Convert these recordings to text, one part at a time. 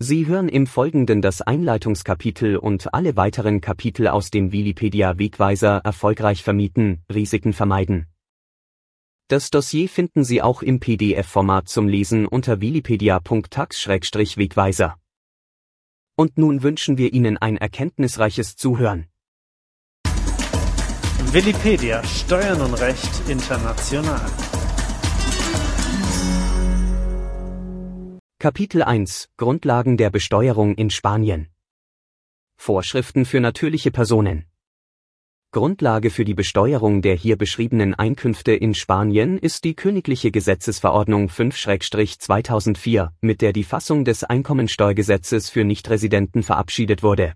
Sie hören im Folgenden das Einleitungskapitel und alle weiteren Kapitel aus dem Wikipedia Wegweiser erfolgreich vermieten, Risiken vermeiden. Das Dossier finden Sie auch im PDF-Format zum Lesen unter wikipedia.tax-wegweiser. Und nun wünschen wir Ihnen ein erkenntnisreiches Zuhören. Wikipedia Steuern und Recht international. Kapitel 1 Grundlagen der Besteuerung in Spanien Vorschriften für natürliche Personen Grundlage für die Besteuerung der hier beschriebenen Einkünfte in Spanien ist die Königliche Gesetzesverordnung 5-2004, mit der die Fassung des Einkommensteuergesetzes für Nichtresidenten verabschiedet wurde.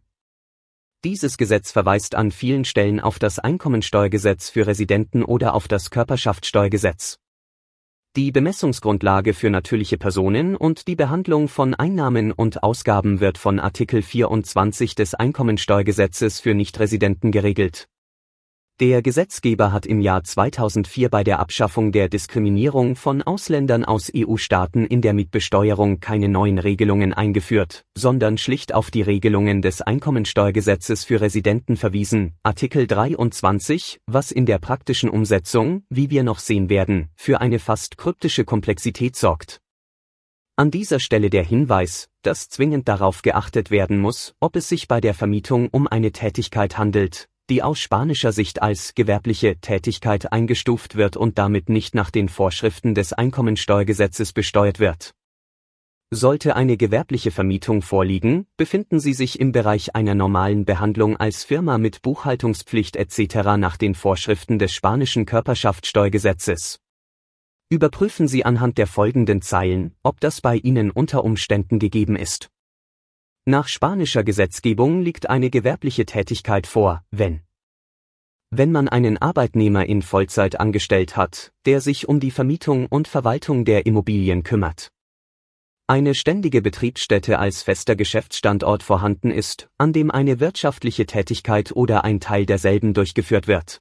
Dieses Gesetz verweist an vielen Stellen auf das Einkommensteuergesetz für Residenten oder auf das Körperschaftssteuergesetz. Die Bemessungsgrundlage für natürliche Personen und die Behandlung von Einnahmen und Ausgaben wird von Artikel 24 des Einkommensteuergesetzes für Nichtresidenten geregelt der Gesetzgeber hat im Jahr 2004 bei der Abschaffung der Diskriminierung von Ausländern aus EU-Staaten in der Mietbesteuerung keine neuen Regelungen eingeführt, sondern schlicht auf die Regelungen des Einkommensteuergesetzes für Residenten verwiesen, Artikel 23, was in der praktischen Umsetzung, wie wir noch sehen werden, für eine fast kryptische Komplexität sorgt. An dieser Stelle der Hinweis, dass zwingend darauf geachtet werden muss, ob es sich bei der Vermietung um eine Tätigkeit handelt, die aus spanischer Sicht als gewerbliche Tätigkeit eingestuft wird und damit nicht nach den Vorschriften des Einkommensteuergesetzes besteuert wird. Sollte eine gewerbliche Vermietung vorliegen, befinden Sie sich im Bereich einer normalen Behandlung als Firma mit Buchhaltungspflicht etc. nach den Vorschriften des spanischen Körperschaftssteuergesetzes. Überprüfen Sie anhand der folgenden Zeilen, ob das bei Ihnen unter Umständen gegeben ist. Nach spanischer Gesetzgebung liegt eine gewerbliche Tätigkeit vor, wenn wenn man einen Arbeitnehmer in Vollzeit angestellt hat, der sich um die Vermietung und Verwaltung der Immobilien kümmert. Eine ständige Betriebsstätte als fester Geschäftsstandort vorhanden ist, an dem eine wirtschaftliche Tätigkeit oder ein Teil derselben durchgeführt wird.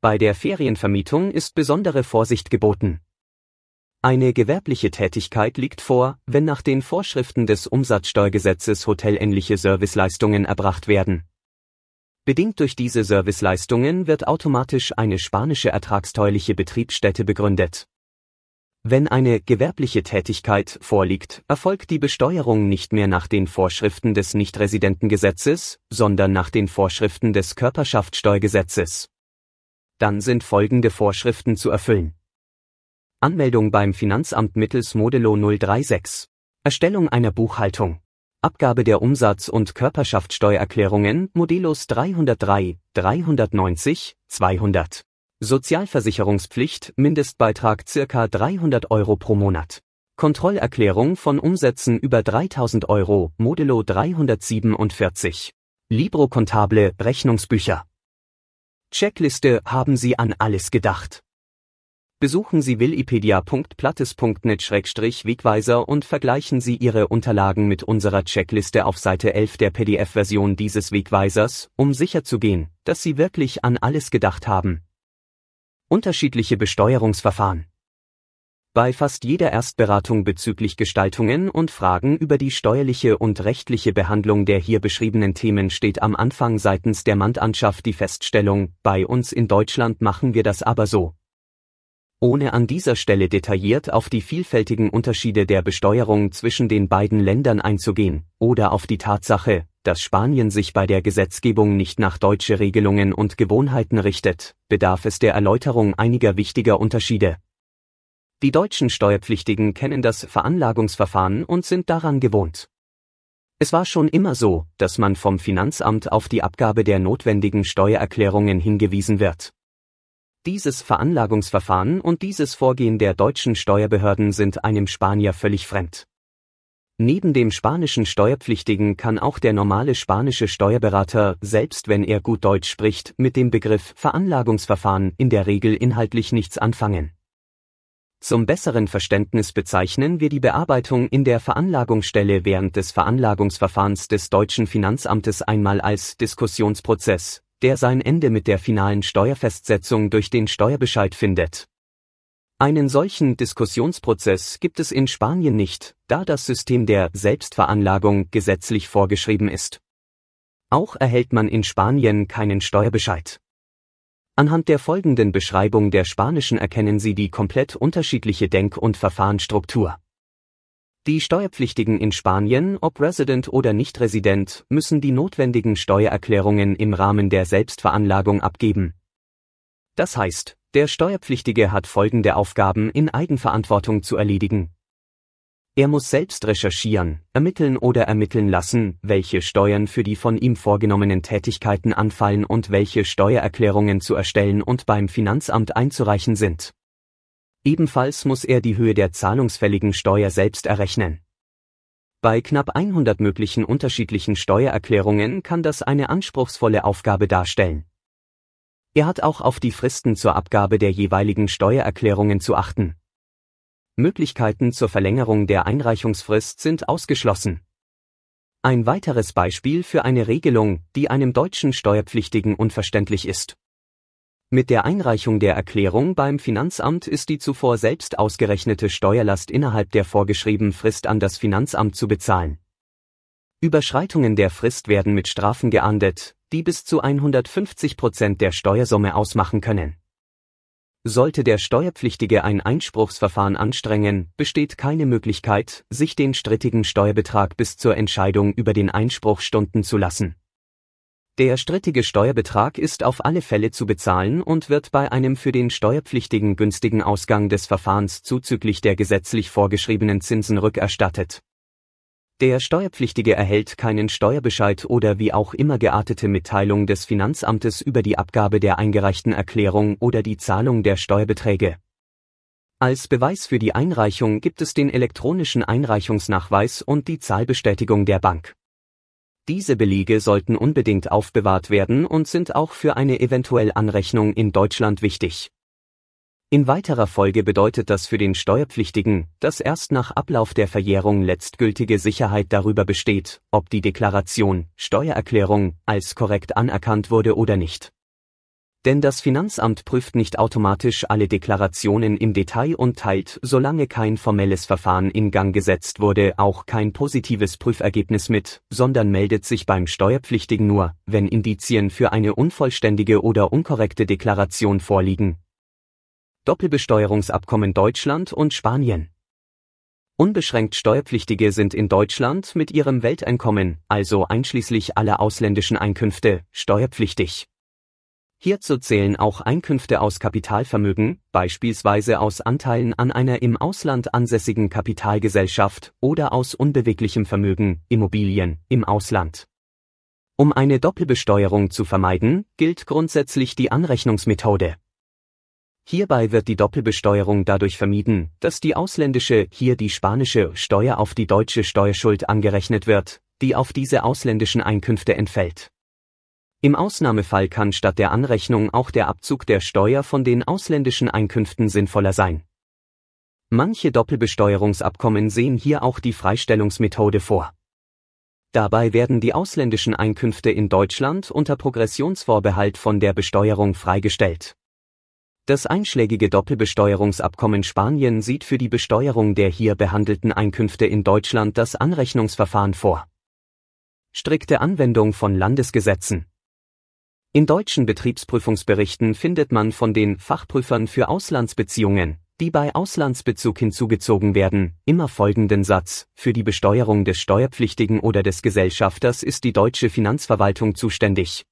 Bei der Ferienvermietung ist besondere Vorsicht geboten. Eine gewerbliche Tätigkeit liegt vor, wenn nach den Vorschriften des Umsatzsteuergesetzes hotelähnliche Serviceleistungen erbracht werden. Bedingt durch diese Serviceleistungen wird automatisch eine spanische ertragsteuerliche Betriebsstätte begründet. Wenn eine gewerbliche Tätigkeit vorliegt, erfolgt die Besteuerung nicht mehr nach den Vorschriften des Nichtresidentengesetzes, sondern nach den Vorschriften des Körperschaftssteuergesetzes. Dann sind folgende Vorschriften zu erfüllen. Anmeldung beim Finanzamt mittels Modelo 036. Erstellung einer Buchhaltung. Abgabe der Umsatz- und Körperschaftssteuererklärungen Modelos 303, 390, 200. Sozialversicherungspflicht Mindestbeitrag circa 300 Euro pro Monat. Kontrollerklärung von Umsätzen über 3000 Euro Modelo 347. Libro Kontable Rechnungsbücher. Checkliste Haben Sie an alles gedacht? Besuchen Sie willipedia.plattes.net-wegweiser und vergleichen Sie Ihre Unterlagen mit unserer Checkliste auf Seite 11 der PDF-Version dieses Wegweisers, um sicherzugehen, dass Sie wirklich an alles gedacht haben. Unterschiedliche Besteuerungsverfahren bei fast jeder Erstberatung bezüglich Gestaltungen und Fragen über die steuerliche und rechtliche Behandlung der hier beschriebenen Themen steht am Anfang seitens der Mandantschaft die Feststellung, bei uns in Deutschland machen wir das aber so, ohne an dieser Stelle detailliert auf die vielfältigen Unterschiede der Besteuerung zwischen den beiden Ländern einzugehen, oder auf die Tatsache, dass Spanien sich bei der Gesetzgebung nicht nach deutsche Regelungen und Gewohnheiten richtet, bedarf es der Erläuterung einiger wichtiger Unterschiede. Die deutschen Steuerpflichtigen kennen das Veranlagungsverfahren und sind daran gewohnt. Es war schon immer so, dass man vom Finanzamt auf die Abgabe der notwendigen Steuererklärungen hingewiesen wird. Dieses Veranlagungsverfahren und dieses Vorgehen der deutschen Steuerbehörden sind einem Spanier völlig fremd. Neben dem spanischen Steuerpflichtigen kann auch der normale spanische Steuerberater, selbst wenn er gut Deutsch spricht, mit dem Begriff Veranlagungsverfahren in der Regel inhaltlich nichts anfangen. Zum besseren Verständnis bezeichnen wir die Bearbeitung in der Veranlagungsstelle während des Veranlagungsverfahrens des deutschen Finanzamtes einmal als Diskussionsprozess, der sein Ende mit der finalen Steuerfestsetzung durch den Steuerbescheid findet. Einen solchen Diskussionsprozess gibt es in Spanien nicht, da das System der Selbstveranlagung gesetzlich vorgeschrieben ist. Auch erhält man in Spanien keinen Steuerbescheid. Anhand der folgenden Beschreibung der spanischen erkennen Sie die komplett unterschiedliche Denk- und Verfahrensstruktur. Die Steuerpflichtigen in Spanien, ob Resident oder Nicht-Resident, müssen die notwendigen Steuererklärungen im Rahmen der Selbstveranlagung abgeben. Das heißt, der Steuerpflichtige hat folgende Aufgaben in Eigenverantwortung zu erledigen. Er muss selbst recherchieren, ermitteln oder ermitteln lassen, welche Steuern für die von ihm vorgenommenen Tätigkeiten anfallen und welche Steuererklärungen zu erstellen und beim Finanzamt einzureichen sind. Ebenfalls muss er die Höhe der zahlungsfälligen Steuer selbst errechnen. Bei knapp 100 möglichen unterschiedlichen Steuererklärungen kann das eine anspruchsvolle Aufgabe darstellen. Er hat auch auf die Fristen zur Abgabe der jeweiligen Steuererklärungen zu achten. Möglichkeiten zur Verlängerung der Einreichungsfrist sind ausgeschlossen. Ein weiteres Beispiel für eine Regelung, die einem deutschen Steuerpflichtigen unverständlich ist. Mit der Einreichung der Erklärung beim Finanzamt ist die zuvor selbst ausgerechnete Steuerlast innerhalb der vorgeschriebenen Frist an das Finanzamt zu bezahlen. Überschreitungen der Frist werden mit Strafen geahndet, die bis zu 150 Prozent der Steuersumme ausmachen können. Sollte der Steuerpflichtige ein Einspruchsverfahren anstrengen, besteht keine Möglichkeit, sich den strittigen Steuerbetrag bis zur Entscheidung über den Einspruch stunden zu lassen. Der strittige Steuerbetrag ist auf alle Fälle zu bezahlen und wird bei einem für den Steuerpflichtigen günstigen Ausgang des Verfahrens zuzüglich der gesetzlich vorgeschriebenen Zinsen rückerstattet. Der Steuerpflichtige erhält keinen Steuerbescheid oder wie auch immer geartete Mitteilung des Finanzamtes über die Abgabe der eingereichten Erklärung oder die Zahlung der Steuerbeträge. Als Beweis für die Einreichung gibt es den elektronischen Einreichungsnachweis und die Zahlbestätigung der Bank. Diese Belege sollten unbedingt aufbewahrt werden und sind auch für eine eventuell Anrechnung in Deutschland wichtig. In weiterer Folge bedeutet das für den Steuerpflichtigen, dass erst nach Ablauf der Verjährung letztgültige Sicherheit darüber besteht, ob die Deklaration, Steuererklärung, als korrekt anerkannt wurde oder nicht. Denn das Finanzamt prüft nicht automatisch alle Deklarationen im Detail und teilt, solange kein formelles Verfahren in Gang gesetzt wurde, auch kein positives Prüfergebnis mit, sondern meldet sich beim Steuerpflichtigen nur, wenn Indizien für eine unvollständige oder unkorrekte Deklaration vorliegen. Doppelbesteuerungsabkommen Deutschland und Spanien Unbeschränkt Steuerpflichtige sind in Deutschland mit ihrem Welteinkommen, also einschließlich aller ausländischen Einkünfte, steuerpflichtig. Hierzu zählen auch Einkünfte aus Kapitalvermögen, beispielsweise aus Anteilen an einer im Ausland ansässigen Kapitalgesellschaft oder aus unbeweglichem Vermögen, Immobilien, im Ausland. Um eine Doppelbesteuerung zu vermeiden, gilt grundsätzlich die Anrechnungsmethode. Hierbei wird die Doppelbesteuerung dadurch vermieden, dass die ausländische, hier die spanische Steuer auf die deutsche Steuerschuld angerechnet wird, die auf diese ausländischen Einkünfte entfällt. Im Ausnahmefall kann statt der Anrechnung auch der Abzug der Steuer von den ausländischen Einkünften sinnvoller sein. Manche Doppelbesteuerungsabkommen sehen hier auch die Freistellungsmethode vor. Dabei werden die ausländischen Einkünfte in Deutschland unter Progressionsvorbehalt von der Besteuerung freigestellt. Das einschlägige Doppelbesteuerungsabkommen Spanien sieht für die Besteuerung der hier behandelten Einkünfte in Deutschland das Anrechnungsverfahren vor. Strikte Anwendung von Landesgesetzen in deutschen Betriebsprüfungsberichten findet man von den Fachprüfern für Auslandsbeziehungen, die bei Auslandsbezug hinzugezogen werden, immer folgenden Satz, für die Besteuerung des Steuerpflichtigen oder des Gesellschafters ist die deutsche Finanzverwaltung zuständig.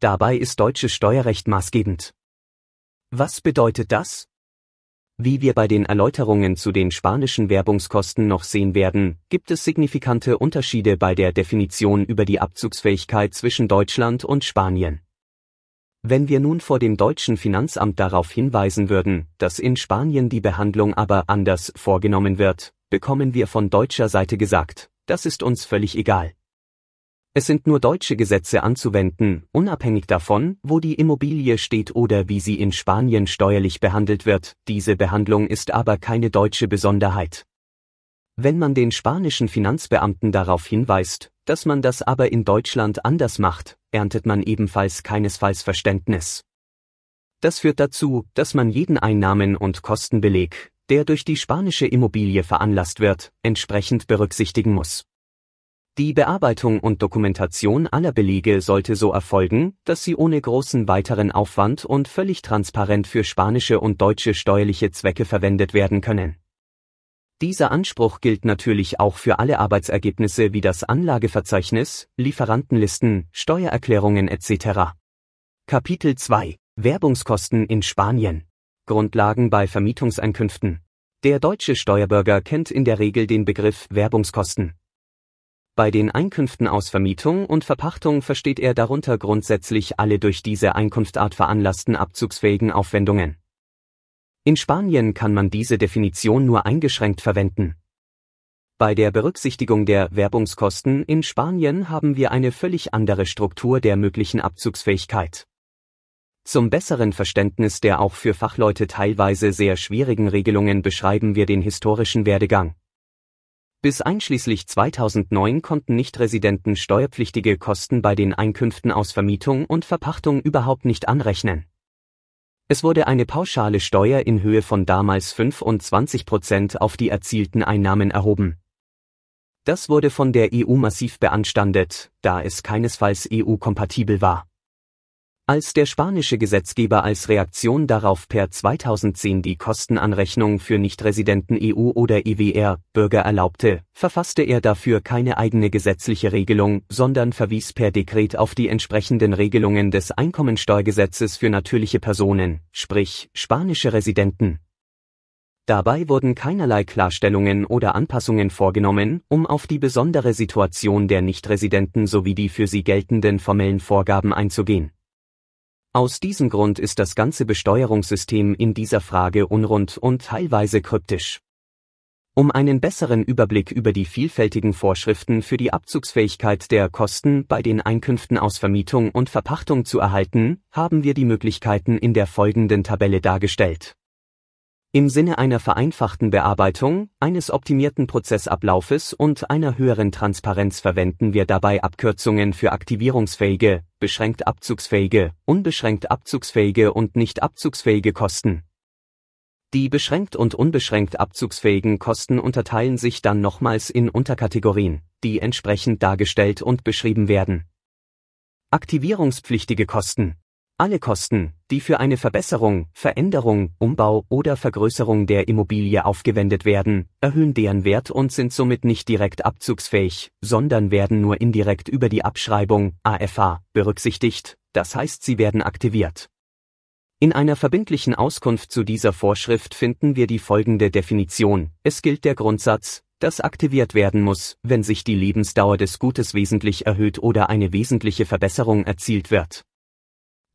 Dabei ist deutsches Steuerrecht maßgebend. Was bedeutet das? Wie wir bei den Erläuterungen zu den spanischen Werbungskosten noch sehen werden, gibt es signifikante Unterschiede bei der Definition über die Abzugsfähigkeit zwischen Deutschland und Spanien. Wenn wir nun vor dem deutschen Finanzamt darauf hinweisen würden, dass in Spanien die Behandlung aber anders vorgenommen wird, bekommen wir von deutscher Seite gesagt, das ist uns völlig egal. Es sind nur deutsche Gesetze anzuwenden, unabhängig davon, wo die Immobilie steht oder wie sie in Spanien steuerlich behandelt wird, diese Behandlung ist aber keine deutsche Besonderheit. Wenn man den spanischen Finanzbeamten darauf hinweist, dass man das aber in Deutschland anders macht, erntet man ebenfalls keinesfalls Verständnis. Das führt dazu, dass man jeden Einnahmen- und Kostenbeleg, der durch die spanische Immobilie veranlasst wird, entsprechend berücksichtigen muss. Die Bearbeitung und Dokumentation aller Belege sollte so erfolgen, dass sie ohne großen weiteren Aufwand und völlig transparent für spanische und deutsche steuerliche Zwecke verwendet werden können. Dieser Anspruch gilt natürlich auch für alle Arbeitsergebnisse wie das Anlageverzeichnis, Lieferantenlisten, Steuererklärungen etc. Kapitel 2 Werbungskosten in Spanien Grundlagen bei Vermietungseinkünften Der deutsche Steuerbürger kennt in der Regel den Begriff Werbungskosten. Bei den Einkünften aus Vermietung und Verpachtung versteht er darunter grundsätzlich alle durch diese Einkunftart veranlassten abzugsfähigen Aufwendungen. In Spanien kann man diese Definition nur eingeschränkt verwenden. Bei der Berücksichtigung der Werbungskosten in Spanien haben wir eine völlig andere Struktur der möglichen Abzugsfähigkeit. Zum besseren Verständnis der auch für Fachleute teilweise sehr schwierigen Regelungen beschreiben wir den historischen Werdegang. Bis einschließlich 2009 konnten Nichtresidenten steuerpflichtige Kosten bei den Einkünften aus Vermietung und Verpachtung überhaupt nicht anrechnen. Es wurde eine pauschale Steuer in Höhe von damals 25 Prozent auf die erzielten Einnahmen erhoben. Das wurde von der EU massiv beanstandet, da es keinesfalls EU-kompatibel war. Als der spanische Gesetzgeber als Reaktion darauf per 2010 die Kostenanrechnung für Nichtresidenten EU- oder EWR-Bürger erlaubte, verfasste er dafür keine eigene gesetzliche Regelung, sondern verwies per Dekret auf die entsprechenden Regelungen des Einkommensteuergesetzes für natürliche Personen, sprich spanische Residenten. Dabei wurden keinerlei Klarstellungen oder Anpassungen vorgenommen, um auf die besondere Situation der Nichtresidenten sowie die für sie geltenden formellen Vorgaben einzugehen. Aus diesem Grund ist das ganze Besteuerungssystem in dieser Frage unrund und teilweise kryptisch. Um einen besseren Überblick über die vielfältigen Vorschriften für die Abzugsfähigkeit der Kosten bei den Einkünften aus Vermietung und Verpachtung zu erhalten, haben wir die Möglichkeiten in der folgenden Tabelle dargestellt. Im Sinne einer vereinfachten Bearbeitung, eines optimierten Prozessablaufes und einer höheren Transparenz verwenden wir dabei Abkürzungen für aktivierungsfähige, beschränkt abzugsfähige, unbeschränkt abzugsfähige und nicht abzugsfähige Kosten. Die beschränkt und unbeschränkt abzugsfähigen Kosten unterteilen sich dann nochmals in Unterkategorien, die entsprechend dargestellt und beschrieben werden. Aktivierungspflichtige Kosten alle Kosten, die für eine Verbesserung, Veränderung, Umbau oder Vergrößerung der Immobilie aufgewendet werden, erhöhen deren Wert und sind somit nicht direkt abzugsfähig, sondern werden nur indirekt über die Abschreibung AFA berücksichtigt, das heißt sie werden aktiviert. In einer verbindlichen Auskunft zu dieser Vorschrift finden wir die folgende Definition. Es gilt der Grundsatz, das aktiviert werden muss, wenn sich die Lebensdauer des Gutes wesentlich erhöht oder eine wesentliche Verbesserung erzielt wird.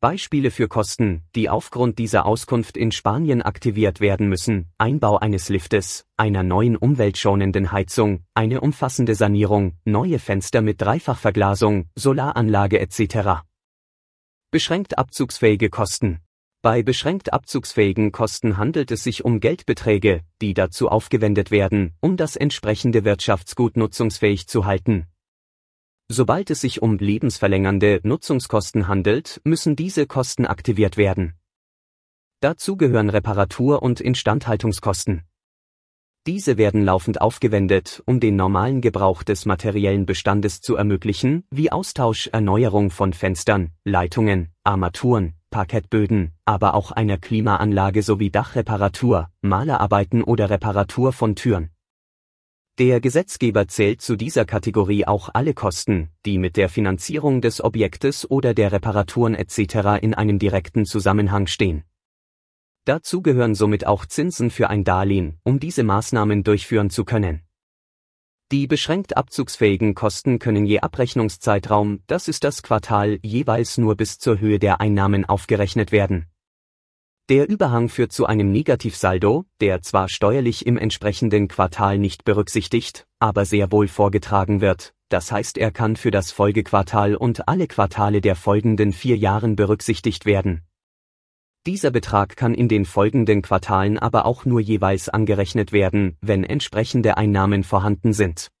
Beispiele für Kosten, die aufgrund dieser Auskunft in Spanien aktiviert werden müssen, Einbau eines Liftes, einer neuen umweltschonenden Heizung, eine umfassende Sanierung, neue Fenster mit Dreifachverglasung, Solaranlage etc. Beschränkt abzugsfähige Kosten. Bei beschränkt abzugsfähigen Kosten handelt es sich um Geldbeträge, die dazu aufgewendet werden, um das entsprechende Wirtschaftsgut nutzungsfähig zu halten, Sobald es sich um lebensverlängernde Nutzungskosten handelt, müssen diese Kosten aktiviert werden. Dazu gehören Reparatur- und Instandhaltungskosten. Diese werden laufend aufgewendet, um den normalen Gebrauch des materiellen Bestandes zu ermöglichen, wie Austausch, Erneuerung von Fenstern, Leitungen, Armaturen, Parkettböden, aber auch einer Klimaanlage sowie Dachreparatur, Malerarbeiten oder Reparatur von Türen. Der Gesetzgeber zählt zu dieser Kategorie auch alle Kosten, die mit der Finanzierung des Objektes oder der Reparaturen etc. in einem direkten Zusammenhang stehen. Dazu gehören somit auch Zinsen für ein Darlehen, um diese Maßnahmen durchführen zu können. Die beschränkt abzugsfähigen Kosten können je Abrechnungszeitraum, das ist das Quartal, jeweils nur bis zur Höhe der Einnahmen aufgerechnet werden. Der Überhang führt zu einem Negativsaldo, der zwar steuerlich im entsprechenden Quartal nicht berücksichtigt, aber sehr wohl vorgetragen wird, das heißt er kann für das Folgequartal und alle Quartale der folgenden vier Jahren berücksichtigt werden. Dieser Betrag kann in den folgenden Quartalen aber auch nur jeweils angerechnet werden, wenn entsprechende Einnahmen vorhanden sind.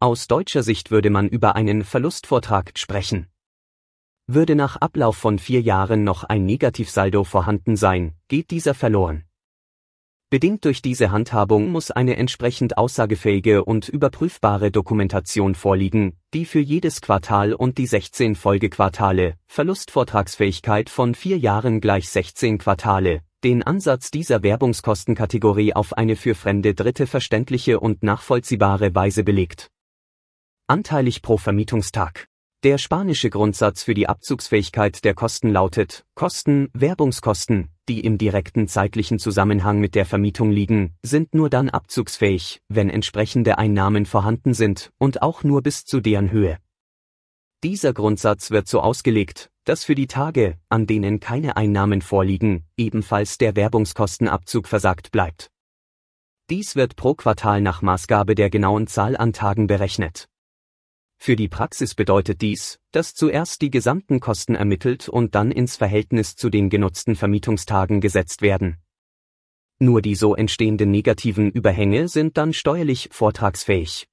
Aus deutscher Sicht würde man über einen Verlustvortrag sprechen. Würde nach Ablauf von vier Jahren noch ein Negativsaldo vorhanden sein, geht dieser verloren. Bedingt durch diese Handhabung muss eine entsprechend aussagefähige und überprüfbare Dokumentation vorliegen, die für jedes Quartal und die 16 Folgequartale, Verlustvortragsfähigkeit von vier Jahren gleich 16 Quartale, den Ansatz dieser Werbungskostenkategorie auf eine für fremde Dritte verständliche und nachvollziehbare Weise belegt. Anteilig pro Vermietungstag. Der spanische Grundsatz für die Abzugsfähigkeit der Kosten lautet, Kosten, Werbungskosten, die im direkten zeitlichen Zusammenhang mit der Vermietung liegen, sind nur dann abzugsfähig, wenn entsprechende Einnahmen vorhanden sind, und auch nur bis zu deren Höhe. Dieser Grundsatz wird so ausgelegt, dass für die Tage, an denen keine Einnahmen vorliegen, ebenfalls der Werbungskostenabzug versagt bleibt. Dies wird pro Quartal nach Maßgabe der genauen Zahl an Tagen berechnet. Für die Praxis bedeutet dies, dass zuerst die gesamten Kosten ermittelt und dann ins Verhältnis zu den genutzten Vermietungstagen gesetzt werden. Nur die so entstehenden negativen Überhänge sind dann steuerlich vortragsfähig.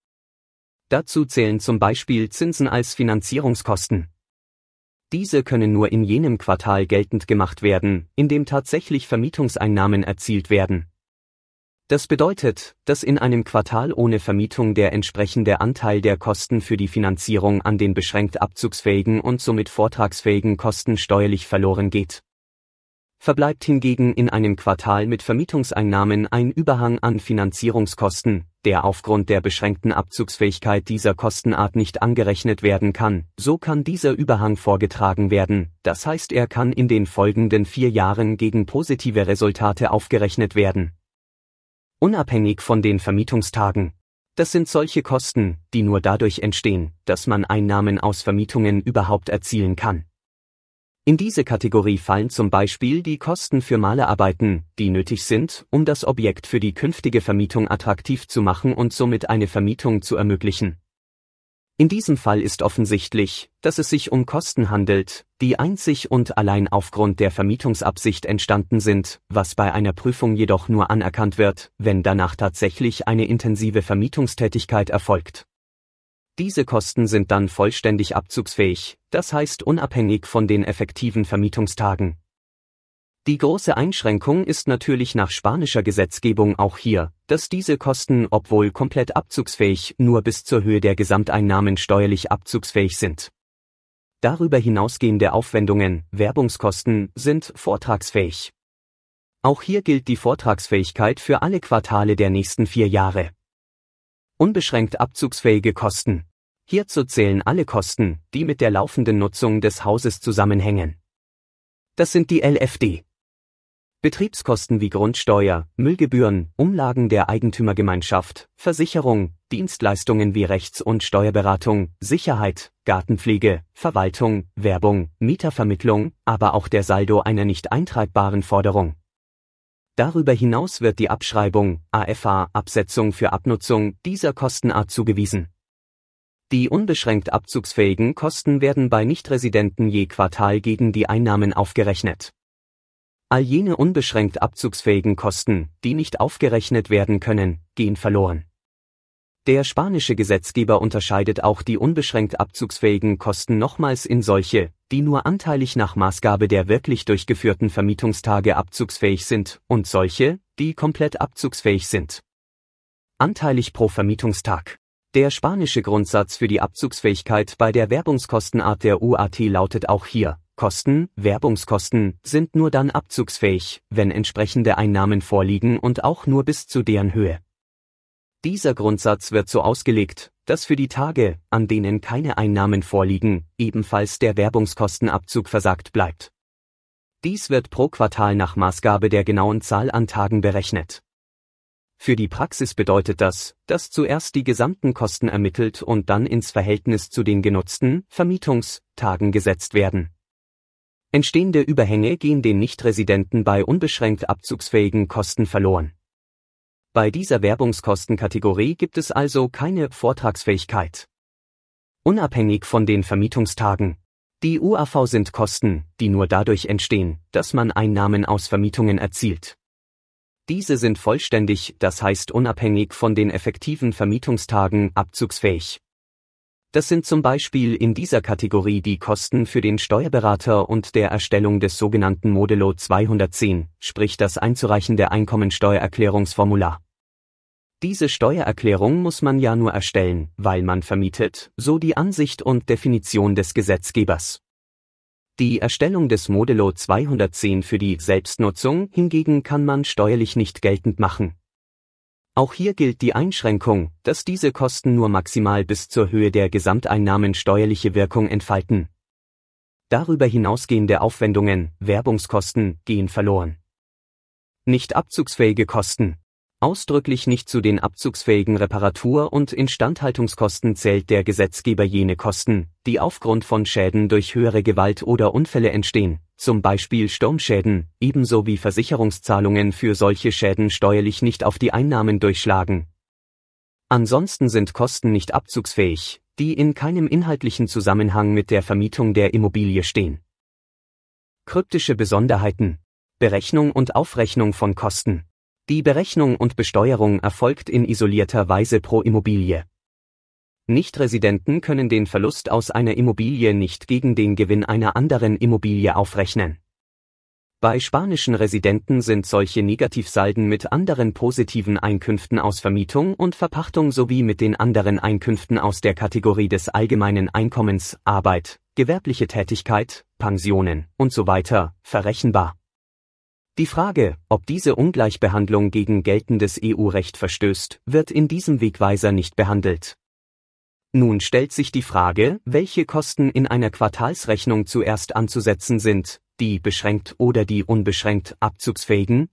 Dazu zählen zum Beispiel Zinsen als Finanzierungskosten. Diese können nur in jenem Quartal geltend gemacht werden, in dem tatsächlich Vermietungseinnahmen erzielt werden. Das bedeutet, dass in einem Quartal ohne Vermietung der entsprechende Anteil der Kosten für die Finanzierung an den beschränkt abzugsfähigen und somit vortragsfähigen Kosten steuerlich verloren geht. Verbleibt hingegen in einem Quartal mit Vermietungseinnahmen ein Überhang an Finanzierungskosten, der aufgrund der beschränkten Abzugsfähigkeit dieser Kostenart nicht angerechnet werden kann, so kann dieser Überhang vorgetragen werden, das heißt er kann in den folgenden vier Jahren gegen positive Resultate aufgerechnet werden unabhängig von den Vermietungstagen. Das sind solche Kosten, die nur dadurch entstehen, dass man Einnahmen aus Vermietungen überhaupt erzielen kann. In diese Kategorie fallen zum Beispiel die Kosten für Malerarbeiten, die nötig sind, um das Objekt für die künftige Vermietung attraktiv zu machen und somit eine Vermietung zu ermöglichen. In diesem Fall ist offensichtlich, dass es sich um Kosten handelt, die einzig und allein aufgrund der Vermietungsabsicht entstanden sind, was bei einer Prüfung jedoch nur anerkannt wird, wenn danach tatsächlich eine intensive Vermietungstätigkeit erfolgt. Diese Kosten sind dann vollständig abzugsfähig, das heißt unabhängig von den effektiven Vermietungstagen. Die große Einschränkung ist natürlich nach spanischer Gesetzgebung auch hier, dass diese Kosten, obwohl komplett abzugsfähig, nur bis zur Höhe der Gesamteinnahmen steuerlich abzugsfähig sind. Darüber hinausgehende Aufwendungen, Werbungskosten, sind vortragsfähig. Auch hier gilt die Vortragsfähigkeit für alle Quartale der nächsten vier Jahre. Unbeschränkt abzugsfähige Kosten. Hierzu zählen alle Kosten, die mit der laufenden Nutzung des Hauses zusammenhängen. Das sind die LFD. Betriebskosten wie Grundsteuer, Müllgebühren, Umlagen der Eigentümergemeinschaft, Versicherung, Dienstleistungen wie Rechts- und Steuerberatung, Sicherheit, Gartenpflege, Verwaltung, Werbung, Mietervermittlung, aber auch der Saldo einer nicht eintreibbaren Forderung. Darüber hinaus wird die Abschreibung, AFA, Absetzung für Abnutzung dieser Kostenart zugewiesen. Die unbeschränkt abzugsfähigen Kosten werden bei Nichtresidenten je Quartal gegen die Einnahmen aufgerechnet. All jene unbeschränkt abzugsfähigen Kosten, die nicht aufgerechnet werden können, gehen verloren. Der spanische Gesetzgeber unterscheidet auch die unbeschränkt abzugsfähigen Kosten nochmals in solche, die nur anteilig nach Maßgabe der wirklich durchgeführten Vermietungstage abzugsfähig sind, und solche, die komplett abzugsfähig sind. Anteilig pro Vermietungstag. Der spanische Grundsatz für die Abzugsfähigkeit bei der Werbungskostenart der UAT lautet auch hier, Kosten, Werbungskosten, sind nur dann abzugsfähig, wenn entsprechende Einnahmen vorliegen und auch nur bis zu deren Höhe. Dieser Grundsatz wird so ausgelegt, dass für die Tage, an denen keine Einnahmen vorliegen, ebenfalls der Werbungskostenabzug versagt bleibt. Dies wird pro Quartal nach Maßgabe der genauen Zahl an Tagen berechnet. Für die Praxis bedeutet das, dass zuerst die gesamten Kosten ermittelt und dann ins Verhältnis zu den genutzten Vermietungstagen gesetzt werden. Entstehende Überhänge gehen den Nichtresidenten bei unbeschränkt abzugsfähigen Kosten verloren. Bei dieser Werbungskostenkategorie gibt es also keine Vortragsfähigkeit. Unabhängig von den Vermietungstagen. Die UAV sind Kosten, die nur dadurch entstehen, dass man Einnahmen aus Vermietungen erzielt. Diese sind vollständig, das heißt unabhängig von den effektiven Vermietungstagen, abzugsfähig. Das sind zum Beispiel in dieser Kategorie die Kosten für den Steuerberater und der Erstellung des sogenannten Modello 210, sprich das Einzureichen der Einkommensteuererklärungsformular. Diese Steuererklärung muss man ja nur erstellen, weil man vermietet, so die Ansicht und Definition des Gesetzgebers. Die Erstellung des Modello 210 für die Selbstnutzung hingegen kann man steuerlich nicht geltend machen. Auch hier gilt die Einschränkung, dass diese Kosten nur maximal bis zur Höhe der Gesamteinnahmen steuerliche Wirkung entfalten. Darüber hinausgehende Aufwendungen, Werbungskosten, gehen verloren. Nicht abzugsfähige Kosten. Ausdrücklich nicht zu den abzugsfähigen Reparatur- und Instandhaltungskosten zählt der Gesetzgeber jene Kosten, die aufgrund von Schäden durch höhere Gewalt oder Unfälle entstehen, zum Beispiel Sturmschäden, ebenso wie Versicherungszahlungen für solche Schäden steuerlich nicht auf die Einnahmen durchschlagen. Ansonsten sind Kosten nicht abzugsfähig, die in keinem inhaltlichen Zusammenhang mit der Vermietung der Immobilie stehen. Kryptische Besonderheiten Berechnung und Aufrechnung von Kosten die Berechnung und Besteuerung erfolgt in isolierter Weise pro Immobilie. Nichtresidenten können den Verlust aus einer Immobilie nicht gegen den Gewinn einer anderen Immobilie aufrechnen. Bei spanischen Residenten sind solche Negativsalden mit anderen positiven Einkünften aus Vermietung und Verpachtung sowie mit den anderen Einkünften aus der Kategorie des allgemeinen Einkommens, Arbeit, gewerbliche Tätigkeit, Pensionen und so verrechenbar. Die Frage, ob diese Ungleichbehandlung gegen geltendes EU-Recht verstößt, wird in diesem Wegweiser nicht behandelt. Nun stellt sich die Frage, welche Kosten in einer Quartalsrechnung zuerst anzusetzen sind, die beschränkt oder die unbeschränkt abzugsfähigen?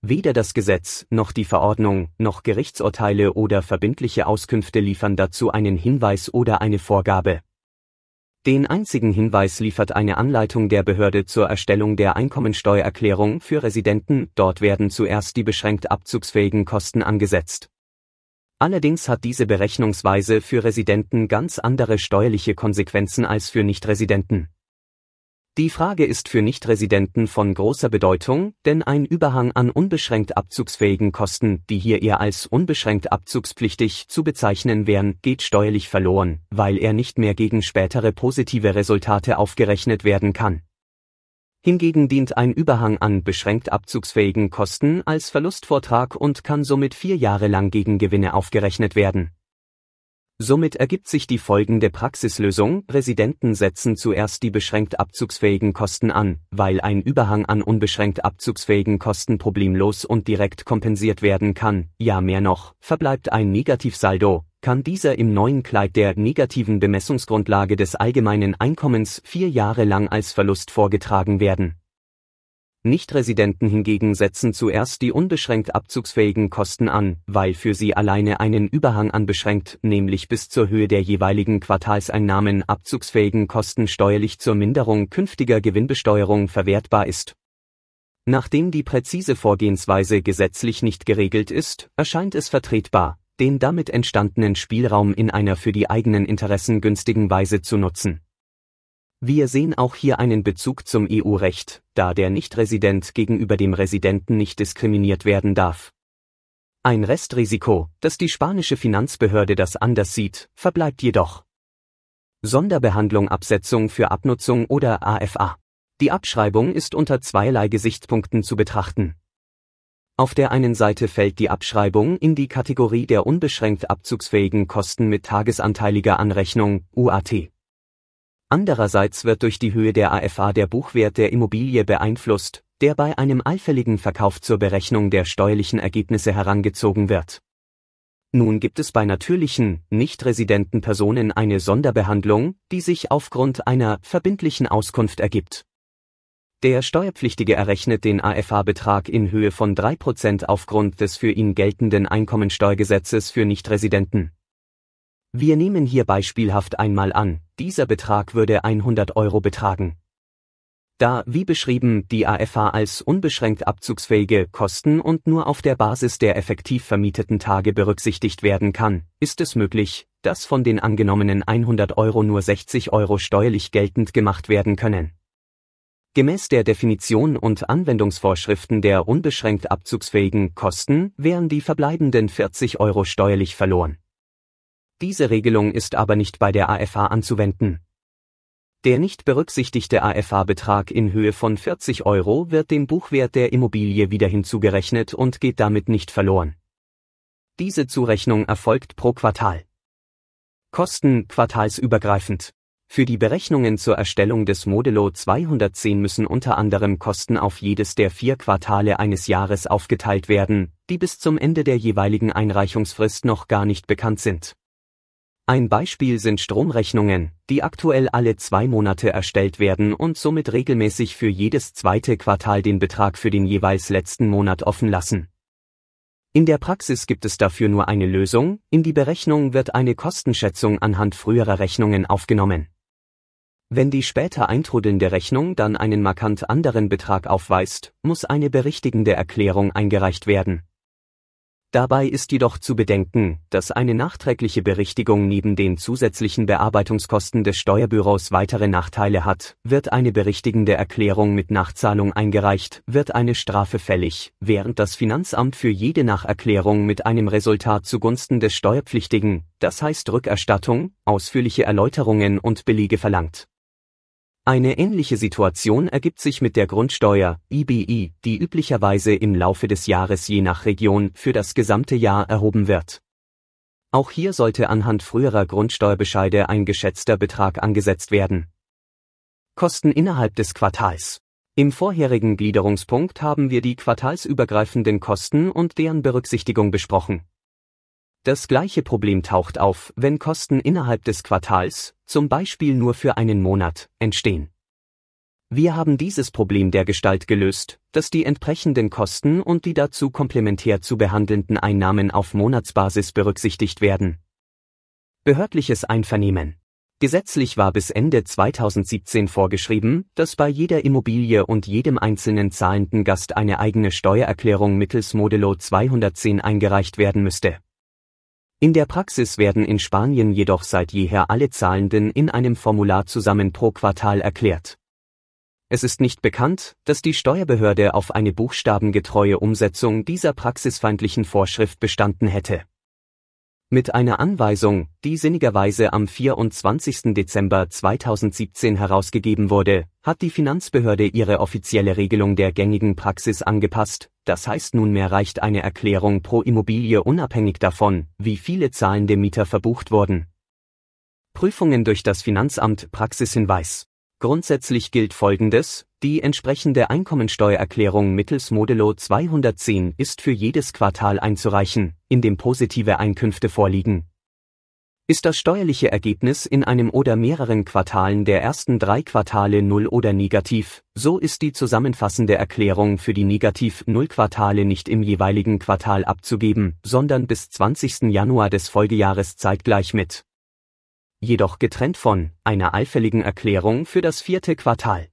Weder das Gesetz, noch die Verordnung, noch Gerichtsurteile oder verbindliche Auskünfte liefern dazu einen Hinweis oder eine Vorgabe. Den einzigen Hinweis liefert eine Anleitung der Behörde zur Erstellung der Einkommensteuererklärung für Residenten, dort werden zuerst die beschränkt abzugsfähigen Kosten angesetzt. Allerdings hat diese Berechnungsweise für Residenten ganz andere steuerliche Konsequenzen als für Nichtresidenten. Die Frage ist für Nichtresidenten von großer Bedeutung, denn ein Überhang an unbeschränkt abzugsfähigen Kosten, die hier eher als unbeschränkt abzugspflichtig zu bezeichnen wären, geht steuerlich verloren, weil er nicht mehr gegen spätere positive Resultate aufgerechnet werden kann. Hingegen dient ein Überhang an beschränkt abzugsfähigen Kosten als Verlustvortrag und kann somit vier Jahre lang gegen Gewinne aufgerechnet werden. Somit ergibt sich die folgende Praxislösung, Residenten setzen zuerst die beschränkt abzugsfähigen Kosten an, weil ein Überhang an unbeschränkt abzugsfähigen Kosten problemlos und direkt kompensiert werden kann, ja mehr noch, verbleibt ein Negativsaldo, kann dieser im neuen Kleid der negativen Bemessungsgrundlage des allgemeinen Einkommens vier Jahre lang als Verlust vorgetragen werden Nichtresidenten hingegen setzen zuerst die unbeschränkt abzugsfähigen Kosten an, weil für sie alleine einen Überhang an beschränkt, nämlich bis zur Höhe der jeweiligen Quartalseinnahmen abzugsfähigen Kosten steuerlich zur Minderung künftiger Gewinnbesteuerung verwertbar ist. Nachdem die präzise Vorgehensweise gesetzlich nicht geregelt ist, erscheint es vertretbar, den damit entstandenen Spielraum in einer für die eigenen Interessen günstigen Weise zu nutzen wir sehen auch hier einen Bezug zum EU-Recht, da der Nichtresident gegenüber dem Residenten nicht diskriminiert werden darf. Ein Restrisiko, dass die spanische Finanzbehörde das anders sieht, verbleibt jedoch. Sonderbehandlung Absetzung für Abnutzung oder AFA. Die Abschreibung ist unter zweierlei Gesichtspunkten zu betrachten. Auf der einen Seite fällt die Abschreibung in die Kategorie der unbeschränkt abzugsfähigen Kosten mit tagesanteiliger Anrechnung, UAT. Andererseits wird durch die Höhe der AFA der Buchwert der Immobilie beeinflusst, der bei einem allfälligen Verkauf zur Berechnung der steuerlichen Ergebnisse herangezogen wird. Nun gibt es bei natürlichen, nicht residenten Personen eine Sonderbehandlung, die sich aufgrund einer verbindlichen Auskunft ergibt. Der Steuerpflichtige errechnet den AFA-Betrag in Höhe von 3% aufgrund des für ihn geltenden Einkommensteuergesetzes für Nichtresidenten. Wir nehmen hier beispielhaft einmal an, dieser Betrag würde 100 Euro betragen. Da, wie beschrieben, die AFA als unbeschränkt abzugsfähige Kosten und nur auf der Basis der effektiv vermieteten Tage berücksichtigt werden kann, ist es möglich, dass von den angenommenen 100 Euro nur 60 Euro steuerlich geltend gemacht werden können. Gemäß der Definition und Anwendungsvorschriften der unbeschränkt abzugsfähigen Kosten wären die verbleibenden 40 Euro steuerlich verloren. Diese Regelung ist aber nicht bei der AFA anzuwenden. Der nicht berücksichtigte AFA-Betrag in Höhe von 40 Euro wird dem Buchwert der Immobilie wieder hinzugerechnet und geht damit nicht verloren. Diese Zurechnung erfolgt pro Quartal. Kosten quartalsübergreifend. Für die Berechnungen zur Erstellung des Modello 210 müssen unter anderem Kosten auf jedes der vier Quartale eines Jahres aufgeteilt werden, die bis zum Ende der jeweiligen Einreichungsfrist noch gar nicht bekannt sind. Ein Beispiel sind Stromrechnungen, die aktuell alle zwei Monate erstellt werden und somit regelmäßig für jedes zweite Quartal den Betrag für den jeweils letzten Monat offen lassen. In der Praxis gibt es dafür nur eine Lösung, in die Berechnung wird eine Kostenschätzung anhand früherer Rechnungen aufgenommen. Wenn die später eintrudelnde Rechnung dann einen markant anderen Betrag aufweist, muss eine berichtigende Erklärung eingereicht werden. Dabei ist jedoch zu bedenken, dass eine nachträgliche Berichtigung neben den zusätzlichen Bearbeitungskosten des Steuerbüros weitere Nachteile hat. Wird eine berichtigende Erklärung mit Nachzahlung eingereicht, wird eine Strafe fällig, während das Finanzamt für jede Nacherklärung mit einem Resultat zugunsten des Steuerpflichtigen, das heißt Rückerstattung, ausführliche Erläuterungen und Belege verlangt. Eine ähnliche Situation ergibt sich mit der Grundsteuer IBI, die üblicherweise im Laufe des Jahres je nach Region für das gesamte Jahr erhoben wird. Auch hier sollte anhand früherer Grundsteuerbescheide ein geschätzter Betrag angesetzt werden. Kosten innerhalb des Quartals. Im vorherigen Gliederungspunkt haben wir die quartalsübergreifenden Kosten und deren Berücksichtigung besprochen. Das gleiche Problem taucht auf, wenn Kosten innerhalb des Quartals, zum Beispiel nur für einen Monat, entstehen. Wir haben dieses Problem der Gestalt gelöst, dass die entsprechenden Kosten und die dazu komplementär zu behandelnden Einnahmen auf Monatsbasis berücksichtigt werden. Behördliches Einvernehmen. Gesetzlich war bis Ende 2017 vorgeschrieben, dass bei jeder Immobilie und jedem einzelnen zahlenden Gast eine eigene Steuererklärung mittels Modello 210 eingereicht werden müsste. In der Praxis werden in Spanien jedoch seit jeher alle Zahlenden in einem Formular zusammen pro Quartal erklärt. Es ist nicht bekannt, dass die Steuerbehörde auf eine buchstabengetreue Umsetzung dieser praxisfeindlichen Vorschrift bestanden hätte mit einer Anweisung, die sinnigerweise am 24. Dezember 2017 herausgegeben wurde, hat die Finanzbehörde ihre offizielle Regelung der gängigen Praxis angepasst, das heißt nunmehr reicht eine Erklärung pro Immobilie unabhängig davon, wie viele zahlende Mieter verbucht wurden. Prüfungen durch das Finanzamt Praxishinweis Grundsätzlich gilt Folgendes, die entsprechende Einkommensteuererklärung mittels Modello 210 ist für jedes Quartal einzureichen, in dem positive Einkünfte vorliegen. Ist das steuerliche Ergebnis in einem oder mehreren Quartalen der ersten drei Quartale null oder negativ, so ist die zusammenfassende Erklärung für die Negativ-Null-Quartale nicht im jeweiligen Quartal abzugeben, sondern bis 20. Januar des Folgejahres zeitgleich mit jedoch getrennt von einer allfälligen Erklärung für das vierte Quartal.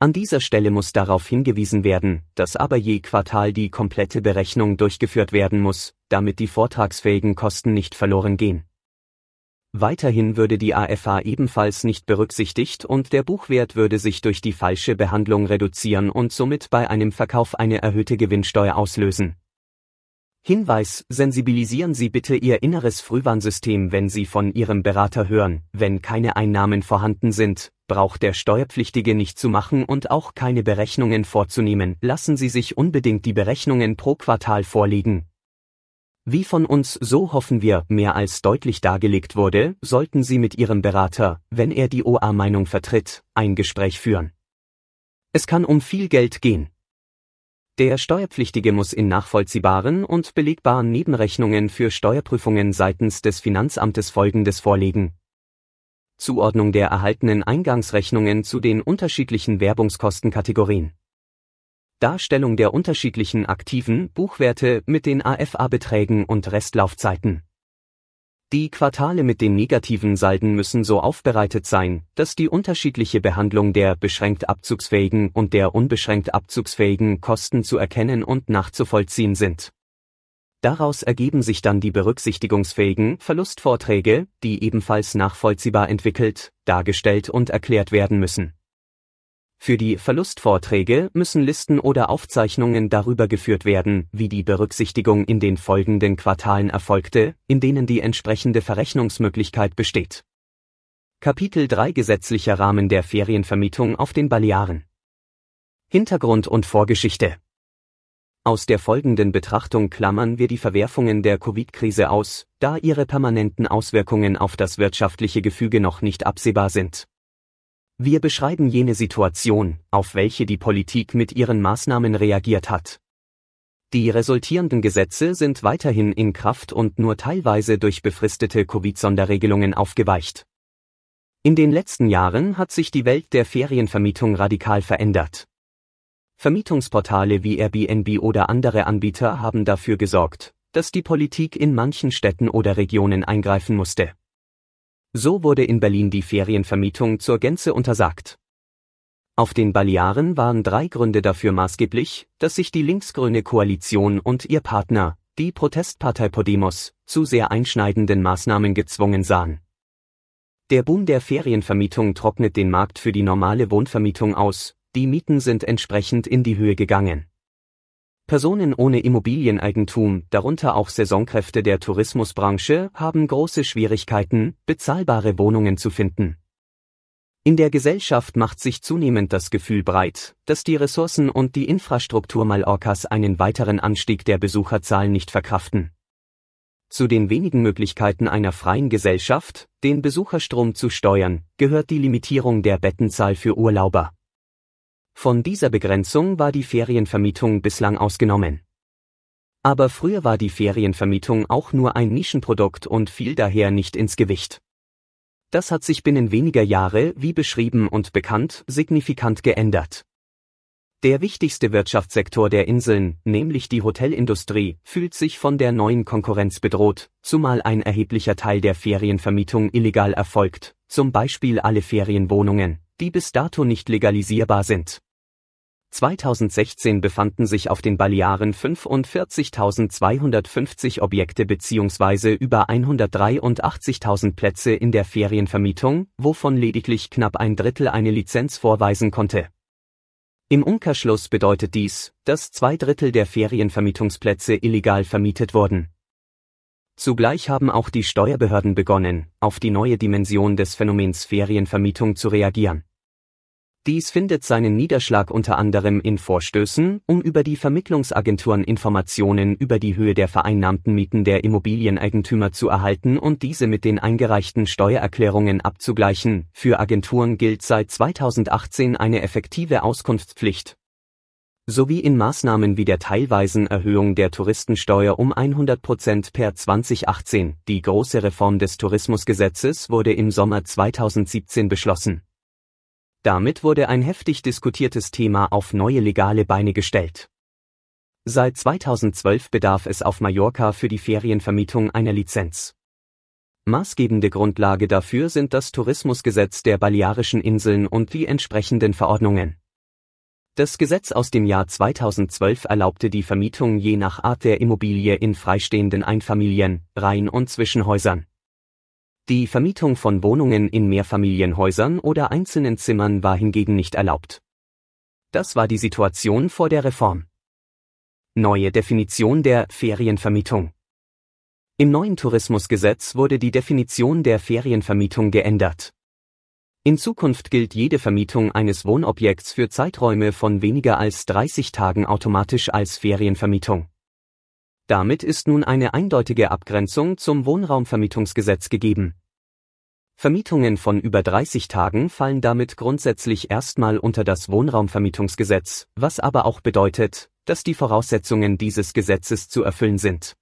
An dieser Stelle muss darauf hingewiesen werden, dass aber je Quartal die komplette Berechnung durchgeführt werden muss, damit die vortragsfähigen Kosten nicht verloren gehen. Weiterhin würde die AFA ebenfalls nicht berücksichtigt und der Buchwert würde sich durch die falsche Behandlung reduzieren und somit bei einem Verkauf eine erhöhte Gewinnsteuer auslösen. Hinweis, sensibilisieren Sie bitte Ihr inneres Frühwarnsystem, wenn Sie von Ihrem Berater hören, wenn keine Einnahmen vorhanden sind, braucht der Steuerpflichtige nicht zu machen und auch keine Berechnungen vorzunehmen, lassen Sie sich unbedingt die Berechnungen pro Quartal vorlegen. Wie von uns so hoffen wir, mehr als deutlich dargelegt wurde, sollten Sie mit Ihrem Berater, wenn er die OA-Meinung vertritt, ein Gespräch führen. Es kann um viel Geld gehen. Der Steuerpflichtige muss in nachvollziehbaren und belegbaren Nebenrechnungen für Steuerprüfungen seitens des Finanzamtes Folgendes vorlegen. Zuordnung der erhaltenen Eingangsrechnungen zu den unterschiedlichen Werbungskostenkategorien. Darstellung der unterschiedlichen aktiven Buchwerte mit den AFA-Beträgen und Restlaufzeiten. Die Quartale mit den negativen Salden müssen so aufbereitet sein, dass die unterschiedliche Behandlung der beschränkt abzugsfähigen und der unbeschränkt abzugsfähigen Kosten zu erkennen und nachzuvollziehen sind. Daraus ergeben sich dann die berücksichtigungsfähigen Verlustvorträge, die ebenfalls nachvollziehbar entwickelt, dargestellt und erklärt werden müssen. Für die Verlustvorträge müssen Listen oder Aufzeichnungen darüber geführt werden, wie die Berücksichtigung in den folgenden Quartalen erfolgte, in denen die entsprechende Verrechnungsmöglichkeit besteht. Kapitel 3 Gesetzlicher Rahmen der Ferienvermietung auf den Balearen Hintergrund und Vorgeschichte Aus der folgenden Betrachtung klammern wir die Verwerfungen der Covid-Krise aus, da ihre permanenten Auswirkungen auf das wirtschaftliche Gefüge noch nicht absehbar sind. Wir beschreiben jene Situation, auf welche die Politik mit ihren Maßnahmen reagiert hat. Die resultierenden Gesetze sind weiterhin in Kraft und nur teilweise durch befristete Covid-Sonderregelungen aufgeweicht. In den letzten Jahren hat sich die Welt der Ferienvermietung radikal verändert. Vermietungsportale wie Airbnb oder andere Anbieter haben dafür gesorgt, dass die Politik in manchen Städten oder Regionen eingreifen musste. So wurde in Berlin die Ferienvermietung zur Gänze untersagt. Auf den Balearen waren drei Gründe dafür maßgeblich, dass sich die linksgrüne Koalition und ihr Partner, die Protestpartei Podemos, zu sehr einschneidenden Maßnahmen gezwungen sahen. Der Boom der Ferienvermietung trocknet den Markt für die normale Wohnvermietung aus, die Mieten sind entsprechend in die Höhe gegangen. Personen ohne Immobilieneigentum, darunter auch Saisonkräfte der Tourismusbranche, haben große Schwierigkeiten, bezahlbare Wohnungen zu finden. In der Gesellschaft macht sich zunehmend das Gefühl breit, dass die Ressourcen und die Infrastruktur Mallorcas einen weiteren Anstieg der Besucherzahlen nicht verkraften. Zu den wenigen Möglichkeiten einer freien Gesellschaft, den Besucherstrom zu steuern, gehört die Limitierung der Bettenzahl für Urlauber. Von dieser Begrenzung war die Ferienvermietung bislang ausgenommen. Aber früher war die Ferienvermietung auch nur ein Nischenprodukt und fiel daher nicht ins Gewicht. Das hat sich binnen weniger Jahre, wie beschrieben und bekannt, signifikant geändert. Der wichtigste Wirtschaftssektor der Inseln, nämlich die Hotelindustrie, fühlt sich von der neuen Konkurrenz bedroht, zumal ein erheblicher Teil der Ferienvermietung illegal erfolgt, zum Beispiel alle Ferienwohnungen, die bis dato nicht legalisierbar sind. 2016 befanden sich auf den Balearen 45.250 Objekte bzw. über 183.000 Plätze in der Ferienvermietung, wovon lediglich knapp ein Drittel eine Lizenz vorweisen konnte. Im Umkehrschluss bedeutet dies, dass zwei Drittel der Ferienvermietungsplätze illegal vermietet wurden. Zugleich haben auch die Steuerbehörden begonnen, auf die neue Dimension des Phänomens Ferienvermietung zu reagieren. Dies findet seinen Niederschlag unter anderem in Vorstößen, um über die Vermittlungsagenturen Informationen über die Höhe der vereinnahmten Mieten der Immobilieneigentümer zu erhalten und diese mit den eingereichten Steuererklärungen abzugleichen. Für Agenturen gilt seit 2018 eine effektive Auskunftspflicht. Sowie in Maßnahmen wie der teilweisen Erhöhung der Touristensteuer um 100 Prozent per 2018. Die große Reform des Tourismusgesetzes wurde im Sommer 2017 beschlossen. Damit wurde ein heftig diskutiertes Thema auf neue legale Beine gestellt. Seit 2012 bedarf es auf Mallorca für die Ferienvermietung einer Lizenz. Maßgebende Grundlage dafür sind das Tourismusgesetz der Balearischen Inseln und die entsprechenden Verordnungen. Das Gesetz aus dem Jahr 2012 erlaubte die Vermietung je nach Art der Immobilie in freistehenden Einfamilien, Reihen und Zwischenhäusern. Die Vermietung von Wohnungen in Mehrfamilienhäusern oder einzelnen Zimmern war hingegen nicht erlaubt. Das war die Situation vor der Reform. Neue Definition der Ferienvermietung. Im neuen Tourismusgesetz wurde die Definition der Ferienvermietung geändert. In Zukunft gilt jede Vermietung eines Wohnobjekts für Zeiträume von weniger als 30 Tagen automatisch als Ferienvermietung. Damit ist nun eine eindeutige Abgrenzung zum Wohnraumvermietungsgesetz gegeben. Vermietungen von über 30 Tagen fallen damit grundsätzlich erstmal unter das Wohnraumvermietungsgesetz, was aber auch bedeutet, dass die Voraussetzungen dieses Gesetzes zu erfüllen sind.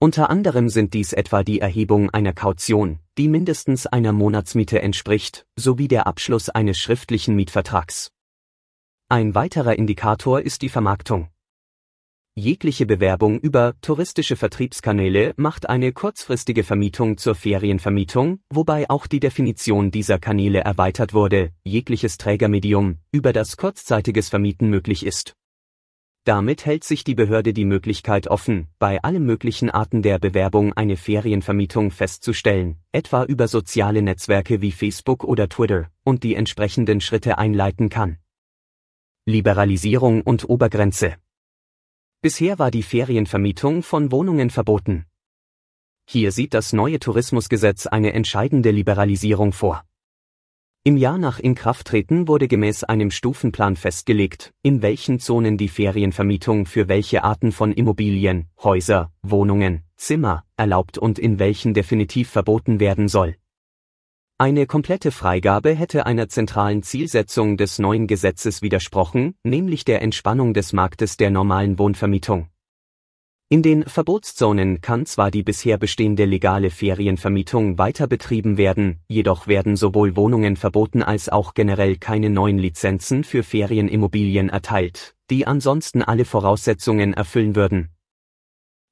Unter anderem sind dies etwa die Erhebung einer Kaution, die mindestens einer Monatsmiete entspricht, sowie der Abschluss eines schriftlichen Mietvertrags. Ein weiterer Indikator ist die Vermarktung. Jegliche Bewerbung über touristische Vertriebskanäle macht eine kurzfristige Vermietung zur Ferienvermietung, wobei auch die Definition dieser Kanäle erweitert wurde, jegliches Trägermedium, über das kurzzeitiges Vermieten möglich ist. Damit hält sich die Behörde die Möglichkeit offen, bei allen möglichen Arten der Bewerbung eine Ferienvermietung festzustellen, etwa über soziale Netzwerke wie Facebook oder Twitter, und die entsprechenden Schritte einleiten kann. Liberalisierung und Obergrenze. Bisher war die Ferienvermietung von Wohnungen verboten. Hier sieht das neue Tourismusgesetz eine entscheidende Liberalisierung vor. Im Jahr nach Inkrafttreten wurde gemäß einem Stufenplan festgelegt, in welchen Zonen die Ferienvermietung für welche Arten von Immobilien, Häuser, Wohnungen, Zimmer erlaubt und in welchen definitiv verboten werden soll. Eine komplette Freigabe hätte einer zentralen Zielsetzung des neuen Gesetzes widersprochen, nämlich der Entspannung des Marktes der normalen Wohnvermietung. In den Verbotszonen kann zwar die bisher bestehende legale Ferienvermietung weiter betrieben werden, jedoch werden sowohl Wohnungen verboten als auch generell keine neuen Lizenzen für Ferienimmobilien erteilt, die ansonsten alle Voraussetzungen erfüllen würden.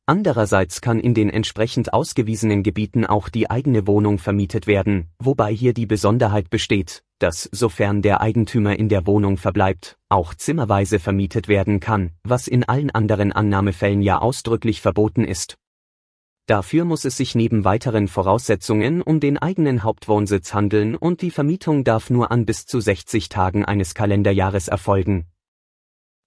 Andererseits kann in den entsprechend ausgewiesenen Gebieten auch die eigene Wohnung vermietet werden, wobei hier die Besonderheit besteht, dass, sofern der Eigentümer in der Wohnung verbleibt, auch zimmerweise vermietet werden kann, was in allen anderen Annahmefällen ja ausdrücklich verboten ist. Dafür muss es sich neben weiteren Voraussetzungen um den eigenen Hauptwohnsitz handeln und die Vermietung darf nur an bis zu 60 Tagen eines Kalenderjahres erfolgen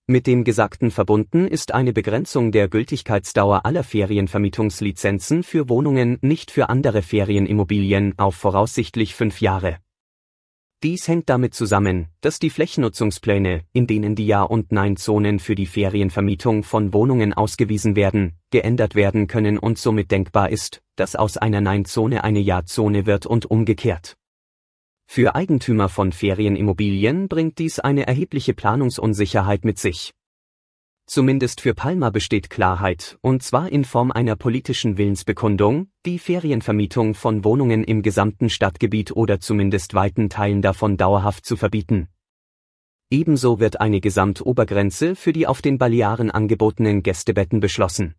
mit dem Gesagten verbunden ist eine Begrenzung der Gültigkeitsdauer aller Ferienvermietungslizenzen für Wohnungen nicht für andere Ferienimmobilien auf voraussichtlich fünf Jahre. Dies hängt damit zusammen, dass die Flächennutzungspläne, in denen die Ja- und Nein-Zonen für die Ferienvermietung von Wohnungen ausgewiesen werden, geändert werden können und somit denkbar ist, dass aus einer Nein-Zone eine Ja-Zone wird und umgekehrt. Für Eigentümer von Ferienimmobilien bringt dies eine erhebliche Planungsunsicherheit mit sich. Zumindest für Palma besteht Klarheit, und zwar in Form einer politischen Willensbekundung, die Ferienvermietung von Wohnungen im gesamten Stadtgebiet oder zumindest weiten Teilen davon dauerhaft zu verbieten. Ebenso wird eine Gesamtobergrenze für die auf den Balearen angebotenen Gästebetten beschlossen.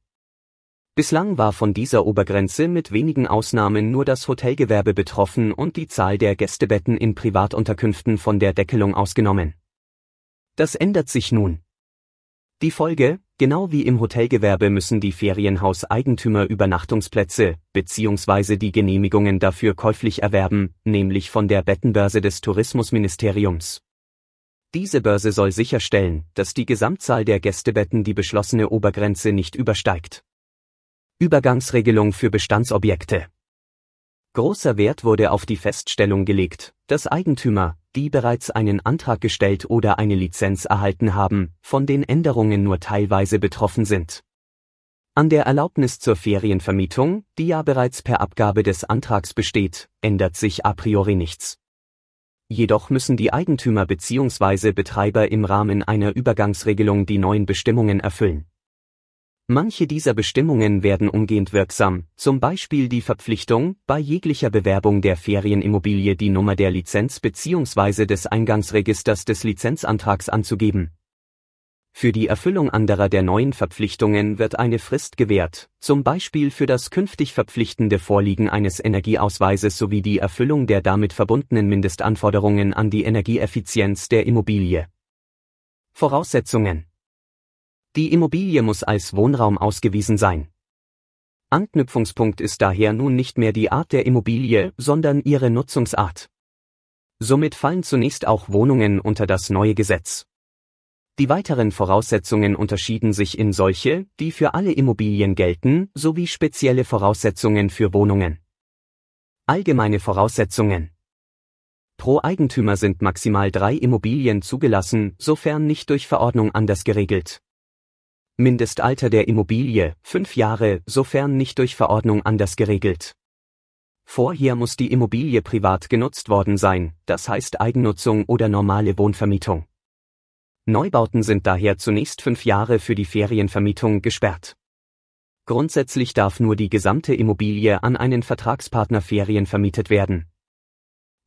Bislang war von dieser Obergrenze mit wenigen Ausnahmen nur das Hotelgewerbe betroffen und die Zahl der Gästebetten in Privatunterkünften von der Deckelung ausgenommen. Das ändert sich nun. Die Folge, genau wie im Hotelgewerbe müssen die Ferienhauseigentümer Übernachtungsplätze bzw. die Genehmigungen dafür käuflich erwerben, nämlich von der Bettenbörse des Tourismusministeriums. Diese Börse soll sicherstellen, dass die Gesamtzahl der Gästebetten die beschlossene Obergrenze nicht übersteigt. Übergangsregelung für Bestandsobjekte. Großer Wert wurde auf die Feststellung gelegt, dass Eigentümer, die bereits einen Antrag gestellt oder eine Lizenz erhalten haben, von den Änderungen nur teilweise betroffen sind. An der Erlaubnis zur Ferienvermietung, die ja bereits per Abgabe des Antrags besteht, ändert sich a priori nichts. Jedoch müssen die Eigentümer bzw. Betreiber im Rahmen einer Übergangsregelung die neuen Bestimmungen erfüllen. Manche dieser Bestimmungen werden umgehend wirksam, zum Beispiel die Verpflichtung, bei jeglicher Bewerbung der Ferienimmobilie die Nummer der Lizenz bzw. des Eingangsregisters des Lizenzantrags anzugeben. Für die Erfüllung anderer der neuen Verpflichtungen wird eine Frist gewährt, zum Beispiel für das künftig verpflichtende Vorliegen eines Energieausweises sowie die Erfüllung der damit verbundenen Mindestanforderungen an die Energieeffizienz der Immobilie. Voraussetzungen die Immobilie muss als Wohnraum ausgewiesen sein. Anknüpfungspunkt ist daher nun nicht mehr die Art der Immobilie, sondern ihre Nutzungsart. Somit fallen zunächst auch Wohnungen unter das neue Gesetz. Die weiteren Voraussetzungen unterschieden sich in solche, die für alle Immobilien gelten, sowie spezielle Voraussetzungen für Wohnungen. Allgemeine Voraussetzungen Pro Eigentümer sind maximal drei Immobilien zugelassen, sofern nicht durch Verordnung anders geregelt. Mindestalter der Immobilie, fünf Jahre, sofern nicht durch Verordnung anders geregelt. Vorher muss die Immobilie privat genutzt worden sein, das heißt Eigennutzung oder normale Wohnvermietung. Neubauten sind daher zunächst fünf Jahre für die Ferienvermietung gesperrt. Grundsätzlich darf nur die gesamte Immobilie an einen Vertragspartner Ferien vermietet werden.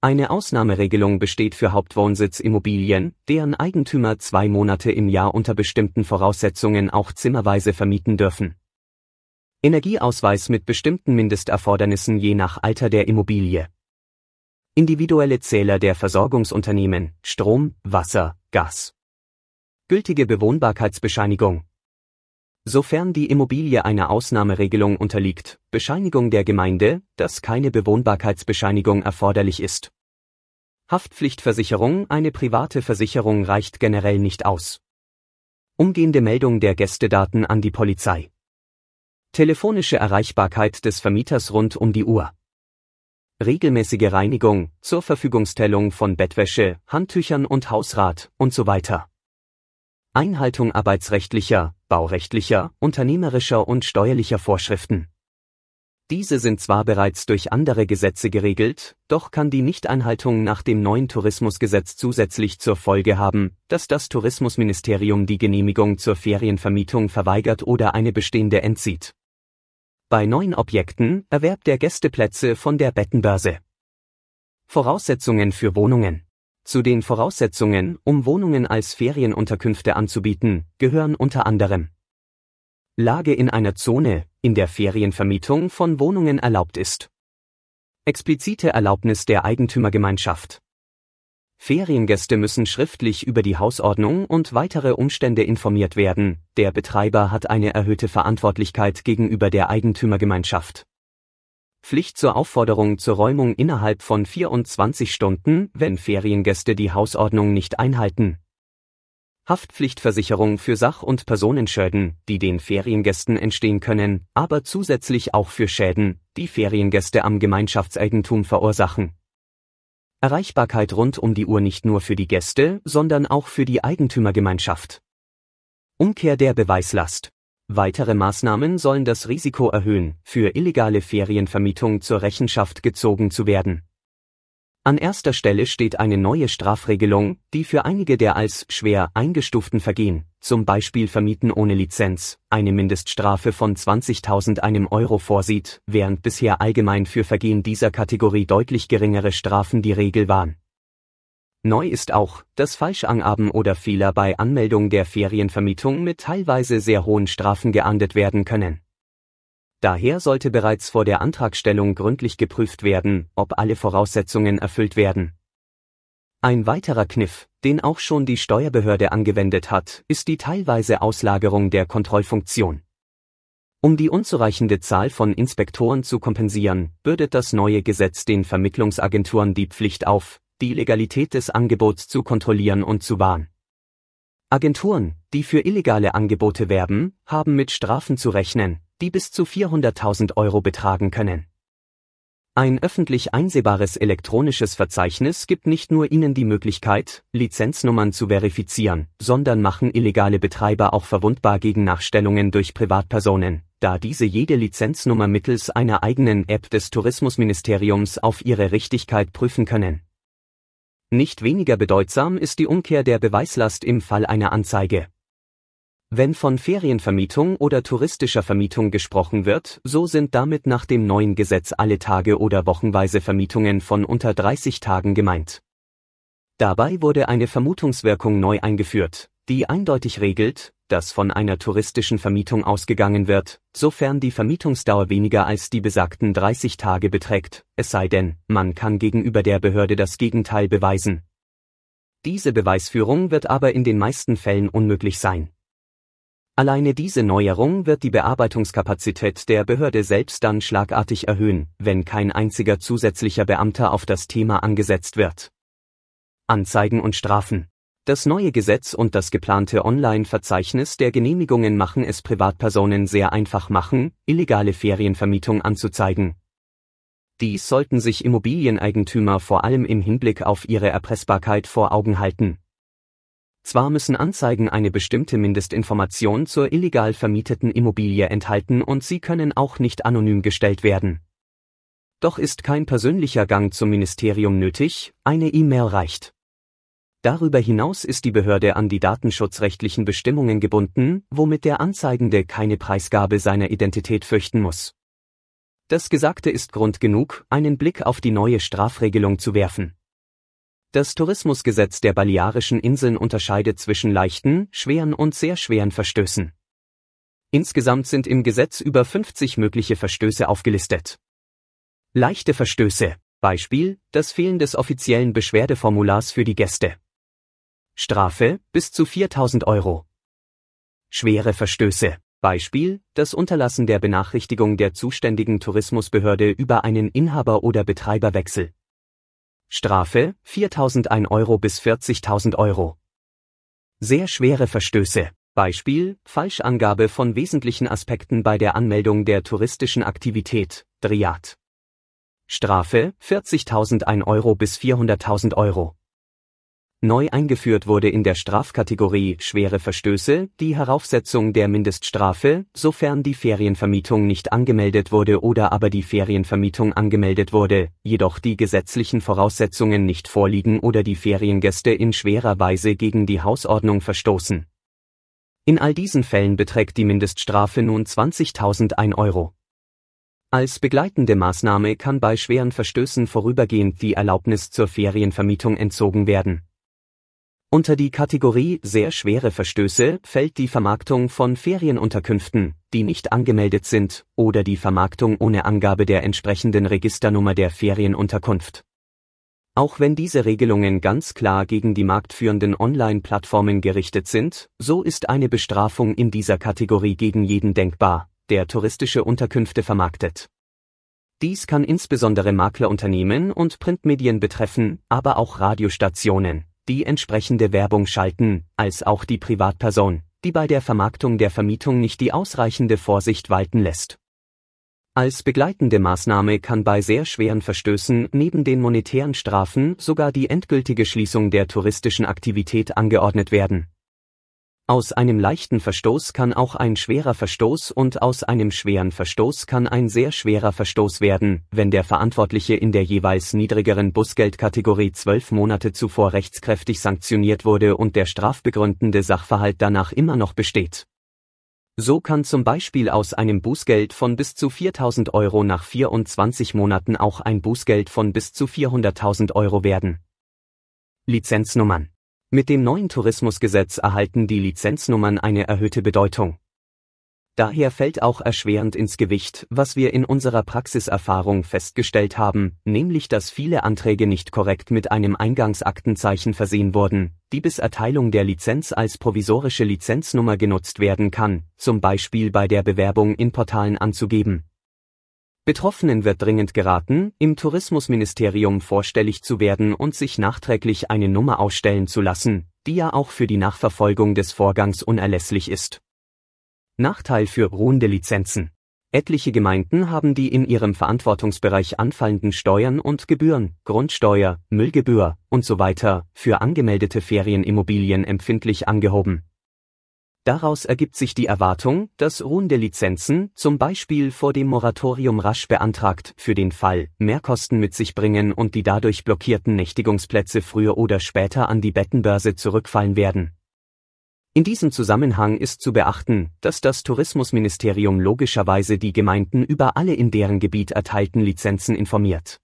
Eine Ausnahmeregelung besteht für Hauptwohnsitz-Immobilien, deren Eigentümer zwei Monate im Jahr unter bestimmten Voraussetzungen auch zimmerweise vermieten dürfen. Energieausweis mit bestimmten Mindesterfordernissen je nach Alter der Immobilie. Individuelle Zähler der Versorgungsunternehmen, Strom, Wasser, Gas. Gültige Bewohnbarkeitsbescheinigung. Sofern die Immobilie einer Ausnahmeregelung unterliegt, Bescheinigung der Gemeinde, dass keine Bewohnbarkeitsbescheinigung erforderlich ist. Haftpflichtversicherung Eine private Versicherung reicht generell nicht aus. Umgehende Meldung der Gästedaten an die Polizei. Telefonische Erreichbarkeit des Vermieters rund um die Uhr. Regelmäßige Reinigung, zur Verfügungstellung von Bettwäsche, Handtüchern und Hausrat und so weiter. Einhaltung arbeitsrechtlicher, baurechtlicher, unternehmerischer und steuerlicher Vorschriften. Diese sind zwar bereits durch andere Gesetze geregelt, doch kann die Nichteinhaltung nach dem neuen Tourismusgesetz zusätzlich zur Folge haben, dass das Tourismusministerium die Genehmigung zur Ferienvermietung verweigert oder eine bestehende entzieht. Bei neuen Objekten erwerbt der Gästeplätze von der Bettenbörse. Voraussetzungen für Wohnungen zu den Voraussetzungen, um Wohnungen als Ferienunterkünfte anzubieten, gehören unter anderem Lage in einer Zone, in der Ferienvermietung von Wohnungen erlaubt ist. Explizite Erlaubnis der Eigentümergemeinschaft. Feriengäste müssen schriftlich über die Hausordnung und weitere Umstände informiert werden, der Betreiber hat eine erhöhte Verantwortlichkeit gegenüber der Eigentümergemeinschaft. Pflicht zur Aufforderung zur Räumung innerhalb von 24 Stunden, wenn Feriengäste die Hausordnung nicht einhalten. Haftpflichtversicherung für Sach- und Personenschäden, die den Feriengästen entstehen können, aber zusätzlich auch für Schäden, die Feriengäste am Gemeinschaftseigentum verursachen. Erreichbarkeit rund um die Uhr nicht nur für die Gäste, sondern auch für die Eigentümergemeinschaft. Umkehr der Beweislast. Weitere Maßnahmen sollen das Risiko erhöhen, für illegale Ferienvermietung zur Rechenschaft gezogen zu werden. An erster Stelle steht eine neue Strafregelung, die für einige der als schwer eingestuften Vergehen, zum Beispiel Vermieten ohne Lizenz, eine Mindeststrafe von 20.000 einem Euro vorsieht, während bisher allgemein für Vergehen dieser Kategorie deutlich geringere Strafen die Regel waren. Neu ist auch, dass Falschangaben oder Fehler bei Anmeldung der Ferienvermietung mit teilweise sehr hohen Strafen geahndet werden können. Daher sollte bereits vor der Antragstellung gründlich geprüft werden, ob alle Voraussetzungen erfüllt werden. Ein weiterer Kniff, den auch schon die Steuerbehörde angewendet hat, ist die teilweise Auslagerung der Kontrollfunktion. Um die unzureichende Zahl von Inspektoren zu kompensieren, bürdet das neue Gesetz den Vermittlungsagenturen die Pflicht auf, die Legalität des Angebots zu kontrollieren und zu wahren. Agenturen, die für illegale Angebote werben, haben mit Strafen zu rechnen, die bis zu 400.000 Euro betragen können. Ein öffentlich einsehbares elektronisches Verzeichnis gibt nicht nur Ihnen die Möglichkeit, Lizenznummern zu verifizieren, sondern machen illegale Betreiber auch verwundbar gegen Nachstellungen durch Privatpersonen, da diese jede Lizenznummer mittels einer eigenen App des Tourismusministeriums auf ihre Richtigkeit prüfen können. Nicht weniger bedeutsam ist die Umkehr der Beweislast im Fall einer Anzeige. Wenn von Ferienvermietung oder touristischer Vermietung gesprochen wird, so sind damit nach dem neuen Gesetz alle Tage oder wochenweise Vermietungen von unter 30 Tagen gemeint. Dabei wurde eine Vermutungswirkung neu eingeführt, die eindeutig regelt, dass von einer touristischen Vermietung ausgegangen wird, sofern die Vermietungsdauer weniger als die besagten 30 Tage beträgt, es sei denn, man kann gegenüber der Behörde das Gegenteil beweisen. Diese Beweisführung wird aber in den meisten Fällen unmöglich sein. Alleine diese Neuerung wird die Bearbeitungskapazität der Behörde selbst dann schlagartig erhöhen, wenn kein einziger zusätzlicher Beamter auf das Thema angesetzt wird. Anzeigen und Strafen das neue Gesetz und das geplante Online-Verzeichnis der Genehmigungen machen es Privatpersonen sehr einfach machen, illegale Ferienvermietung anzuzeigen. Dies sollten sich Immobilieneigentümer vor allem im Hinblick auf ihre Erpressbarkeit vor Augen halten. Zwar müssen Anzeigen eine bestimmte Mindestinformation zur illegal vermieteten Immobilie enthalten und sie können auch nicht anonym gestellt werden. Doch ist kein persönlicher Gang zum Ministerium nötig, eine E-Mail reicht. Darüber hinaus ist die Behörde an die datenschutzrechtlichen Bestimmungen gebunden, womit der Anzeigende keine Preisgabe seiner Identität fürchten muss. Das Gesagte ist Grund genug, einen Blick auf die neue Strafregelung zu werfen. Das Tourismusgesetz der Balearischen Inseln unterscheidet zwischen leichten, schweren und sehr schweren Verstößen. Insgesamt sind im Gesetz über 50 mögliche Verstöße aufgelistet. Leichte Verstöße, Beispiel, das Fehlen des offiziellen Beschwerdeformulars für die Gäste. Strafe bis zu 4000 Euro. Schwere Verstöße. Beispiel, das Unterlassen der Benachrichtigung der zuständigen Tourismusbehörde über einen Inhaber- oder Betreiberwechsel. Strafe 4.001 Euro bis 40.000 Euro. Sehr schwere Verstöße. Beispiel, Falschangabe von wesentlichen Aspekten bei der Anmeldung der touristischen Aktivität, Driat. Strafe 40.001 Euro bis 400.000 Euro. Neu eingeführt wurde in der Strafkategorie schwere Verstöße die Heraufsetzung der Mindeststrafe, sofern die Ferienvermietung nicht angemeldet wurde oder aber die Ferienvermietung angemeldet wurde, jedoch die gesetzlichen Voraussetzungen nicht vorliegen oder die Feriengäste in schwerer Weise gegen die Hausordnung verstoßen. In all diesen Fällen beträgt die Mindeststrafe nun 20.001 Euro. Als begleitende Maßnahme kann bei schweren Verstößen vorübergehend die Erlaubnis zur Ferienvermietung entzogen werden unter die Kategorie sehr schwere Verstöße fällt die Vermarktung von Ferienunterkünften, die nicht angemeldet sind, oder die Vermarktung ohne Angabe der entsprechenden Registernummer der Ferienunterkunft. Auch wenn diese Regelungen ganz klar gegen die marktführenden Online-Plattformen gerichtet sind, so ist eine Bestrafung in dieser Kategorie gegen jeden denkbar, der touristische Unterkünfte vermarktet. Dies kann insbesondere Maklerunternehmen und Printmedien betreffen, aber auch Radiostationen die entsprechende Werbung schalten, als auch die Privatperson, die bei der Vermarktung der Vermietung nicht die ausreichende Vorsicht walten lässt. Als begleitende Maßnahme kann bei sehr schweren Verstößen neben den monetären Strafen sogar die endgültige Schließung der touristischen Aktivität angeordnet werden aus einem leichten Verstoß kann auch ein schwerer Verstoß und aus einem schweren Verstoß kann ein sehr schwerer Verstoß werden, wenn der Verantwortliche in der jeweils niedrigeren Bußgeldkategorie zwölf Monate zuvor rechtskräftig sanktioniert wurde und der strafbegründende Sachverhalt danach immer noch besteht. So kann zum Beispiel aus einem Bußgeld von bis zu 4000 Euro nach 24 Monaten auch ein Bußgeld von bis zu 400.000 Euro werden. Lizenznummern mit dem neuen Tourismusgesetz erhalten die Lizenznummern eine erhöhte Bedeutung. Daher fällt auch erschwerend ins Gewicht, was wir in unserer Praxiserfahrung festgestellt haben, nämlich dass viele Anträge nicht korrekt mit einem Eingangsaktenzeichen versehen wurden, die bis Erteilung der Lizenz als provisorische Lizenznummer genutzt werden kann, zum Beispiel bei der Bewerbung in Portalen anzugeben. Betroffenen wird dringend geraten, im Tourismusministerium vorstellig zu werden und sich nachträglich eine Nummer ausstellen zu lassen, die ja auch für die Nachverfolgung des Vorgangs unerlässlich ist. Nachteil für ruhende Lizenzen. Etliche Gemeinden haben die in ihrem Verantwortungsbereich anfallenden Steuern und Gebühren, Grundsteuer, Müllgebühr und so weiter, für angemeldete Ferienimmobilien empfindlich angehoben Daraus ergibt sich die Erwartung, dass ruhende Lizenzen, zum Beispiel vor dem Moratorium rasch beantragt, für den Fall Mehrkosten mit sich bringen und die dadurch blockierten Nächtigungsplätze früher oder später an die Bettenbörse zurückfallen werden. In diesem Zusammenhang ist zu beachten, dass das Tourismusministerium logischerweise die Gemeinden über alle in deren Gebiet erteilten Lizenzen informiert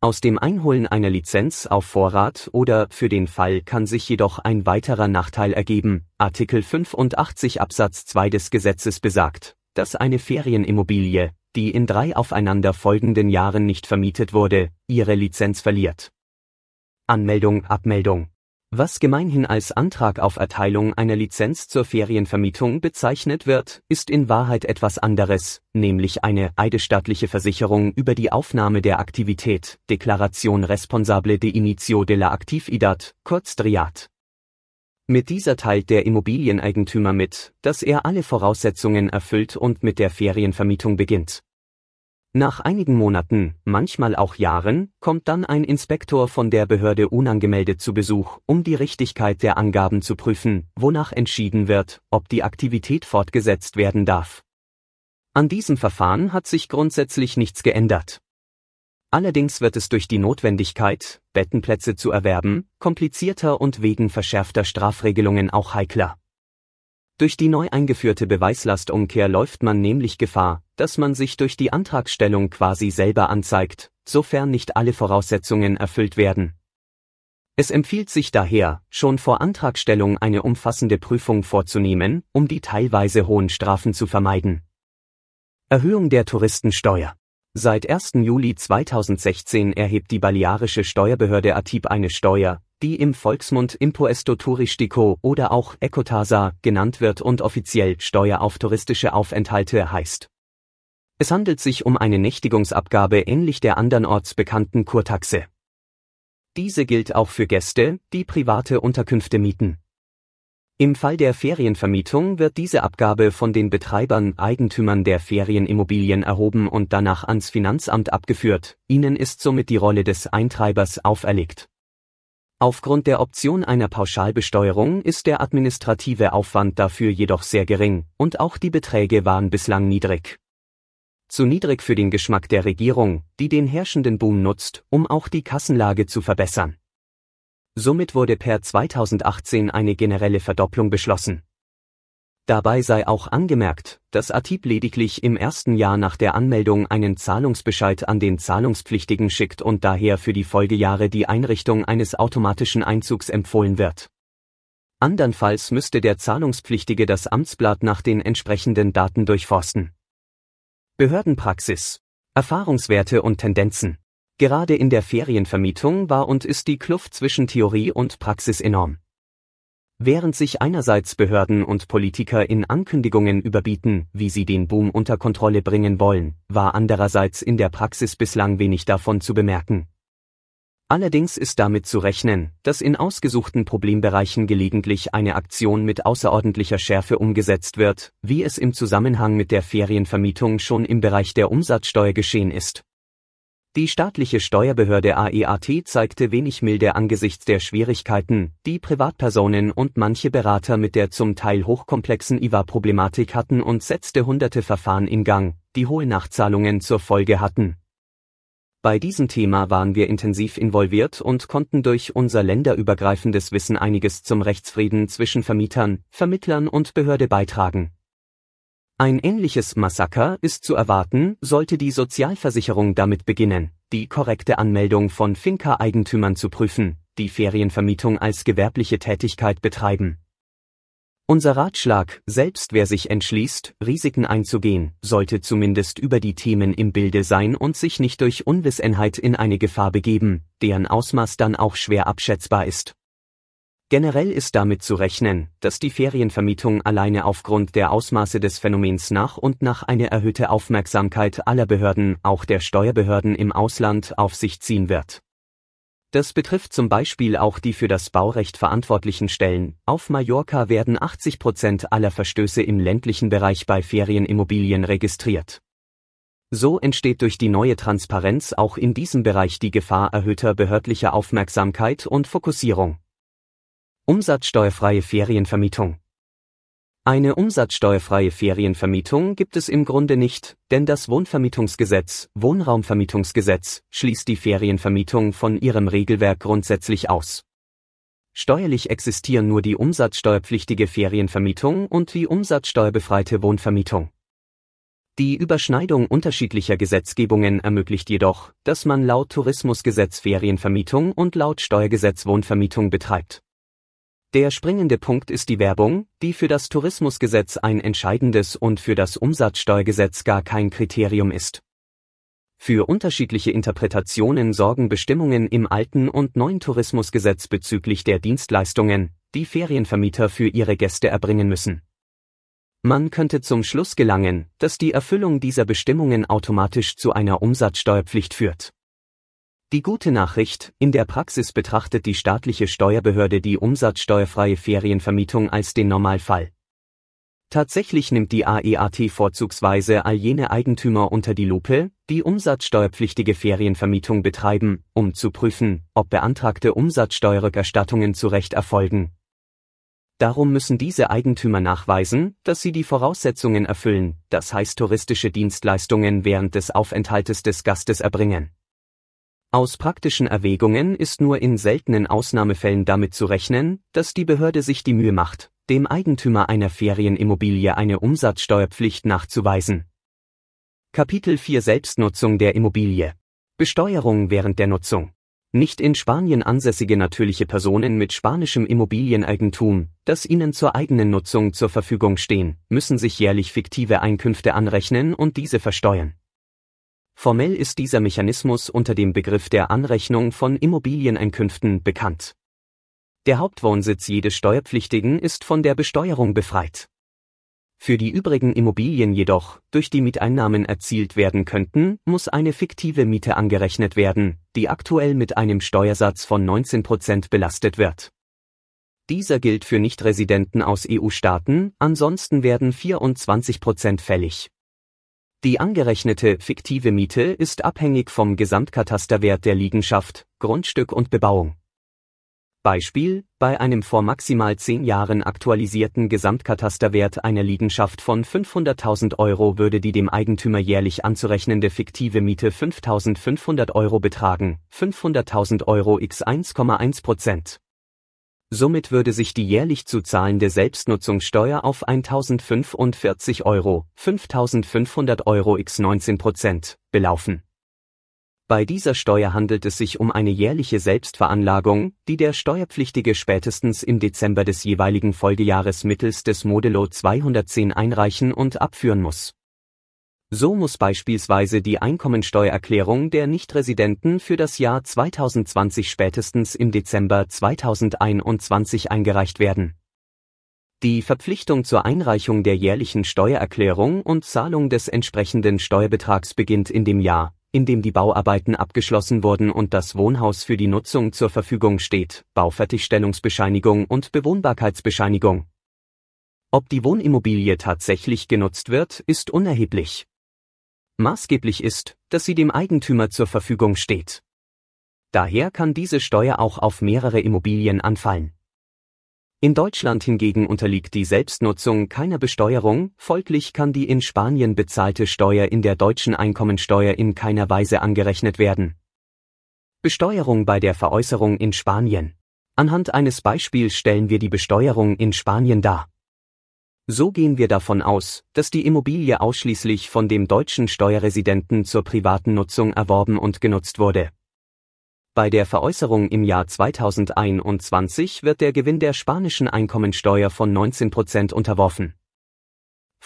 aus dem Einholen einer Lizenz auf Vorrat oder für den Fall kann sich jedoch ein weiterer Nachteil ergeben. Artikel 85 Absatz 2 des Gesetzes besagt, dass eine Ferienimmobilie, die in drei aufeinander folgenden Jahren nicht vermietet wurde, ihre Lizenz verliert. Anmeldung Abmeldung was gemeinhin als Antrag auf Erteilung einer Lizenz zur Ferienvermietung bezeichnet wird, ist in Wahrheit etwas anderes, nämlich eine eidesstattliche Versicherung über die Aufnahme der Aktivität, Deklaration responsable de inicio de la actividad, kurz DRIAT. Mit dieser teilt der Immobilieneigentümer mit, dass er alle Voraussetzungen erfüllt und mit der Ferienvermietung beginnt. Nach einigen Monaten, manchmal auch Jahren, kommt dann ein Inspektor von der Behörde unangemeldet zu Besuch, um die Richtigkeit der Angaben zu prüfen, wonach entschieden wird, ob die Aktivität fortgesetzt werden darf. An diesem Verfahren hat sich grundsätzlich nichts geändert. Allerdings wird es durch die Notwendigkeit, Bettenplätze zu erwerben, komplizierter und wegen verschärfter Strafregelungen auch heikler. Durch die neu eingeführte Beweislastumkehr läuft man nämlich Gefahr, dass man sich durch die Antragstellung quasi selber anzeigt, sofern nicht alle Voraussetzungen erfüllt werden. Es empfiehlt sich daher, schon vor Antragstellung eine umfassende Prüfung vorzunehmen, um die teilweise hohen Strafen zu vermeiden. Erhöhung der Touristensteuer. Seit 1. Juli 2016 erhebt die balearische Steuerbehörde ATIP eine Steuer, die im Volksmund Impuesto Turistico oder auch Ecotasa genannt wird und offiziell Steuer auf touristische Aufenthalte heißt. Es handelt sich um eine Nächtigungsabgabe ähnlich der andernorts bekannten Kurtaxe. Diese gilt auch für Gäste, die private Unterkünfte mieten. Im Fall der Ferienvermietung wird diese Abgabe von den Betreibern Eigentümern der Ferienimmobilien erhoben und danach ans Finanzamt abgeführt, ihnen ist somit die Rolle des Eintreibers auferlegt. Aufgrund der Option einer Pauschalbesteuerung ist der administrative Aufwand dafür jedoch sehr gering, und auch die Beträge waren bislang niedrig. Zu niedrig für den Geschmack der Regierung, die den herrschenden Boom nutzt, um auch die Kassenlage zu verbessern. Somit wurde per 2018 eine generelle Verdopplung beschlossen. Dabei sei auch angemerkt, dass ATIP lediglich im ersten Jahr nach der Anmeldung einen Zahlungsbescheid an den Zahlungspflichtigen schickt und daher für die Folgejahre die Einrichtung eines automatischen Einzugs empfohlen wird. Andernfalls müsste der Zahlungspflichtige das Amtsblatt nach den entsprechenden Daten durchforsten. Behördenpraxis, Erfahrungswerte und Tendenzen. Gerade in der Ferienvermietung war und ist die Kluft zwischen Theorie und Praxis enorm. Während sich einerseits Behörden und Politiker in Ankündigungen überbieten, wie sie den Boom unter Kontrolle bringen wollen, war andererseits in der Praxis bislang wenig davon zu bemerken. Allerdings ist damit zu rechnen, dass in ausgesuchten Problembereichen gelegentlich eine Aktion mit außerordentlicher Schärfe umgesetzt wird, wie es im Zusammenhang mit der Ferienvermietung schon im Bereich der Umsatzsteuer geschehen ist. Die staatliche Steuerbehörde AEAT zeigte wenig Milde angesichts der Schwierigkeiten, die Privatpersonen und manche Berater mit der zum Teil hochkomplexen IVA-Problematik hatten und setzte hunderte Verfahren in Gang, die hohe Nachzahlungen zur Folge hatten. Bei diesem Thema waren wir intensiv involviert und konnten durch unser länderübergreifendes Wissen einiges zum Rechtsfrieden zwischen Vermietern, Vermittlern und Behörde beitragen. Ein ähnliches Massaker ist zu erwarten, sollte die Sozialversicherung damit beginnen, die korrekte Anmeldung von Finca-Eigentümern zu prüfen, die Ferienvermietung als gewerbliche Tätigkeit betreiben. Unser Ratschlag, selbst wer sich entschließt, Risiken einzugehen, sollte zumindest über die Themen im Bilde sein und sich nicht durch Unwissenheit in eine Gefahr begeben, deren Ausmaß dann auch schwer abschätzbar ist. Generell ist damit zu rechnen, dass die Ferienvermietung alleine aufgrund der Ausmaße des Phänomens nach und nach eine erhöhte Aufmerksamkeit aller Behörden, auch der Steuerbehörden im Ausland, auf sich ziehen wird. Das betrifft zum Beispiel auch die für das Baurecht verantwortlichen Stellen. Auf Mallorca werden 80 Prozent aller Verstöße im ländlichen Bereich bei Ferienimmobilien registriert. So entsteht durch die neue Transparenz auch in diesem Bereich die Gefahr erhöhter behördlicher Aufmerksamkeit und Fokussierung. Umsatzsteuerfreie Ferienvermietung. Eine umsatzsteuerfreie Ferienvermietung gibt es im Grunde nicht, denn das Wohnvermietungsgesetz, Wohnraumvermietungsgesetz, schließt die Ferienvermietung von ihrem Regelwerk grundsätzlich aus. Steuerlich existieren nur die umsatzsteuerpflichtige Ferienvermietung und die umsatzsteuerbefreite Wohnvermietung. Die Überschneidung unterschiedlicher Gesetzgebungen ermöglicht jedoch, dass man laut Tourismusgesetz Ferienvermietung und laut Steuergesetz Wohnvermietung betreibt. Der springende Punkt ist die Werbung, die für das Tourismusgesetz ein entscheidendes und für das Umsatzsteuergesetz gar kein Kriterium ist. Für unterschiedliche Interpretationen sorgen Bestimmungen im alten und neuen Tourismusgesetz bezüglich der Dienstleistungen, die Ferienvermieter für ihre Gäste erbringen müssen. Man könnte zum Schluss gelangen, dass die Erfüllung dieser Bestimmungen automatisch zu einer Umsatzsteuerpflicht führt. Die gute Nachricht, in der Praxis betrachtet die staatliche Steuerbehörde die umsatzsteuerfreie Ferienvermietung als den Normalfall. Tatsächlich nimmt die AEAT vorzugsweise all jene Eigentümer unter die Lupe, die umsatzsteuerpflichtige Ferienvermietung betreiben, um zu prüfen, ob beantragte Umsatzsteuerrückerstattungen zu Recht erfolgen. Darum müssen diese Eigentümer nachweisen, dass sie die Voraussetzungen erfüllen, das heißt touristische Dienstleistungen während des Aufenthaltes des Gastes erbringen. Aus praktischen Erwägungen ist nur in seltenen Ausnahmefällen damit zu rechnen, dass die Behörde sich die Mühe macht, dem Eigentümer einer Ferienimmobilie eine Umsatzsteuerpflicht nachzuweisen. Kapitel 4 Selbstnutzung der Immobilie Besteuerung während der Nutzung nicht in Spanien ansässige natürliche Personen mit spanischem Immobilieneigentum, das ihnen zur eigenen Nutzung zur Verfügung stehen, müssen sich jährlich fiktive Einkünfte anrechnen und diese versteuern. Formell ist dieser Mechanismus unter dem Begriff der Anrechnung von Immobilieneinkünften bekannt. Der Hauptwohnsitz jedes Steuerpflichtigen ist von der Besteuerung befreit. Für die übrigen Immobilien jedoch, durch die Mieteinnahmen erzielt werden könnten, muss eine fiktive Miete angerechnet werden, die aktuell mit einem Steuersatz von 19% belastet wird. Dieser gilt für Nichtresidenten aus EU-Staaten, ansonsten werden 24% fällig. Die angerechnete fiktive Miete ist abhängig vom Gesamtkatasterwert der Liegenschaft, Grundstück und Bebauung. Beispiel, bei einem vor maximal 10 Jahren aktualisierten Gesamtkatasterwert einer Liegenschaft von 500.000 Euro würde die dem Eigentümer jährlich anzurechnende fiktive Miete 5.500 Euro betragen, 500.000 Euro x 1,1 Prozent. Somit würde sich die jährlich zu zahlende Selbstnutzungssteuer auf 1045 Euro, 5500 Euro x 19 Prozent, belaufen. Bei dieser Steuer handelt es sich um eine jährliche Selbstveranlagung, die der Steuerpflichtige spätestens im Dezember des jeweiligen Folgejahres mittels des Modello 210 einreichen und abführen muss. So muss beispielsweise die Einkommensteuererklärung der Nichtresidenten für das Jahr 2020 spätestens im Dezember 2021 eingereicht werden. Die Verpflichtung zur Einreichung der jährlichen Steuererklärung und Zahlung des entsprechenden Steuerbetrags beginnt in dem Jahr, in dem die Bauarbeiten abgeschlossen wurden und das Wohnhaus für die Nutzung zur Verfügung steht, Baufertigstellungsbescheinigung und Bewohnbarkeitsbescheinigung. Ob die Wohnimmobilie tatsächlich genutzt wird, ist unerheblich. Maßgeblich ist, dass sie dem Eigentümer zur Verfügung steht. Daher kann diese Steuer auch auf mehrere Immobilien anfallen. In Deutschland hingegen unterliegt die Selbstnutzung keiner Besteuerung, folglich kann die in Spanien bezahlte Steuer in der deutschen Einkommensteuer in keiner Weise angerechnet werden. Besteuerung bei der Veräußerung in Spanien. Anhand eines Beispiels stellen wir die Besteuerung in Spanien dar. So gehen wir davon aus, dass die Immobilie ausschließlich von dem deutschen Steuerresidenten zur privaten Nutzung erworben und genutzt wurde. Bei der Veräußerung im Jahr 2021 wird der Gewinn der spanischen Einkommensteuer von 19 Prozent unterworfen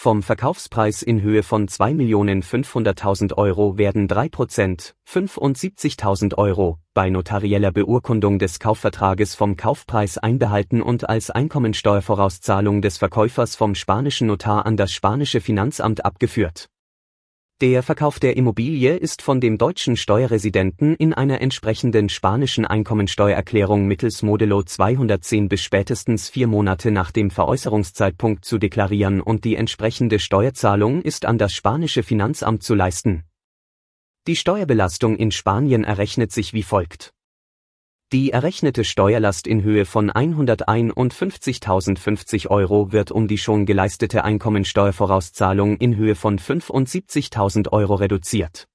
vom Verkaufspreis in Höhe von 2.500.000 Euro werden 3%, 75.000 Euro, bei notarieller Beurkundung des Kaufvertrages vom Kaufpreis einbehalten und als Einkommensteuervorauszahlung des Verkäufers vom spanischen Notar an das spanische Finanzamt abgeführt der Verkauf der Immobilie ist von dem deutschen Steuerresidenten in einer entsprechenden spanischen Einkommensteuererklärung mittels Modello 210 bis spätestens vier Monate nach dem Veräußerungszeitpunkt zu deklarieren und die entsprechende Steuerzahlung ist an das spanische Finanzamt zu leisten. Die Steuerbelastung in Spanien errechnet sich wie folgt die errechnete Steuerlast in Höhe von 151.050 Euro wird um die schon geleistete Einkommensteuervorauszahlung in Höhe von 75.000 Euro reduziert.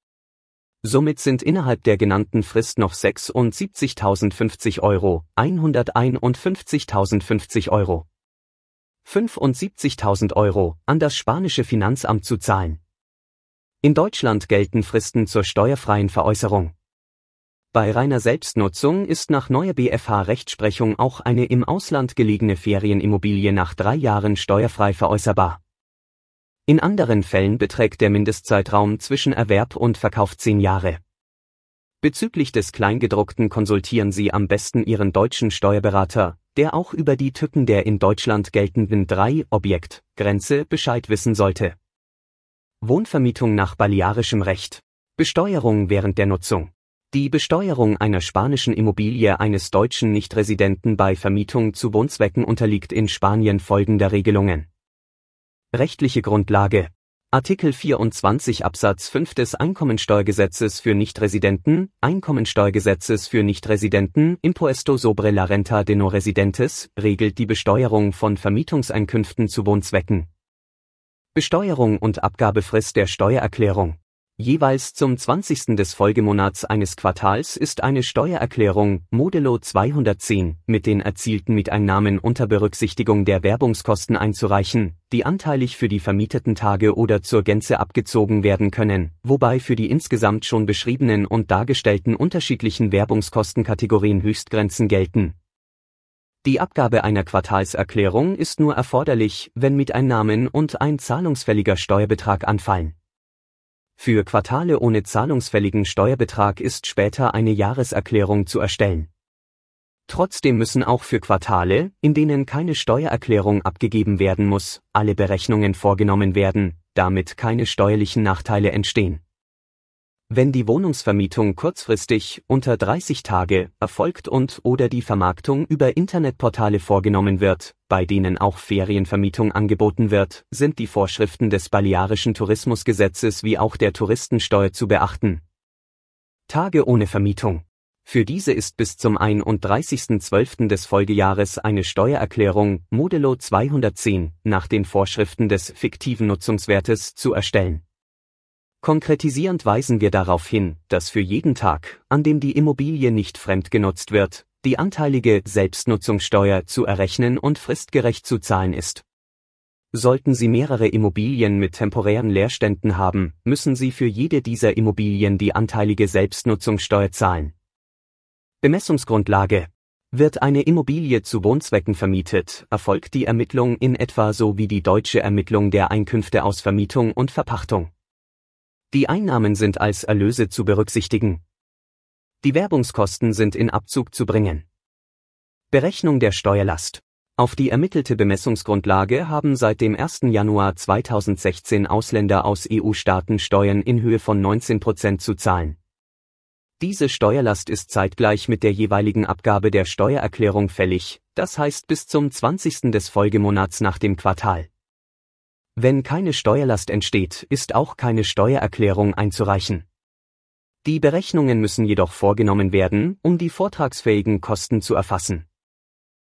Somit sind innerhalb der genannten Frist noch 76.050 Euro, 151.050 Euro, 75.000 Euro an das spanische Finanzamt zu zahlen. In Deutschland gelten Fristen zur steuerfreien Veräußerung. Bei reiner Selbstnutzung ist nach neuer BfH-Rechtsprechung auch eine im Ausland gelegene Ferienimmobilie nach drei Jahren steuerfrei veräußerbar. In anderen Fällen beträgt der Mindestzeitraum zwischen Erwerb und Verkauf zehn Jahre. Bezüglich des Kleingedruckten konsultieren Sie am besten Ihren deutschen Steuerberater, der auch über die Tücken der in Deutschland geltenden drei Objekt Grenze Bescheid wissen sollte. Wohnvermietung nach balearischem Recht. Besteuerung während der Nutzung. Die Besteuerung einer spanischen Immobilie eines deutschen Nichtresidenten bei Vermietung zu Wohnzwecken unterliegt in Spanien folgender Regelungen. Rechtliche Grundlage Artikel 24 Absatz 5 des Einkommensteuergesetzes für Nichtresidenten, Einkommensteuergesetzes für Nichtresidenten, Impuesto sobre la renta de no residentes, regelt die Besteuerung von Vermietungseinkünften zu Wohnzwecken. Besteuerung und Abgabefrist der Steuererklärung Jeweils zum 20. des Folgemonats eines Quartals ist eine Steuererklärung Modello 210 mit den erzielten Mieteinnahmen unter Berücksichtigung der Werbungskosten einzureichen, die anteilig für die vermieteten Tage oder zur Gänze abgezogen werden können, wobei für die insgesamt schon beschriebenen und dargestellten unterschiedlichen Werbungskostenkategorien Höchstgrenzen gelten. Die Abgabe einer Quartalserklärung ist nur erforderlich, wenn Mieteinnahmen und ein zahlungsfälliger Steuerbetrag anfallen für Quartale ohne zahlungsfälligen Steuerbetrag ist später eine Jahreserklärung zu erstellen. Trotzdem müssen auch für Quartale, in denen keine Steuererklärung abgegeben werden muss, alle Berechnungen vorgenommen werden, damit keine steuerlichen Nachteile entstehen. Wenn die Wohnungsvermietung kurzfristig unter 30 Tage erfolgt und oder die Vermarktung über Internetportale vorgenommen wird, bei denen auch Ferienvermietung angeboten wird, sind die Vorschriften des Balearischen Tourismusgesetzes wie auch der Touristensteuer zu beachten. Tage ohne Vermietung. Für diese ist bis zum 31.12. des Folgejahres eine Steuererklärung Modello 210 nach den Vorschriften des fiktiven Nutzungswertes zu erstellen. Konkretisierend weisen wir darauf hin, dass für jeden Tag, an dem die Immobilie nicht fremdgenutzt wird, die anteilige Selbstnutzungssteuer zu errechnen und fristgerecht zu zahlen ist. Sollten Sie mehrere Immobilien mit temporären Leerständen haben, müssen Sie für jede dieser Immobilien die anteilige Selbstnutzungssteuer zahlen. Bemessungsgrundlage wird eine Immobilie zu Wohnzwecken vermietet, erfolgt die Ermittlung in etwa so wie die deutsche Ermittlung der Einkünfte aus Vermietung und Verpachtung. Die Einnahmen sind als Erlöse zu berücksichtigen. Die Werbungskosten sind in Abzug zu bringen. Berechnung der Steuerlast. Auf die ermittelte Bemessungsgrundlage haben seit dem 1. Januar 2016 Ausländer aus EU-Staaten Steuern in Höhe von 19 Prozent zu zahlen. Diese Steuerlast ist zeitgleich mit der jeweiligen Abgabe der Steuererklärung fällig, das heißt bis zum 20. des Folgemonats nach dem Quartal. Wenn keine Steuerlast entsteht, ist auch keine Steuererklärung einzureichen. Die Berechnungen müssen jedoch vorgenommen werden, um die vortragsfähigen Kosten zu erfassen.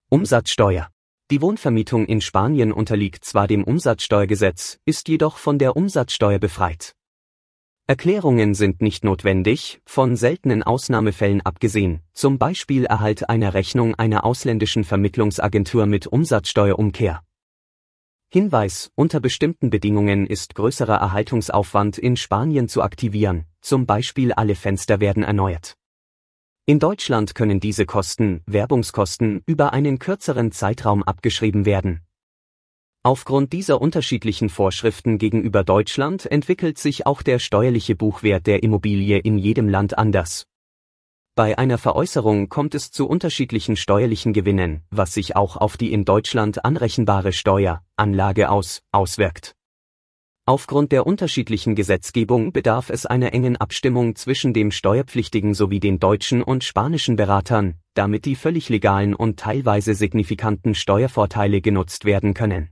Umsatzsteuer. Die Wohnvermietung in Spanien unterliegt zwar dem Umsatzsteuergesetz, ist jedoch von der Umsatzsteuer befreit. Erklärungen sind nicht notwendig, von seltenen Ausnahmefällen abgesehen, zum Beispiel Erhalt einer Rechnung einer ausländischen Vermittlungsagentur mit Umsatzsteuerumkehr. Hinweis, unter bestimmten Bedingungen ist größerer Erhaltungsaufwand in Spanien zu aktivieren, zum Beispiel alle Fenster werden erneuert. In Deutschland können diese Kosten, Werbungskosten, über einen kürzeren Zeitraum abgeschrieben werden. Aufgrund dieser unterschiedlichen Vorschriften gegenüber Deutschland entwickelt sich auch der steuerliche Buchwert der Immobilie in jedem Land anders. Bei einer Veräußerung kommt es zu unterschiedlichen steuerlichen Gewinnen, was sich auch auf die in Deutschland anrechenbare Steuer, Anlage aus, auswirkt. Aufgrund der unterschiedlichen Gesetzgebung bedarf es einer engen Abstimmung zwischen dem Steuerpflichtigen sowie den deutschen und spanischen Beratern, damit die völlig legalen und teilweise signifikanten Steuervorteile genutzt werden können.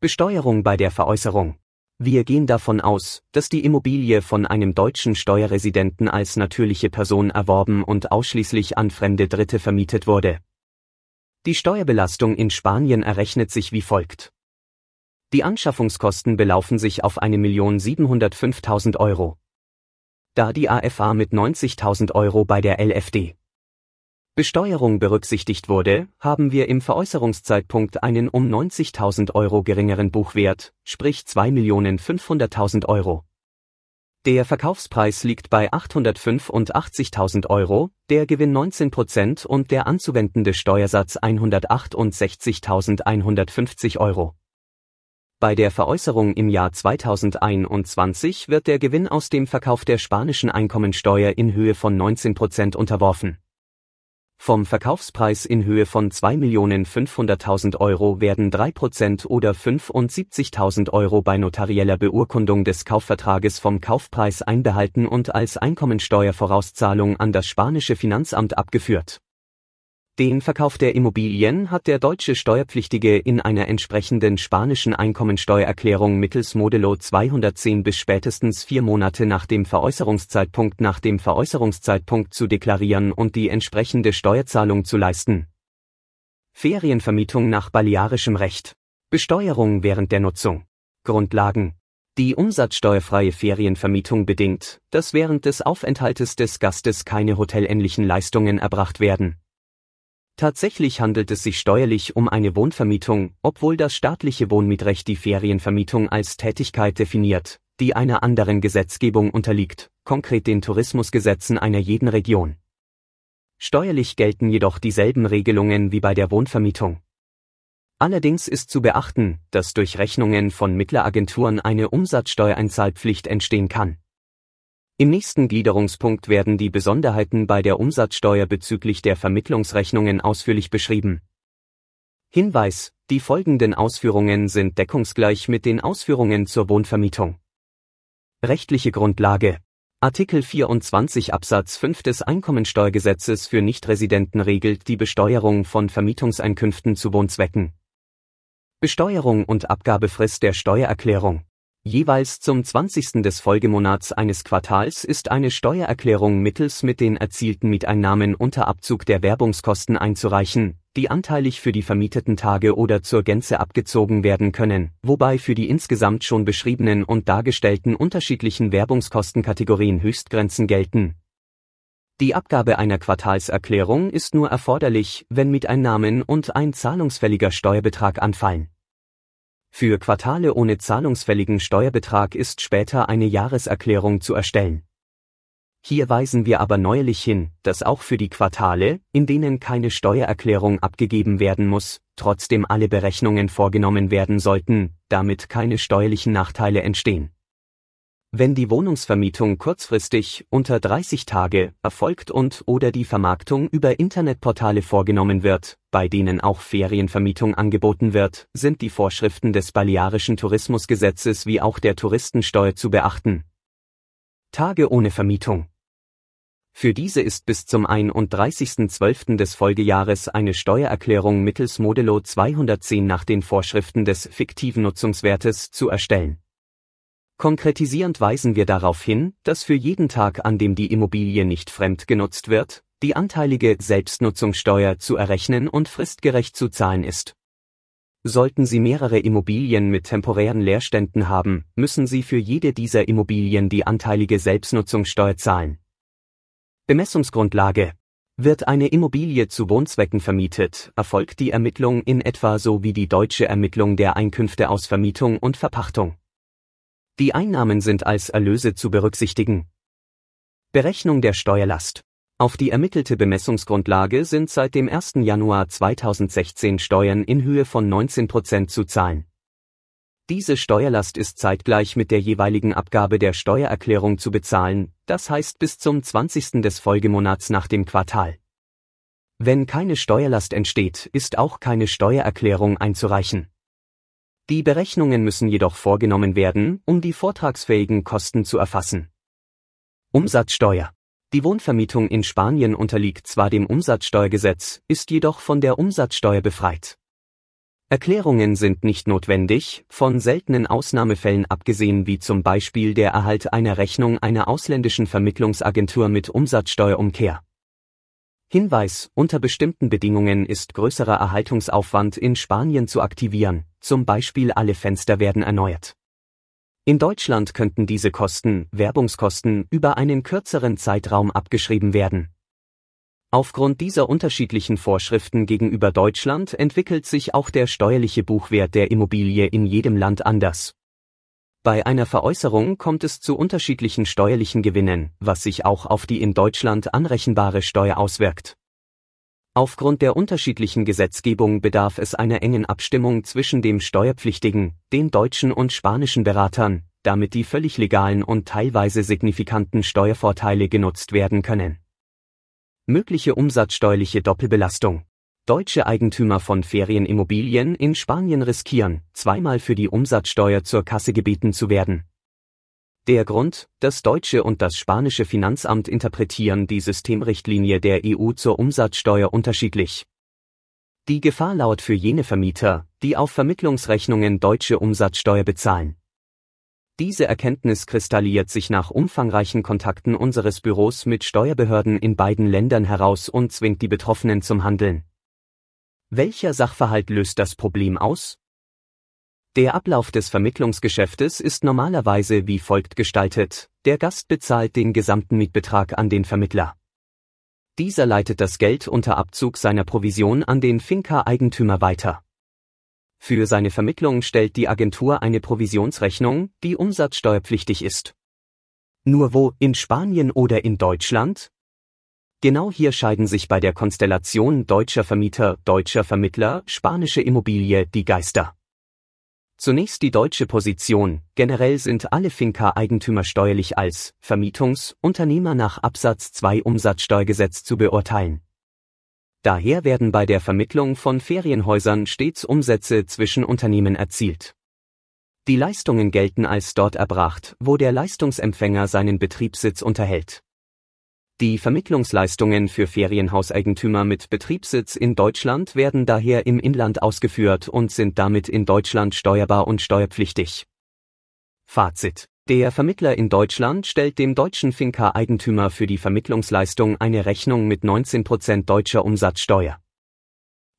Besteuerung bei der Veräußerung wir gehen davon aus, dass die Immobilie von einem deutschen Steuerresidenten als natürliche Person erworben und ausschließlich an fremde Dritte vermietet wurde. Die Steuerbelastung in Spanien errechnet sich wie folgt. Die Anschaffungskosten belaufen sich auf 1.705.000 Euro. Da die AFA mit 90.000 Euro bei der LFD Besteuerung berücksichtigt wurde, haben wir im Veräußerungszeitpunkt einen um 90.000 Euro geringeren Buchwert, sprich 2.500.000 Euro. Der Verkaufspreis liegt bei 885.000 Euro, der Gewinn 19 Prozent und der anzuwendende Steuersatz 168.150 Euro. Bei der Veräußerung im Jahr 2021 wird der Gewinn aus dem Verkauf der spanischen Einkommensteuer in Höhe von 19 Prozent unterworfen. Vom Verkaufspreis in Höhe von 2.500.000 Euro werden 3% oder 75.000 Euro bei notarieller Beurkundung des Kaufvertrages vom Kaufpreis einbehalten und als Einkommensteuervorauszahlung an das spanische Finanzamt abgeführt den Verkauf der Immobilien hat der deutsche Steuerpflichtige in einer entsprechenden spanischen Einkommensteuererklärung mittels Modello 210 bis spätestens vier Monate nach dem Veräußerungszeitpunkt nach dem Veräußerungszeitpunkt zu deklarieren und die entsprechende Steuerzahlung zu leisten. Ferienvermietung nach balearischem Recht. Besteuerung während der Nutzung. Grundlagen. Die umsatzsteuerfreie Ferienvermietung bedingt, dass während des Aufenthaltes des Gastes keine hotelähnlichen Leistungen erbracht werden Tatsächlich handelt es sich steuerlich um eine Wohnvermietung, obwohl das staatliche Wohnmietrecht die Ferienvermietung als Tätigkeit definiert, die einer anderen Gesetzgebung unterliegt, konkret den Tourismusgesetzen einer jeden Region. Steuerlich gelten jedoch dieselben Regelungen wie bei der Wohnvermietung. Allerdings ist zu beachten, dass durch Rechnungen von Mittleragenturen eine Umsatzsteuereinzahlpflicht entstehen kann. Im nächsten Gliederungspunkt werden die Besonderheiten bei der Umsatzsteuer bezüglich der Vermittlungsrechnungen ausführlich beschrieben. Hinweis, die folgenden Ausführungen sind deckungsgleich mit den Ausführungen zur Wohnvermietung. Rechtliche Grundlage. Artikel 24 Absatz 5 des Einkommensteuergesetzes für Nichtresidenten regelt die Besteuerung von Vermietungseinkünften zu Wohnzwecken. Besteuerung und Abgabefrist der Steuererklärung. Jeweils zum 20. des Folgemonats eines Quartals ist eine Steuererklärung mittels mit den erzielten Mieteinnahmen unter Abzug der Werbungskosten einzureichen, die anteilig für die vermieteten Tage oder zur Gänze abgezogen werden können, wobei für die insgesamt schon beschriebenen und dargestellten unterschiedlichen Werbungskostenkategorien Höchstgrenzen gelten. Die Abgabe einer Quartalserklärung ist nur erforderlich, wenn Mieteinnahmen und ein zahlungsfälliger Steuerbetrag anfallen. Für Quartale ohne zahlungsfälligen Steuerbetrag ist später eine Jahreserklärung zu erstellen. Hier weisen wir aber neuerlich hin, dass auch für die Quartale, in denen keine Steuererklärung abgegeben werden muss, trotzdem alle Berechnungen vorgenommen werden sollten, damit keine steuerlichen Nachteile entstehen. Wenn die Wohnungsvermietung kurzfristig unter 30 Tage erfolgt und oder die Vermarktung über Internetportale vorgenommen wird, bei denen auch Ferienvermietung angeboten wird, sind die Vorschriften des Balearischen Tourismusgesetzes wie auch der Touristensteuer zu beachten. Tage ohne Vermietung. Für diese ist bis zum 31.12. des Folgejahres eine Steuererklärung mittels Modello 210 nach den Vorschriften des fiktiven Nutzungswertes zu erstellen. Konkretisierend weisen wir darauf hin, dass für jeden Tag, an dem die Immobilie nicht fremd genutzt wird, die anteilige Selbstnutzungssteuer zu errechnen und fristgerecht zu zahlen ist. Sollten Sie mehrere Immobilien mit temporären Leerständen haben, müssen Sie für jede dieser Immobilien die anteilige Selbstnutzungssteuer zahlen. Bemessungsgrundlage wird eine Immobilie zu Wohnzwecken vermietet, erfolgt die Ermittlung in etwa so wie die deutsche Ermittlung der Einkünfte aus Vermietung und Verpachtung. Die Einnahmen sind als Erlöse zu berücksichtigen. Berechnung der Steuerlast. Auf die ermittelte Bemessungsgrundlage sind seit dem 1. Januar 2016 Steuern in Höhe von 19 Prozent zu zahlen. Diese Steuerlast ist zeitgleich mit der jeweiligen Abgabe der Steuererklärung zu bezahlen, das heißt bis zum 20. des Folgemonats nach dem Quartal. Wenn keine Steuerlast entsteht, ist auch keine Steuererklärung einzureichen. Die Berechnungen müssen jedoch vorgenommen werden, um die vortragsfähigen Kosten zu erfassen. Umsatzsteuer. Die Wohnvermietung in Spanien unterliegt zwar dem Umsatzsteuergesetz, ist jedoch von der Umsatzsteuer befreit. Erklärungen sind nicht notwendig, von seltenen Ausnahmefällen abgesehen wie zum Beispiel der Erhalt einer Rechnung einer ausländischen Vermittlungsagentur mit Umsatzsteuerumkehr. Hinweis, unter bestimmten Bedingungen ist größerer Erhaltungsaufwand in Spanien zu aktivieren, zum Beispiel alle Fenster werden erneuert. In Deutschland könnten diese Kosten, Werbungskosten, über einen kürzeren Zeitraum abgeschrieben werden. Aufgrund dieser unterschiedlichen Vorschriften gegenüber Deutschland entwickelt sich auch der steuerliche Buchwert der Immobilie in jedem Land anders. Bei einer Veräußerung kommt es zu unterschiedlichen steuerlichen Gewinnen, was sich auch auf die in Deutschland anrechenbare Steuer auswirkt. Aufgrund der unterschiedlichen Gesetzgebung bedarf es einer engen Abstimmung zwischen dem Steuerpflichtigen, den deutschen und spanischen Beratern, damit die völlig legalen und teilweise signifikanten Steuervorteile genutzt werden können. Mögliche umsatzsteuerliche Doppelbelastung Deutsche Eigentümer von Ferienimmobilien in Spanien riskieren, zweimal für die Umsatzsteuer zur Kasse gebeten zu werden. Der Grund, das deutsche und das spanische Finanzamt interpretieren die Systemrichtlinie der EU zur Umsatzsteuer unterschiedlich. Die Gefahr lauert für jene Vermieter, die auf Vermittlungsrechnungen deutsche Umsatzsteuer bezahlen. Diese Erkenntnis kristalliert sich nach umfangreichen Kontakten unseres Büros mit Steuerbehörden in beiden Ländern heraus und zwingt die Betroffenen zum Handeln. Welcher Sachverhalt löst das Problem aus? Der Ablauf des Vermittlungsgeschäftes ist normalerweise wie folgt gestaltet, der Gast bezahlt den gesamten Mietbetrag an den Vermittler. Dieser leitet das Geld unter Abzug seiner Provision an den Finca-Eigentümer weiter. Für seine Vermittlung stellt die Agentur eine Provisionsrechnung, die umsatzsteuerpflichtig ist. Nur wo, in Spanien oder in Deutschland? Genau hier scheiden sich bei der Konstellation deutscher Vermieter, deutscher Vermittler, spanische Immobilie die Geister. Zunächst die deutsche Position. Generell sind alle Finca-Eigentümer steuerlich als Vermietungsunternehmer nach Absatz 2 Umsatzsteuergesetz zu beurteilen. Daher werden bei der Vermittlung von Ferienhäusern stets Umsätze zwischen Unternehmen erzielt. Die Leistungen gelten als dort erbracht, wo der Leistungsempfänger seinen Betriebssitz unterhält. Die Vermittlungsleistungen für Ferienhauseigentümer mit Betriebssitz in Deutschland werden daher im Inland ausgeführt und sind damit in Deutschland steuerbar und steuerpflichtig. Fazit. Der Vermittler in Deutschland stellt dem deutschen Finca-Eigentümer für die Vermittlungsleistung eine Rechnung mit 19% deutscher Umsatzsteuer.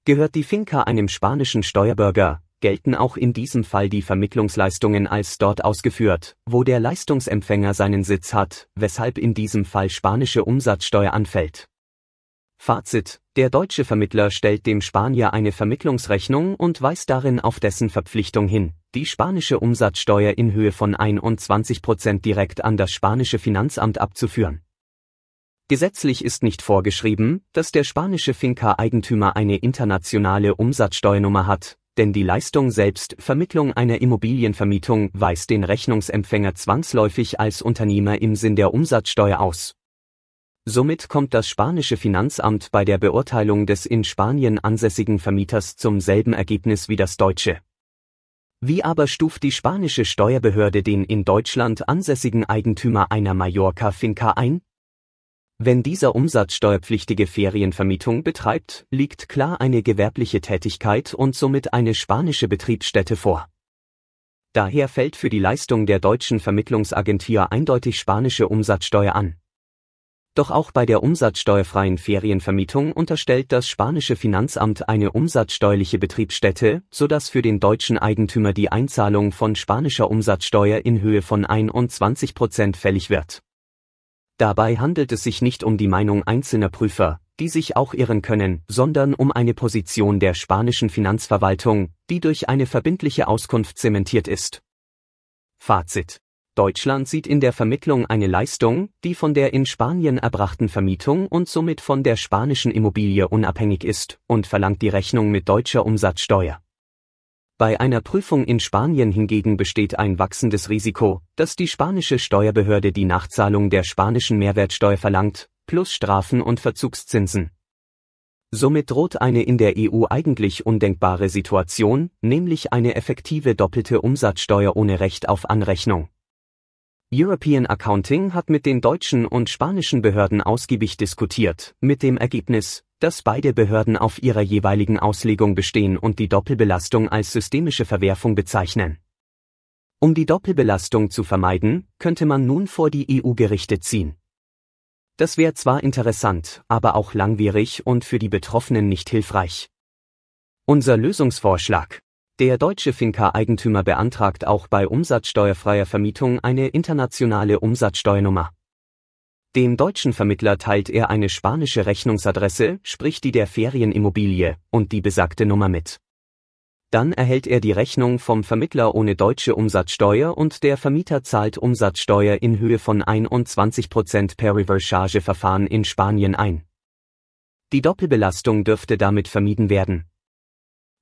Gehört die Finca einem spanischen Steuerbürger, gelten auch in diesem Fall die Vermittlungsleistungen als dort ausgeführt, wo der Leistungsempfänger seinen Sitz hat, weshalb in diesem Fall spanische Umsatzsteuer anfällt. Fazit. Der deutsche Vermittler stellt dem Spanier eine Vermittlungsrechnung und weist darin auf dessen Verpflichtung hin, die spanische Umsatzsteuer in Höhe von 21 Prozent direkt an das spanische Finanzamt abzuführen. Gesetzlich ist nicht vorgeschrieben, dass der spanische Finca-Eigentümer eine internationale Umsatzsteuernummer hat, denn die Leistung selbst Vermittlung einer Immobilienvermietung weist den Rechnungsempfänger zwangsläufig als Unternehmer im Sinn der Umsatzsteuer aus. Somit kommt das spanische Finanzamt bei der Beurteilung des in Spanien ansässigen Vermieters zum selben Ergebnis wie das deutsche. Wie aber stuft die spanische Steuerbehörde den in Deutschland ansässigen Eigentümer einer Mallorca-Finca ein? Wenn dieser umsatzsteuerpflichtige Ferienvermietung betreibt, liegt klar eine gewerbliche Tätigkeit und somit eine spanische Betriebsstätte vor. Daher fällt für die Leistung der deutschen Vermittlungsagentur eindeutig spanische Umsatzsteuer an. Doch auch bei der umsatzsteuerfreien Ferienvermietung unterstellt das spanische Finanzamt eine umsatzsteuerliche Betriebsstätte, sodass für den deutschen Eigentümer die Einzahlung von spanischer Umsatzsteuer in Höhe von 21 Prozent fällig wird. Dabei handelt es sich nicht um die Meinung einzelner Prüfer, die sich auch irren können, sondern um eine Position der spanischen Finanzverwaltung, die durch eine verbindliche Auskunft zementiert ist. Fazit. Deutschland sieht in der Vermittlung eine Leistung, die von der in Spanien erbrachten Vermietung und somit von der spanischen Immobilie unabhängig ist, und verlangt die Rechnung mit deutscher Umsatzsteuer. Bei einer Prüfung in Spanien hingegen besteht ein wachsendes Risiko, dass die spanische Steuerbehörde die Nachzahlung der spanischen Mehrwertsteuer verlangt, plus Strafen und Verzugszinsen. Somit droht eine in der EU eigentlich undenkbare Situation, nämlich eine effektive doppelte Umsatzsteuer ohne Recht auf Anrechnung. European Accounting hat mit den deutschen und spanischen Behörden ausgiebig diskutiert, mit dem Ergebnis, dass beide Behörden auf ihrer jeweiligen Auslegung bestehen und die Doppelbelastung als systemische Verwerfung bezeichnen. Um die Doppelbelastung zu vermeiden, könnte man nun vor die EU-Gerichte ziehen. Das wäre zwar interessant, aber auch langwierig und für die Betroffenen nicht hilfreich. Unser Lösungsvorschlag. Der deutsche Finca-Eigentümer beantragt auch bei umsatzsteuerfreier Vermietung eine internationale Umsatzsteuernummer. Dem deutschen Vermittler teilt er eine spanische Rechnungsadresse, sprich die der Ferienimmobilie, und die besagte Nummer mit. Dann erhält er die Rechnung vom Vermittler ohne deutsche Umsatzsteuer und der Vermieter zahlt Umsatzsteuer in Höhe von 21% per Reverse-Charge-Verfahren in Spanien ein. Die Doppelbelastung dürfte damit vermieden werden.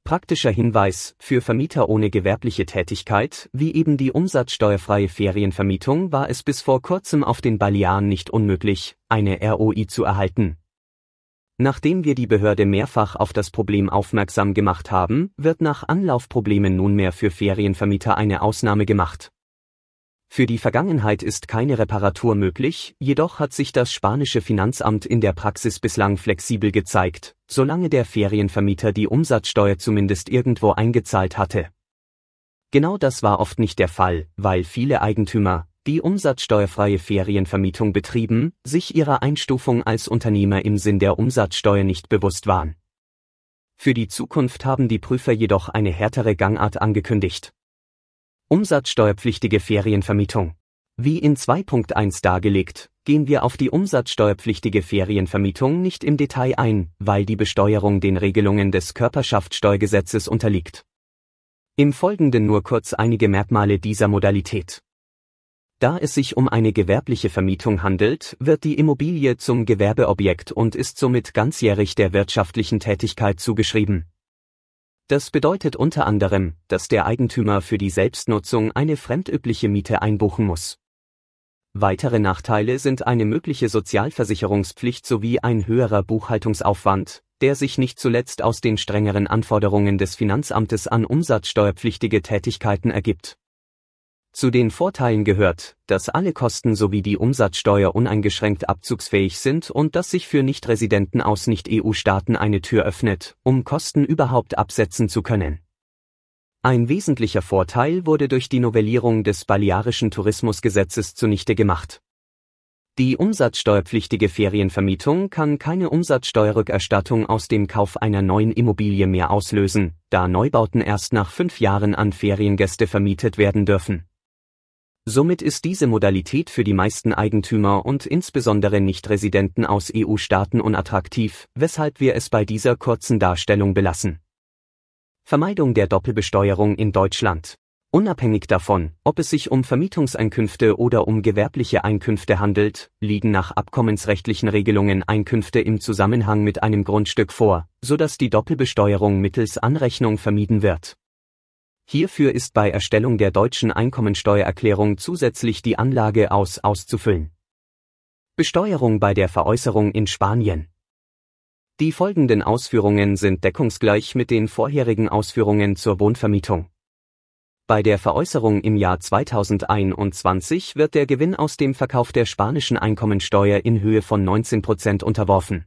Praktischer Hinweis, für Vermieter ohne gewerbliche Tätigkeit, wie eben die umsatzsteuerfreie Ferienvermietung war es bis vor kurzem auf den Balearen nicht unmöglich, eine ROI zu erhalten. Nachdem wir die Behörde mehrfach auf das Problem aufmerksam gemacht haben, wird nach Anlaufproblemen nunmehr für Ferienvermieter eine Ausnahme gemacht. Für die Vergangenheit ist keine Reparatur möglich, jedoch hat sich das spanische Finanzamt in der Praxis bislang flexibel gezeigt, solange der Ferienvermieter die Umsatzsteuer zumindest irgendwo eingezahlt hatte. Genau das war oft nicht der Fall, weil viele Eigentümer, die umsatzsteuerfreie Ferienvermietung betrieben, sich ihrer Einstufung als Unternehmer im Sinn der Umsatzsteuer nicht bewusst waren. Für die Zukunft haben die Prüfer jedoch eine härtere Gangart angekündigt. Umsatzsteuerpflichtige Ferienvermietung. Wie in 2.1 dargelegt, gehen wir auf die umsatzsteuerpflichtige Ferienvermietung nicht im Detail ein, weil die Besteuerung den Regelungen des Körperschaftssteuergesetzes unterliegt. Im Folgenden nur kurz einige Merkmale dieser Modalität. Da es sich um eine gewerbliche Vermietung handelt, wird die Immobilie zum Gewerbeobjekt und ist somit ganzjährig der wirtschaftlichen Tätigkeit zugeschrieben. Das bedeutet unter anderem, dass der Eigentümer für die Selbstnutzung eine fremdübliche Miete einbuchen muss. Weitere Nachteile sind eine mögliche Sozialversicherungspflicht sowie ein höherer Buchhaltungsaufwand, der sich nicht zuletzt aus den strengeren Anforderungen des Finanzamtes an umsatzsteuerpflichtige Tätigkeiten ergibt. Zu den Vorteilen gehört, dass alle Kosten sowie die Umsatzsteuer uneingeschränkt abzugsfähig sind und dass sich für Nichtresidenten aus Nicht-EU-Staaten eine Tür öffnet, um Kosten überhaupt absetzen zu können. Ein wesentlicher Vorteil wurde durch die Novellierung des Balearischen Tourismusgesetzes zunichte gemacht. Die umsatzsteuerpflichtige Ferienvermietung kann keine Umsatzsteuerrückerstattung aus dem Kauf einer neuen Immobilie mehr auslösen, da Neubauten erst nach fünf Jahren an Feriengäste vermietet werden dürfen. Somit ist diese Modalität für die meisten Eigentümer und insbesondere Nichtresidenten aus EU-Staaten unattraktiv, weshalb wir es bei dieser kurzen Darstellung belassen. Vermeidung der Doppelbesteuerung in Deutschland. Unabhängig davon, ob es sich um Vermietungseinkünfte oder um gewerbliche Einkünfte handelt, liegen nach abkommensrechtlichen Regelungen Einkünfte im Zusammenhang mit einem Grundstück vor, so dass die Doppelbesteuerung mittels Anrechnung vermieden wird. Hierfür ist bei Erstellung der deutschen Einkommensteuererklärung zusätzlich die Anlage aus auszufüllen. Besteuerung bei der Veräußerung in Spanien. Die folgenden Ausführungen sind deckungsgleich mit den vorherigen Ausführungen zur Wohnvermietung. Bei der Veräußerung im Jahr 2021 wird der Gewinn aus dem Verkauf der spanischen Einkommensteuer in Höhe von 19 Prozent unterworfen.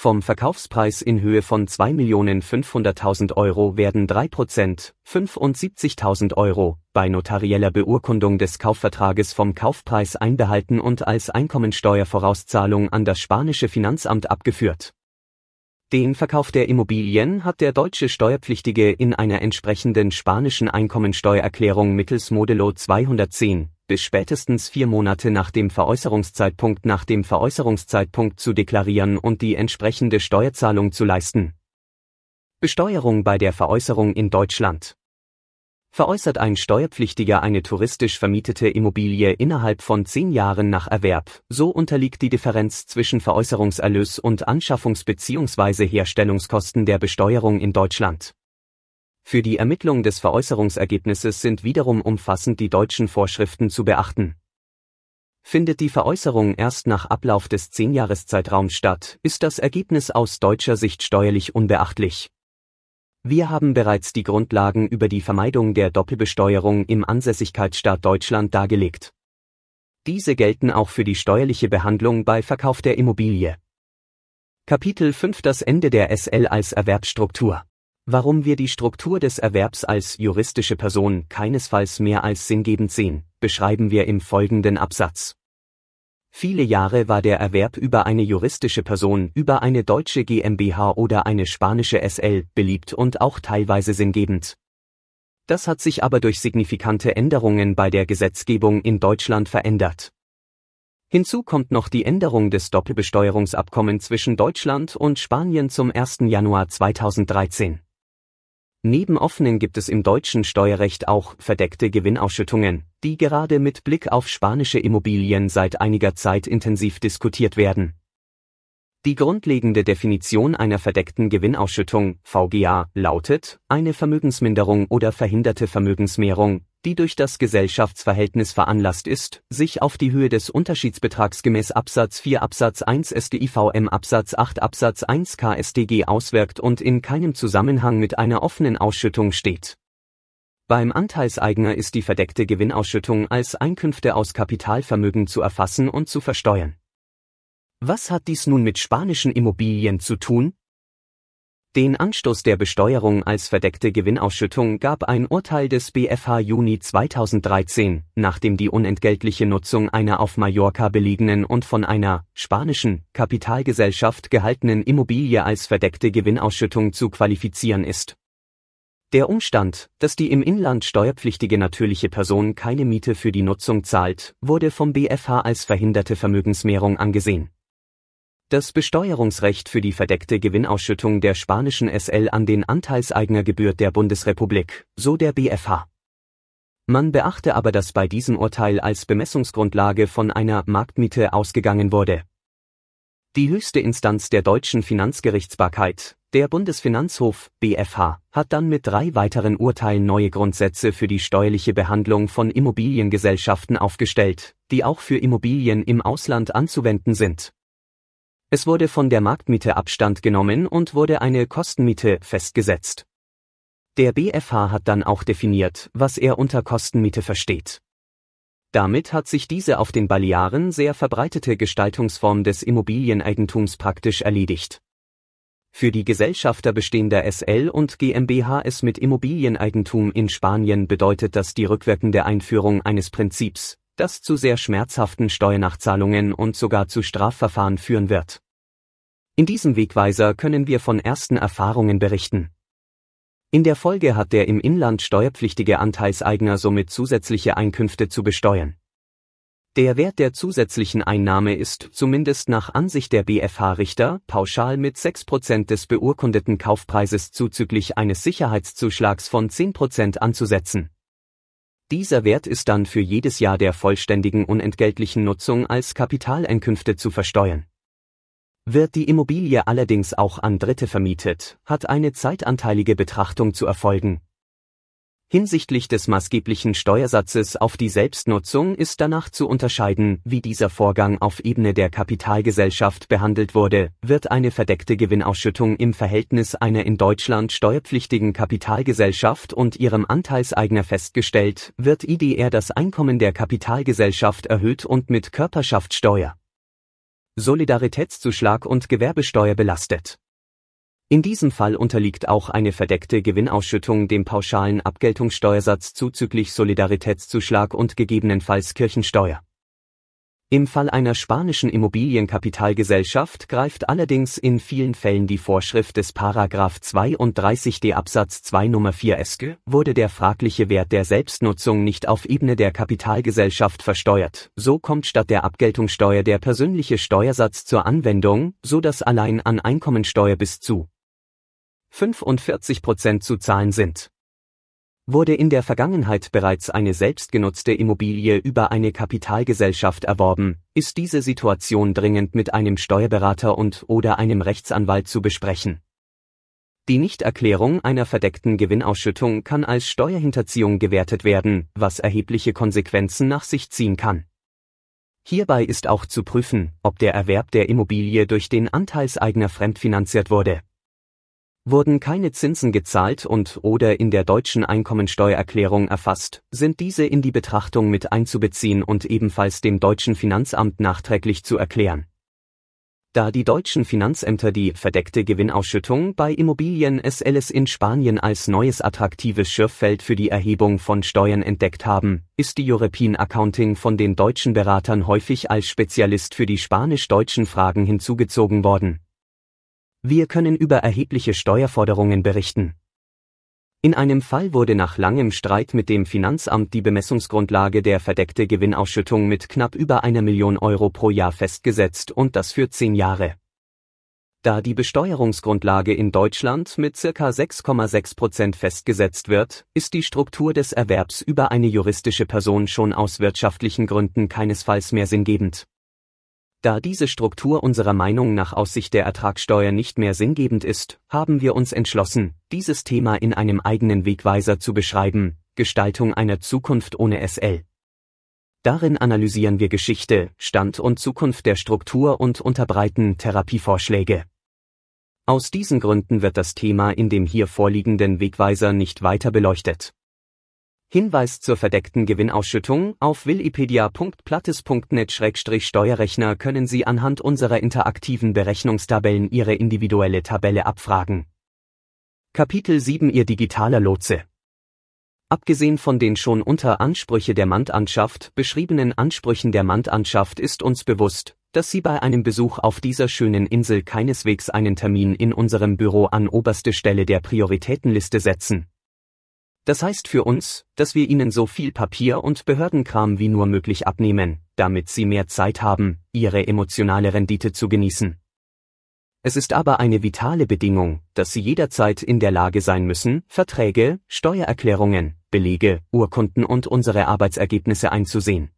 Vom Verkaufspreis in Höhe von 2.500.000 Euro werden 3 Prozent, 75.000 Euro, bei notarieller Beurkundung des Kaufvertrages vom Kaufpreis einbehalten und als Einkommensteuervorauszahlung an das spanische Finanzamt abgeführt. Den Verkauf der Immobilien hat der deutsche Steuerpflichtige in einer entsprechenden spanischen Einkommensteuererklärung mittels Modelo 210 bis spätestens vier Monate nach dem Veräußerungszeitpunkt nach dem Veräußerungszeitpunkt zu deklarieren und die entsprechende Steuerzahlung zu leisten. Besteuerung bei der Veräußerung in Deutschland. Veräußert ein Steuerpflichtiger eine touristisch vermietete Immobilie innerhalb von zehn Jahren nach Erwerb, so unterliegt die Differenz zwischen Veräußerungserlös und Anschaffungs- bzw. Herstellungskosten der Besteuerung in Deutschland. Für die Ermittlung des Veräußerungsergebnisses sind wiederum umfassend die deutschen Vorschriften zu beachten. Findet die Veräußerung erst nach Ablauf des Zehnjahreszeitraums statt, ist das Ergebnis aus deutscher Sicht steuerlich unbeachtlich. Wir haben bereits die Grundlagen über die Vermeidung der Doppelbesteuerung im Ansässigkeitsstaat Deutschland dargelegt. Diese gelten auch für die steuerliche Behandlung bei Verkauf der Immobilie. Kapitel 5 Das Ende der SL als Erwerbsstruktur Warum wir die Struktur des Erwerbs als juristische Person keinesfalls mehr als sinngebend sehen, beschreiben wir im folgenden Absatz. Viele Jahre war der Erwerb über eine juristische Person, über eine deutsche GmbH oder eine spanische SL beliebt und auch teilweise sinngebend. Das hat sich aber durch signifikante Änderungen bei der Gesetzgebung in Deutschland verändert. Hinzu kommt noch die Änderung des Doppelbesteuerungsabkommens zwischen Deutschland und Spanien zum 1. Januar 2013. Neben offenen gibt es im deutschen Steuerrecht auch verdeckte Gewinnausschüttungen, die gerade mit Blick auf spanische Immobilien seit einiger Zeit intensiv diskutiert werden. Die grundlegende Definition einer verdeckten Gewinnausschüttung VGA lautet eine Vermögensminderung oder verhinderte Vermögensmehrung, die durch das Gesellschaftsverhältnis veranlasst ist, sich auf die Höhe des Unterschiedsbetrags gemäß Absatz 4 Absatz 1 StIVM Absatz 8 Absatz 1 KStG auswirkt und in keinem Zusammenhang mit einer offenen Ausschüttung steht. Beim Anteilseigner ist die verdeckte Gewinnausschüttung als Einkünfte aus Kapitalvermögen zu erfassen und zu versteuern. Was hat dies nun mit spanischen Immobilien zu tun? Den Anstoß der Besteuerung als verdeckte Gewinnausschüttung gab ein Urteil des BfH Juni 2013, nachdem die unentgeltliche Nutzung einer auf Mallorca belegenen und von einer spanischen Kapitalgesellschaft gehaltenen Immobilie als verdeckte Gewinnausschüttung zu qualifizieren ist. Der Umstand, dass die im Inland steuerpflichtige natürliche Person keine Miete für die Nutzung zahlt, wurde vom BfH als verhinderte Vermögensmehrung angesehen das Besteuerungsrecht für die verdeckte Gewinnausschüttung der spanischen SL an den Anteilseigner gebührt der Bundesrepublik, so der BfH. Man beachte aber, dass bei diesem Urteil als Bemessungsgrundlage von einer Marktmiete ausgegangen wurde. Die höchste Instanz der deutschen Finanzgerichtsbarkeit, der Bundesfinanzhof BFH, hat dann mit drei weiteren Urteilen neue Grundsätze für die steuerliche Behandlung von Immobiliengesellschaften aufgestellt, die auch für Immobilien im Ausland anzuwenden sind. Es wurde von der Marktmiete Abstand genommen und wurde eine Kostenmiete festgesetzt. Der BFH hat dann auch definiert, was er unter Kostenmiete versteht. Damit hat sich diese auf den Balearen sehr verbreitete Gestaltungsform des Immobilieneigentums praktisch erledigt. Für die Gesellschafter bestehender SL und GmbHs mit Immobilieneigentum in Spanien bedeutet das die rückwirkende Einführung eines Prinzips, das zu sehr schmerzhaften Steuernachzahlungen und sogar zu Strafverfahren führen wird. In diesem Wegweiser können wir von ersten Erfahrungen berichten. In der Folge hat der im Inland steuerpflichtige Anteilseigner somit zusätzliche Einkünfte zu besteuern. Der Wert der zusätzlichen Einnahme ist, zumindest nach Ansicht der BFH-Richter, pauschal mit 6% des beurkundeten Kaufpreises zuzüglich eines Sicherheitszuschlags von 10% anzusetzen. Dieser Wert ist dann für jedes Jahr der vollständigen unentgeltlichen Nutzung als Kapitaleinkünfte zu versteuern. Wird die Immobilie allerdings auch an Dritte vermietet, hat eine zeitanteilige Betrachtung zu erfolgen. Hinsichtlich des maßgeblichen Steuersatzes auf die Selbstnutzung ist danach zu unterscheiden, wie dieser Vorgang auf Ebene der Kapitalgesellschaft behandelt wurde, wird eine verdeckte Gewinnausschüttung im Verhältnis einer in Deutschland steuerpflichtigen Kapitalgesellschaft und ihrem Anteilseigner festgestellt, wird IDR das Einkommen der Kapitalgesellschaft erhöht und mit Körperschaftssteuer Solidaritätszuschlag und Gewerbesteuer belastet. In diesem Fall unterliegt auch eine verdeckte Gewinnausschüttung dem pauschalen Abgeltungssteuersatz zuzüglich Solidaritätszuschlag und gegebenenfalls Kirchensteuer. Im Fall einer spanischen Immobilienkapitalgesellschaft greift allerdings in vielen Fällen die Vorschrift des Paragraph 32d Absatz 2 Nummer 4 SG, wurde der fragliche Wert der Selbstnutzung nicht auf Ebene der Kapitalgesellschaft versteuert, so kommt statt der Abgeltungssteuer der persönliche Steuersatz zur Anwendung, so dass allein an Einkommensteuer bis zu 45 Prozent zu zahlen sind. Wurde in der Vergangenheit bereits eine selbstgenutzte Immobilie über eine Kapitalgesellschaft erworben, ist diese Situation dringend mit einem Steuerberater und oder einem Rechtsanwalt zu besprechen. Die Nichterklärung einer verdeckten Gewinnausschüttung kann als Steuerhinterziehung gewertet werden, was erhebliche Konsequenzen nach sich ziehen kann. Hierbei ist auch zu prüfen, ob der Erwerb der Immobilie durch den Anteilseigner fremdfinanziert wurde. Wurden keine Zinsen gezahlt und oder in der deutschen Einkommensteuererklärung erfasst, sind diese in die Betrachtung mit einzubeziehen und ebenfalls dem deutschen Finanzamt nachträglich zu erklären. Da die deutschen Finanzämter die verdeckte Gewinnausschüttung bei Immobilien SLS in Spanien als neues attraktives Schürffeld für die Erhebung von Steuern entdeckt haben, ist die European Accounting von den deutschen Beratern häufig als Spezialist für die spanisch-deutschen Fragen hinzugezogen worden wir können über erhebliche Steuerforderungen berichten. In einem Fall wurde nach langem Streit mit dem Finanzamt die Bemessungsgrundlage der verdeckte Gewinnausschüttung mit knapp über einer Million Euro pro Jahr festgesetzt und das für zehn Jahre. Da die Besteuerungsgrundlage in Deutschland mit circa 6,6 Prozent festgesetzt wird, ist die Struktur des Erwerbs über eine juristische Person schon aus wirtschaftlichen Gründen keinesfalls mehr sinngebend. Da diese Struktur unserer Meinung nach aus Sicht der Ertragssteuer nicht mehr sinngebend ist, haben wir uns entschlossen, dieses Thema in einem eigenen Wegweiser zu beschreiben, Gestaltung einer Zukunft ohne SL. Darin analysieren wir Geschichte, Stand und Zukunft der Struktur und unterbreiten Therapievorschläge. Aus diesen Gründen wird das Thema in dem hier vorliegenden Wegweiser nicht weiter beleuchtet. Hinweis zur verdeckten Gewinnausschüttung auf willipedia.plattes.net-steuerrechner können Sie anhand unserer interaktiven Berechnungstabellen Ihre individuelle Tabelle abfragen. Kapitel 7 Ihr digitaler Lotse Abgesehen von den schon unter Ansprüche der Mandanschaft beschriebenen Ansprüchen der Mandanschaft ist uns bewusst, dass Sie bei einem Besuch auf dieser schönen Insel keineswegs einen Termin in unserem Büro an oberste Stelle der Prioritätenliste setzen, das heißt für uns, dass wir ihnen so viel Papier und Behördenkram wie nur möglich abnehmen, damit sie mehr Zeit haben, ihre emotionale Rendite zu genießen. Es ist aber eine vitale Bedingung, dass sie jederzeit in der Lage sein müssen, Verträge, Steuererklärungen, Belege, Urkunden und unsere Arbeitsergebnisse einzusehen.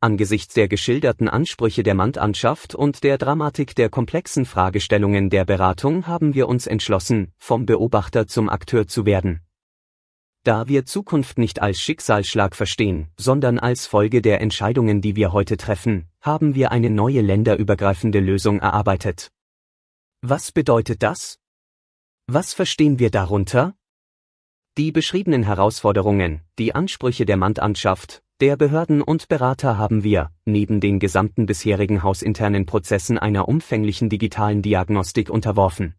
Angesichts der geschilderten Ansprüche der Mandantschaft und der Dramatik der komplexen Fragestellungen der Beratung haben wir uns entschlossen, vom Beobachter zum Akteur zu werden. Da wir Zukunft nicht als Schicksalsschlag verstehen, sondern als Folge der Entscheidungen, die wir heute treffen, haben wir eine neue länderübergreifende Lösung erarbeitet. Was bedeutet das? Was verstehen wir darunter? Die beschriebenen Herausforderungen, die Ansprüche der Mandantschaft, der Behörden und Berater haben wir, neben den gesamten bisherigen hausinternen Prozessen einer umfänglichen digitalen Diagnostik unterworfen.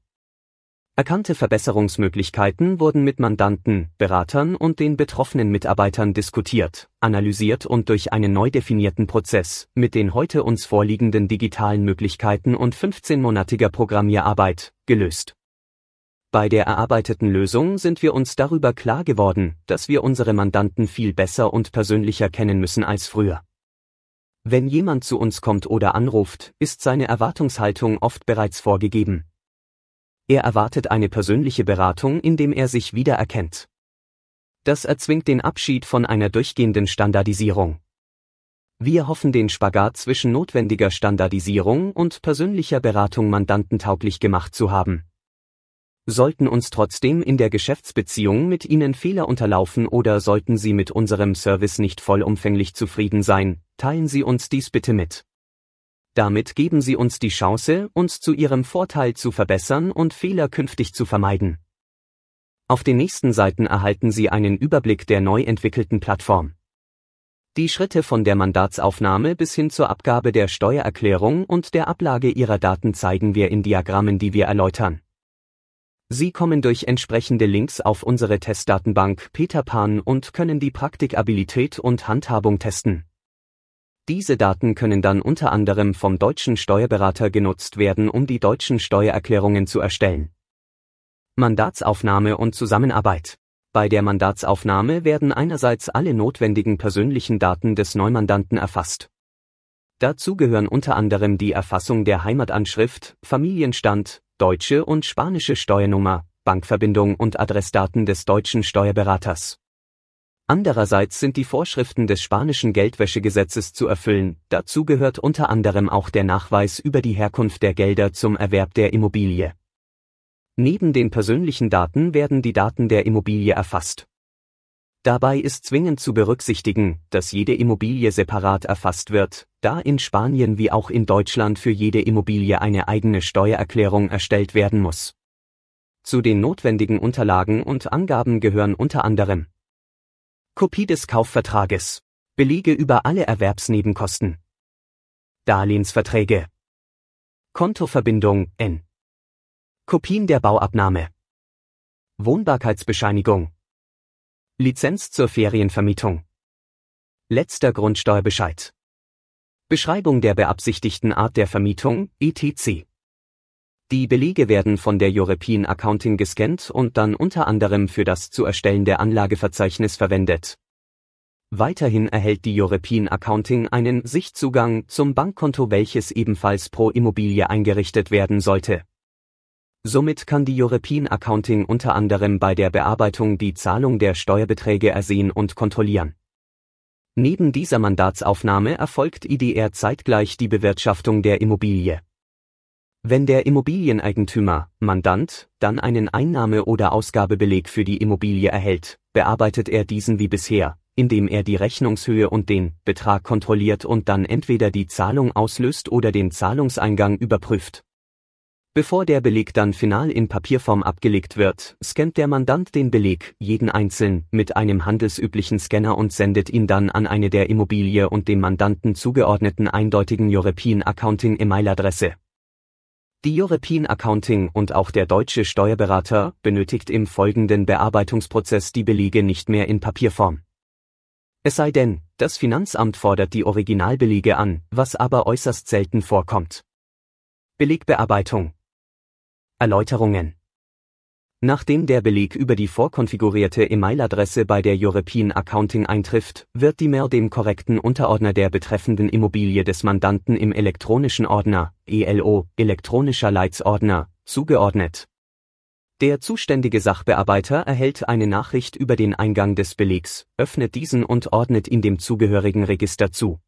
Erkannte Verbesserungsmöglichkeiten wurden mit Mandanten, Beratern und den betroffenen Mitarbeitern diskutiert, analysiert und durch einen neu definierten Prozess, mit den heute uns vorliegenden digitalen Möglichkeiten und 15-monatiger Programmierarbeit, gelöst. Bei der erarbeiteten Lösung sind wir uns darüber klar geworden, dass wir unsere Mandanten viel besser und persönlicher kennen müssen als früher. Wenn jemand zu uns kommt oder anruft, ist seine Erwartungshaltung oft bereits vorgegeben. Er erwartet eine persönliche Beratung, indem er sich wiedererkennt. Das erzwingt den Abschied von einer durchgehenden Standardisierung. Wir hoffen den Spagat zwischen notwendiger Standardisierung und persönlicher Beratung mandantentauglich gemacht zu haben. Sollten uns trotzdem in der Geschäftsbeziehung mit Ihnen Fehler unterlaufen oder sollten Sie mit unserem Service nicht vollumfänglich zufrieden sein, teilen Sie uns dies bitte mit. Damit geben Sie uns die Chance, uns zu Ihrem Vorteil zu verbessern und Fehler künftig zu vermeiden. Auf den nächsten Seiten erhalten Sie einen Überblick der neu entwickelten Plattform. Die Schritte von der Mandatsaufnahme bis hin zur Abgabe der Steuererklärung und der Ablage Ihrer Daten zeigen wir in Diagrammen, die wir erläutern. Sie kommen durch entsprechende Links auf unsere Testdatenbank Peterpan und können die Praktikabilität und Handhabung testen. Diese Daten können dann unter anderem vom deutschen Steuerberater genutzt werden, um die deutschen Steuererklärungen zu erstellen. Mandatsaufnahme und Zusammenarbeit. Bei der Mandatsaufnahme werden einerseits alle notwendigen persönlichen Daten des Neumandanten erfasst. Dazu gehören unter anderem die Erfassung der Heimatanschrift, Familienstand, deutsche und spanische Steuernummer, Bankverbindung und Adressdaten des deutschen Steuerberaters. Andererseits sind die Vorschriften des spanischen Geldwäschegesetzes zu erfüllen, dazu gehört unter anderem auch der Nachweis über die Herkunft der Gelder zum Erwerb der Immobilie. Neben den persönlichen Daten werden die Daten der Immobilie erfasst. Dabei ist zwingend zu berücksichtigen, dass jede Immobilie separat erfasst wird, da in Spanien wie auch in Deutschland für jede Immobilie eine eigene Steuererklärung erstellt werden muss. Zu den notwendigen Unterlagen und Angaben gehören unter anderem Kopie des Kaufvertrages, Belege über alle Erwerbsnebenkosten, Darlehensverträge, Kontoverbindung N, Kopien der Bauabnahme, Wohnbarkeitsbescheinigung, Lizenz zur Ferienvermietung, letzter Grundsteuerbescheid. Beschreibung der beabsichtigten Art der Vermietung, etc. Die Belege werden von der European Accounting gescannt und dann unter anderem für das zu erstellende Anlageverzeichnis verwendet. Weiterhin erhält die European Accounting einen Sichtzugang zum Bankkonto, welches ebenfalls pro Immobilie eingerichtet werden sollte. Somit kann die European Accounting unter anderem bei der Bearbeitung die Zahlung der Steuerbeträge ersehen und kontrollieren. Neben dieser Mandatsaufnahme erfolgt IDR zeitgleich die Bewirtschaftung der Immobilie. Wenn der Immobilieneigentümer, Mandant, dann einen Einnahme- oder Ausgabebeleg für die Immobilie erhält, bearbeitet er diesen wie bisher, indem er die Rechnungshöhe und den Betrag kontrolliert und dann entweder die Zahlung auslöst oder den Zahlungseingang überprüft. Bevor der Beleg dann final in Papierform abgelegt wird, scannt der Mandant den Beleg, jeden einzeln, mit einem handelsüblichen Scanner und sendet ihn dann an eine der Immobilie und dem Mandanten zugeordneten eindeutigen European Accounting E-Mail-Adresse. Die European Accounting und auch der deutsche Steuerberater benötigt im folgenden Bearbeitungsprozess die Belege nicht mehr in Papierform. Es sei denn, das Finanzamt fordert die Originalbelege an, was aber äußerst selten vorkommt. Belegbearbeitung Erläuterungen Nachdem der Beleg über die vorkonfigurierte E-Mail-Adresse bei der European Accounting eintrifft, wird die Mail dem korrekten Unterordner der betreffenden Immobilie des Mandanten im elektronischen Ordner, ELO, elektronischer Leitsordner, zugeordnet. Der zuständige Sachbearbeiter erhält eine Nachricht über den Eingang des Belegs, öffnet diesen und ordnet ihn dem zugehörigen Register zu.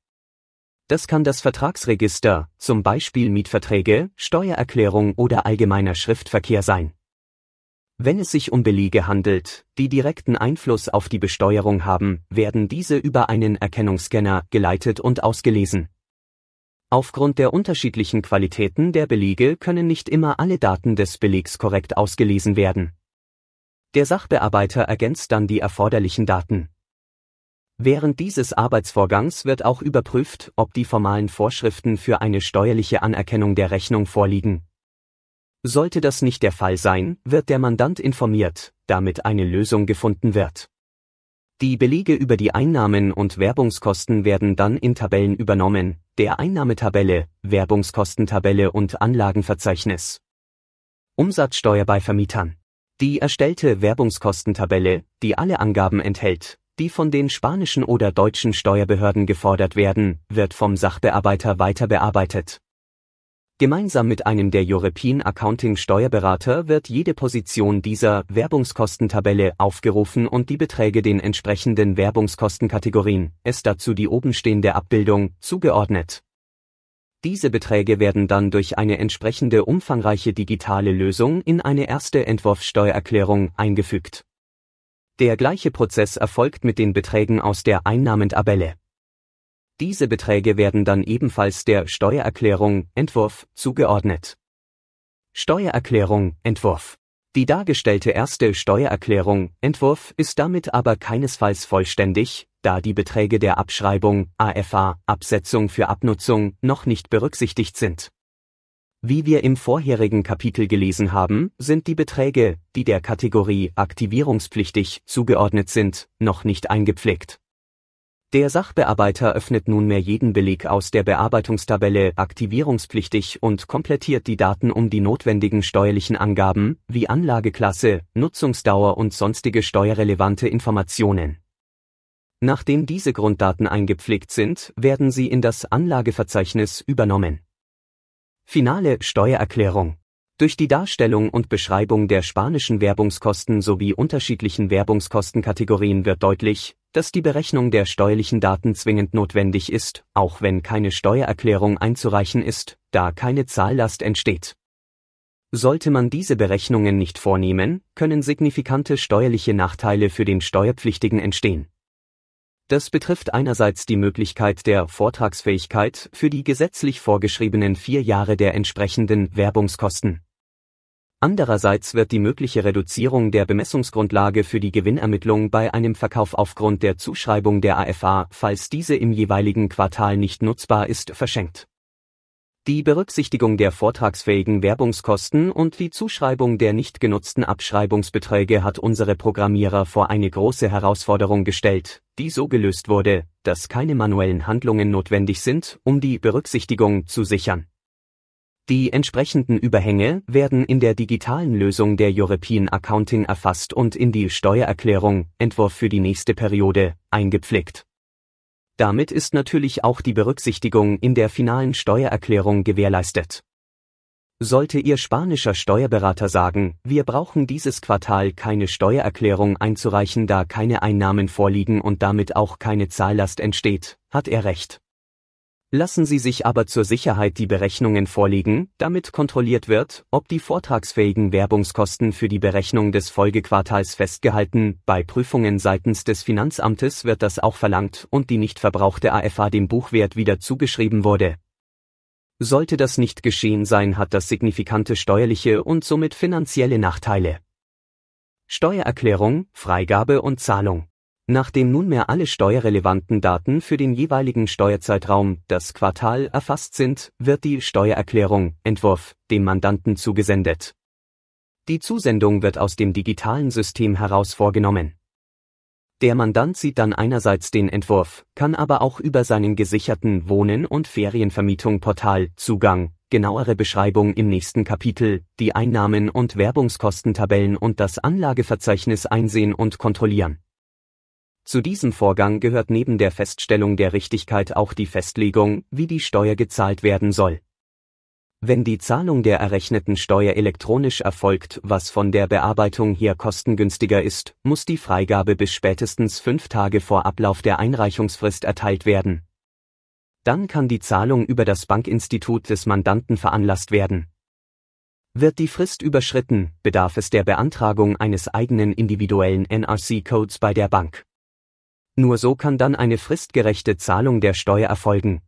Das kann das Vertragsregister, zum Beispiel Mietverträge, Steuererklärung oder allgemeiner Schriftverkehr sein. Wenn es sich um Belege handelt, die direkten Einfluss auf die Besteuerung haben, werden diese über einen Erkennungsscanner geleitet und ausgelesen. Aufgrund der unterschiedlichen Qualitäten der Belege können nicht immer alle Daten des Belegs korrekt ausgelesen werden. Der Sachbearbeiter ergänzt dann die erforderlichen Daten. Während dieses Arbeitsvorgangs wird auch überprüft, ob die formalen Vorschriften für eine steuerliche Anerkennung der Rechnung vorliegen. Sollte das nicht der Fall sein, wird der Mandant informiert, damit eine Lösung gefunden wird. Die Belege über die Einnahmen und Werbungskosten werden dann in Tabellen übernommen, der Einnahmetabelle, Werbungskostentabelle und Anlagenverzeichnis. Umsatzsteuer bei Vermietern. Die erstellte Werbungskostentabelle, die alle Angaben enthält, die von den spanischen oder deutschen Steuerbehörden gefordert werden, wird vom Sachbearbeiter weiter bearbeitet. Gemeinsam mit einem der European Accounting Steuerberater wird jede Position dieser Werbungskostentabelle aufgerufen und die Beträge den entsprechenden Werbungskostenkategorien, es dazu die obenstehende Abbildung, zugeordnet. Diese Beträge werden dann durch eine entsprechende umfangreiche digitale Lösung in eine erste Entwurfssteuererklärung eingefügt. Der gleiche Prozess erfolgt mit den Beträgen aus der Einnahmentabelle. Diese Beträge werden dann ebenfalls der Steuererklärung Entwurf zugeordnet. Steuererklärung Entwurf Die dargestellte erste Steuererklärung Entwurf ist damit aber keinesfalls vollständig, da die Beträge der Abschreibung AFA Absetzung für Abnutzung noch nicht berücksichtigt sind. Wie wir im vorherigen Kapitel gelesen haben, sind die Beträge, die der Kategorie aktivierungspflichtig zugeordnet sind, noch nicht eingepflegt. Der Sachbearbeiter öffnet nunmehr jeden Beleg aus der Bearbeitungstabelle aktivierungspflichtig und komplettiert die Daten um die notwendigen steuerlichen Angaben, wie Anlageklasse, Nutzungsdauer und sonstige steuerrelevante Informationen. Nachdem diese Grunddaten eingepflegt sind, werden sie in das Anlageverzeichnis übernommen. Finale Steuererklärung durch die Darstellung und Beschreibung der spanischen Werbungskosten sowie unterschiedlichen Werbungskostenkategorien wird deutlich, dass die Berechnung der steuerlichen Daten zwingend notwendig ist, auch wenn keine Steuererklärung einzureichen ist, da keine Zahllast entsteht. Sollte man diese Berechnungen nicht vornehmen, können signifikante steuerliche Nachteile für den Steuerpflichtigen entstehen. Das betrifft einerseits die Möglichkeit der Vortragsfähigkeit für die gesetzlich vorgeschriebenen vier Jahre der entsprechenden Werbungskosten. Andererseits wird die mögliche Reduzierung der Bemessungsgrundlage für die Gewinnermittlung bei einem Verkauf aufgrund der Zuschreibung der AFA, falls diese im jeweiligen Quartal nicht nutzbar ist, verschenkt. Die Berücksichtigung der vortragsfähigen Werbungskosten und die Zuschreibung der nicht genutzten Abschreibungsbeträge hat unsere Programmierer vor eine große Herausforderung gestellt, die so gelöst wurde, dass keine manuellen Handlungen notwendig sind, um die Berücksichtigung zu sichern. Die entsprechenden Überhänge werden in der digitalen Lösung der European Accounting erfasst und in die Steuererklärung, Entwurf für die nächste Periode, eingepflegt. Damit ist natürlich auch die Berücksichtigung in der finalen Steuererklärung gewährleistet. Sollte Ihr spanischer Steuerberater sagen, wir brauchen dieses Quartal keine Steuererklärung einzureichen, da keine Einnahmen vorliegen und damit auch keine Zahllast entsteht, hat er recht. Lassen Sie sich aber zur Sicherheit die Berechnungen vorlegen, damit kontrolliert wird, ob die vortragsfähigen Werbungskosten für die Berechnung des Folgequartals festgehalten, bei Prüfungen seitens des Finanzamtes wird das auch verlangt und die nicht verbrauchte AFA dem Buchwert wieder zugeschrieben wurde. Sollte das nicht geschehen sein, hat das signifikante steuerliche und somit finanzielle Nachteile. Steuererklärung, Freigabe und Zahlung Nachdem nunmehr alle steuerrelevanten Daten für den jeweiligen Steuerzeitraum, das Quartal, erfasst sind, wird die Steuererklärung, Entwurf, dem Mandanten zugesendet. Die Zusendung wird aus dem digitalen System heraus vorgenommen. Der Mandant sieht dann einerseits den Entwurf, kann aber auch über seinen gesicherten Wohnen- und Ferienvermietung Portal Zugang, genauere Beschreibung im nächsten Kapitel, die Einnahmen- und Werbungskostentabellen und das Anlageverzeichnis einsehen und kontrollieren. Zu diesem Vorgang gehört neben der Feststellung der Richtigkeit auch die Festlegung, wie die Steuer gezahlt werden soll. Wenn die Zahlung der errechneten Steuer elektronisch erfolgt, was von der Bearbeitung her kostengünstiger ist, muss die Freigabe bis spätestens fünf Tage vor Ablauf der Einreichungsfrist erteilt werden. dann kann die Zahlung über das Bankinstitut des Mandanten veranlasst werden. Wird die Frist überschritten, bedarf es der Beantragung eines eigenen individuellen NRC-Codes bei der Bank. Nur so kann dann eine fristgerechte Zahlung der Steuer erfolgen.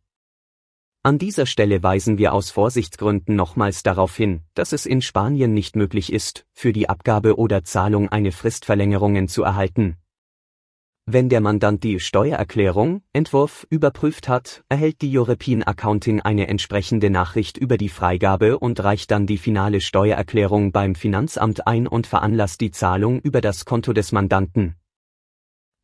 An dieser Stelle weisen wir aus Vorsichtsgründen nochmals darauf hin, dass es in Spanien nicht möglich ist, für die Abgabe oder Zahlung eine Fristverlängerungen zu erhalten, wenn der Mandant die Steuererklärung, Entwurf, überprüft hat, erhält die European Accounting eine entsprechende Nachricht über die Freigabe und reicht dann die finale Steuererklärung beim Finanzamt ein und veranlasst die Zahlung über das Konto des Mandanten.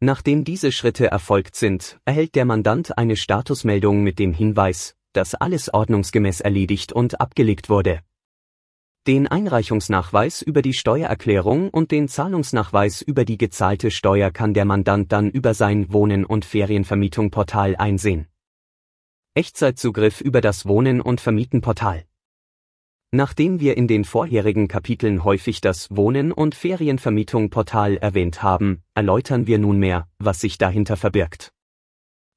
Nachdem diese Schritte erfolgt sind, erhält der Mandant eine Statusmeldung mit dem Hinweis, dass alles ordnungsgemäß erledigt und abgelegt wurde den Einreichungsnachweis über die Steuererklärung und den Zahlungsnachweis über die gezahlte Steuer kann der Mandant dann über sein Wohnen- und Ferienvermietung-Portal einsehen. Echtzeitzugriff über das Wohnen- und Vermieten-Portal. Nachdem wir in den vorherigen Kapiteln häufig das Wohnen- und Ferienvermietung-Portal erwähnt haben, erläutern wir nunmehr, was sich dahinter verbirgt.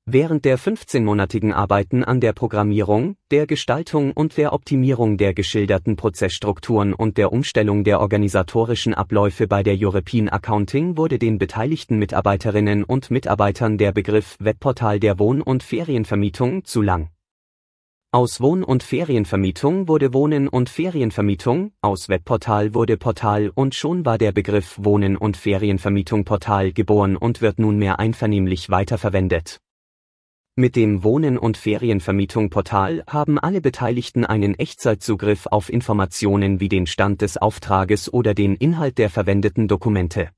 Während der 15-monatigen Arbeiten an der Programmierung, der Gestaltung und der Optimierung der geschilderten Prozessstrukturen und der Umstellung der organisatorischen Abläufe bei der European Accounting wurde den beteiligten Mitarbeiterinnen und Mitarbeitern der Begriff Webportal der Wohn- und Ferienvermietung zu lang. Aus Wohn- und Ferienvermietung wurde Wohnen und Ferienvermietung, aus Webportal wurde Portal und schon war der Begriff Wohnen und Ferienvermietung Portal geboren und wird nunmehr einvernehmlich weiterverwendet. Mit dem Wohnen- und Ferienvermietung-Portal haben alle Beteiligten einen Echtzeitzugriff auf Informationen wie den Stand des Auftrages oder den Inhalt der verwendeten Dokumente.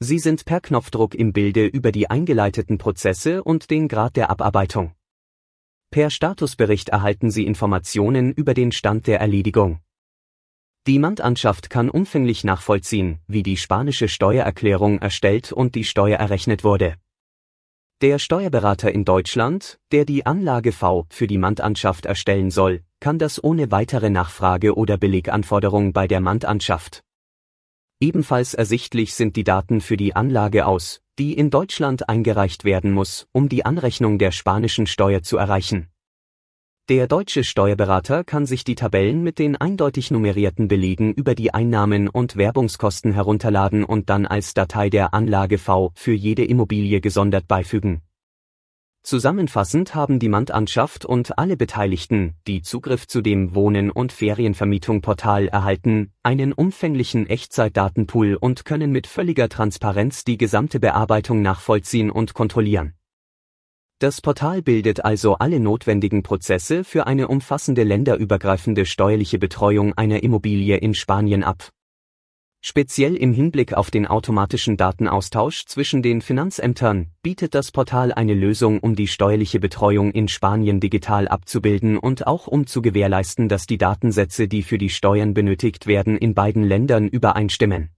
Sie sind per Knopfdruck im Bilde über die eingeleiteten Prozesse und den Grad der Abarbeitung. Per Statusbericht erhalten Sie Informationen über den Stand der Erledigung. Die Mandanschaft kann umfänglich nachvollziehen, wie die spanische Steuererklärung erstellt und die Steuer errechnet wurde. Der Steuerberater in Deutschland, der die Anlage V für die Mandanschaft erstellen soll, kann das ohne weitere Nachfrage oder Beleganforderung bei der Mandanschaft. Ebenfalls ersichtlich sind die Daten für die Anlage aus, die in Deutschland eingereicht werden muss, um die Anrechnung der spanischen Steuer zu erreichen. Der deutsche Steuerberater kann sich die Tabellen mit den eindeutig nummerierten Belegen über die Einnahmen und Werbungskosten herunterladen und dann als Datei der Anlage V für jede Immobilie gesondert beifügen. Zusammenfassend haben die Mandanschaft und alle Beteiligten, die Zugriff zu dem Wohnen- und Ferienvermietung-Portal erhalten, einen umfänglichen Echtzeitdatenpool und können mit völliger Transparenz die gesamte Bearbeitung nachvollziehen und kontrollieren. Das Portal bildet also alle notwendigen Prozesse für eine umfassende länderübergreifende steuerliche Betreuung einer Immobilie in Spanien ab. Speziell im Hinblick auf den automatischen Datenaustausch zwischen den Finanzämtern bietet das Portal eine Lösung, um die steuerliche Betreuung in Spanien digital abzubilden und auch um zu gewährleisten, dass die Datensätze, die für die Steuern benötigt werden, in beiden Ländern übereinstimmen.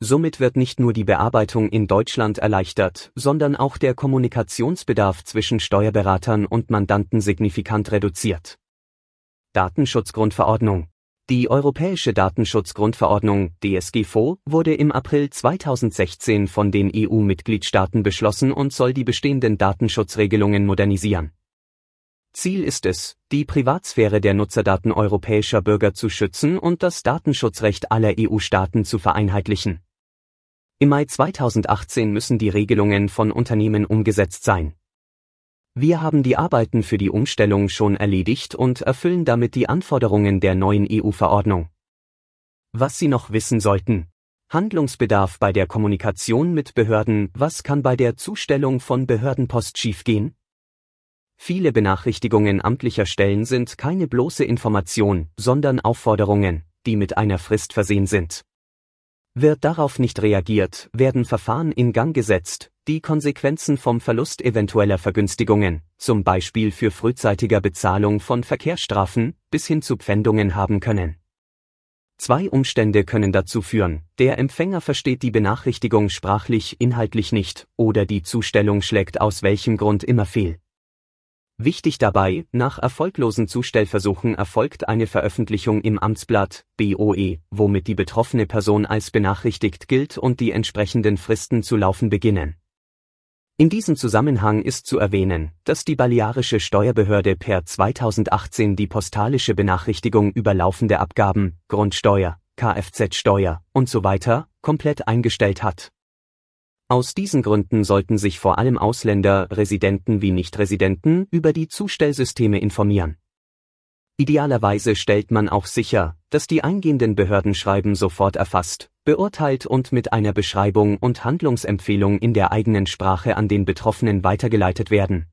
Somit wird nicht nur die Bearbeitung in Deutschland erleichtert, sondern auch der Kommunikationsbedarf zwischen Steuerberatern und Mandanten signifikant reduziert. Datenschutzgrundverordnung Die Europäische Datenschutzgrundverordnung DSGVO wurde im April 2016 von den EU-Mitgliedstaaten beschlossen und soll die bestehenden Datenschutzregelungen modernisieren. Ziel ist es, die Privatsphäre der Nutzerdaten europäischer Bürger zu schützen und das Datenschutzrecht aller EU-Staaten zu vereinheitlichen. Im Mai 2018 müssen die Regelungen von Unternehmen umgesetzt sein. Wir haben die Arbeiten für die Umstellung schon erledigt und erfüllen damit die Anforderungen der neuen EU-Verordnung. Was Sie noch wissen sollten. Handlungsbedarf bei der Kommunikation mit Behörden, was kann bei der Zustellung von Behördenpost schiefgehen? Viele Benachrichtigungen amtlicher Stellen sind keine bloße Information, sondern Aufforderungen, die mit einer Frist versehen sind. Wird darauf nicht reagiert, werden Verfahren in Gang gesetzt, die Konsequenzen vom Verlust eventueller Vergünstigungen, zum Beispiel für frühzeitiger Bezahlung von Verkehrsstrafen, bis hin zu Pfändungen haben können. Zwei Umstände können dazu führen, der Empfänger versteht die Benachrichtigung sprachlich, inhaltlich nicht, oder die Zustellung schlägt aus welchem Grund immer fehl. Wichtig dabei, nach erfolglosen Zustellversuchen erfolgt eine Veröffentlichung im Amtsblatt BOE, womit die betroffene Person als benachrichtigt gilt und die entsprechenden Fristen zu laufen beginnen. In diesem Zusammenhang ist zu erwähnen, dass die Balearische Steuerbehörde per 2018 die postalische Benachrichtigung über laufende Abgaben, Grundsteuer, Kfz-Steuer und so weiter komplett eingestellt hat. Aus diesen Gründen sollten sich vor allem Ausländer, Residenten wie Nichtresidenten über die Zustellsysteme informieren. Idealerweise stellt man auch sicher, dass die eingehenden Behördenschreiben sofort erfasst, beurteilt und mit einer Beschreibung und Handlungsempfehlung in der eigenen Sprache an den Betroffenen weitergeleitet werden.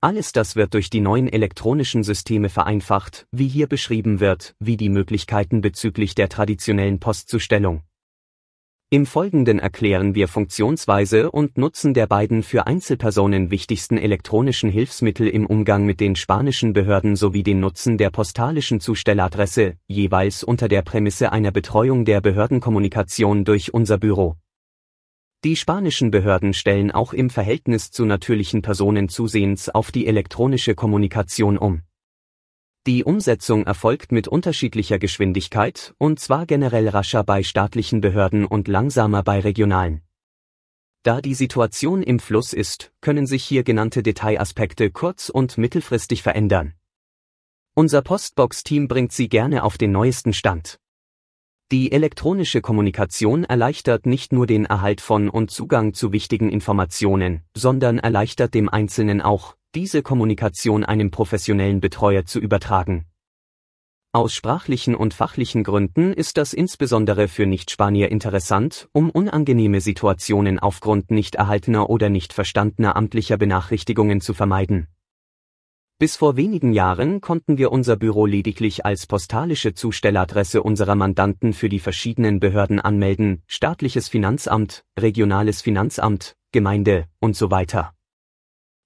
Alles das wird durch die neuen elektronischen Systeme vereinfacht, wie hier beschrieben wird, wie die Möglichkeiten bezüglich der traditionellen Postzustellung. Im Folgenden erklären wir Funktionsweise und Nutzen der beiden für Einzelpersonen wichtigsten elektronischen Hilfsmittel im Umgang mit den spanischen Behörden sowie den Nutzen der postalischen Zustelladresse, jeweils unter der Prämisse einer Betreuung der Behördenkommunikation durch unser Büro. Die spanischen Behörden stellen auch im Verhältnis zu natürlichen Personen zusehends auf die elektronische Kommunikation um. Die Umsetzung erfolgt mit unterschiedlicher Geschwindigkeit, und zwar generell rascher bei staatlichen Behörden und langsamer bei regionalen. Da die Situation im Fluss ist, können sich hier genannte Detailaspekte kurz- und mittelfristig verändern. Unser Postbox-Team bringt Sie gerne auf den neuesten Stand. Die elektronische Kommunikation erleichtert nicht nur den Erhalt von und Zugang zu wichtigen Informationen, sondern erleichtert dem Einzelnen auch, diese Kommunikation einem professionellen Betreuer zu übertragen. Aus sprachlichen und fachlichen Gründen ist das insbesondere für Nichtspanier interessant, um unangenehme Situationen aufgrund nicht erhaltener oder nicht verstandener amtlicher Benachrichtigungen zu vermeiden. Bis vor wenigen Jahren konnten wir unser Büro lediglich als postalische Zustelladresse unserer Mandanten für die verschiedenen Behörden anmelden, staatliches Finanzamt, regionales Finanzamt, Gemeinde und so weiter.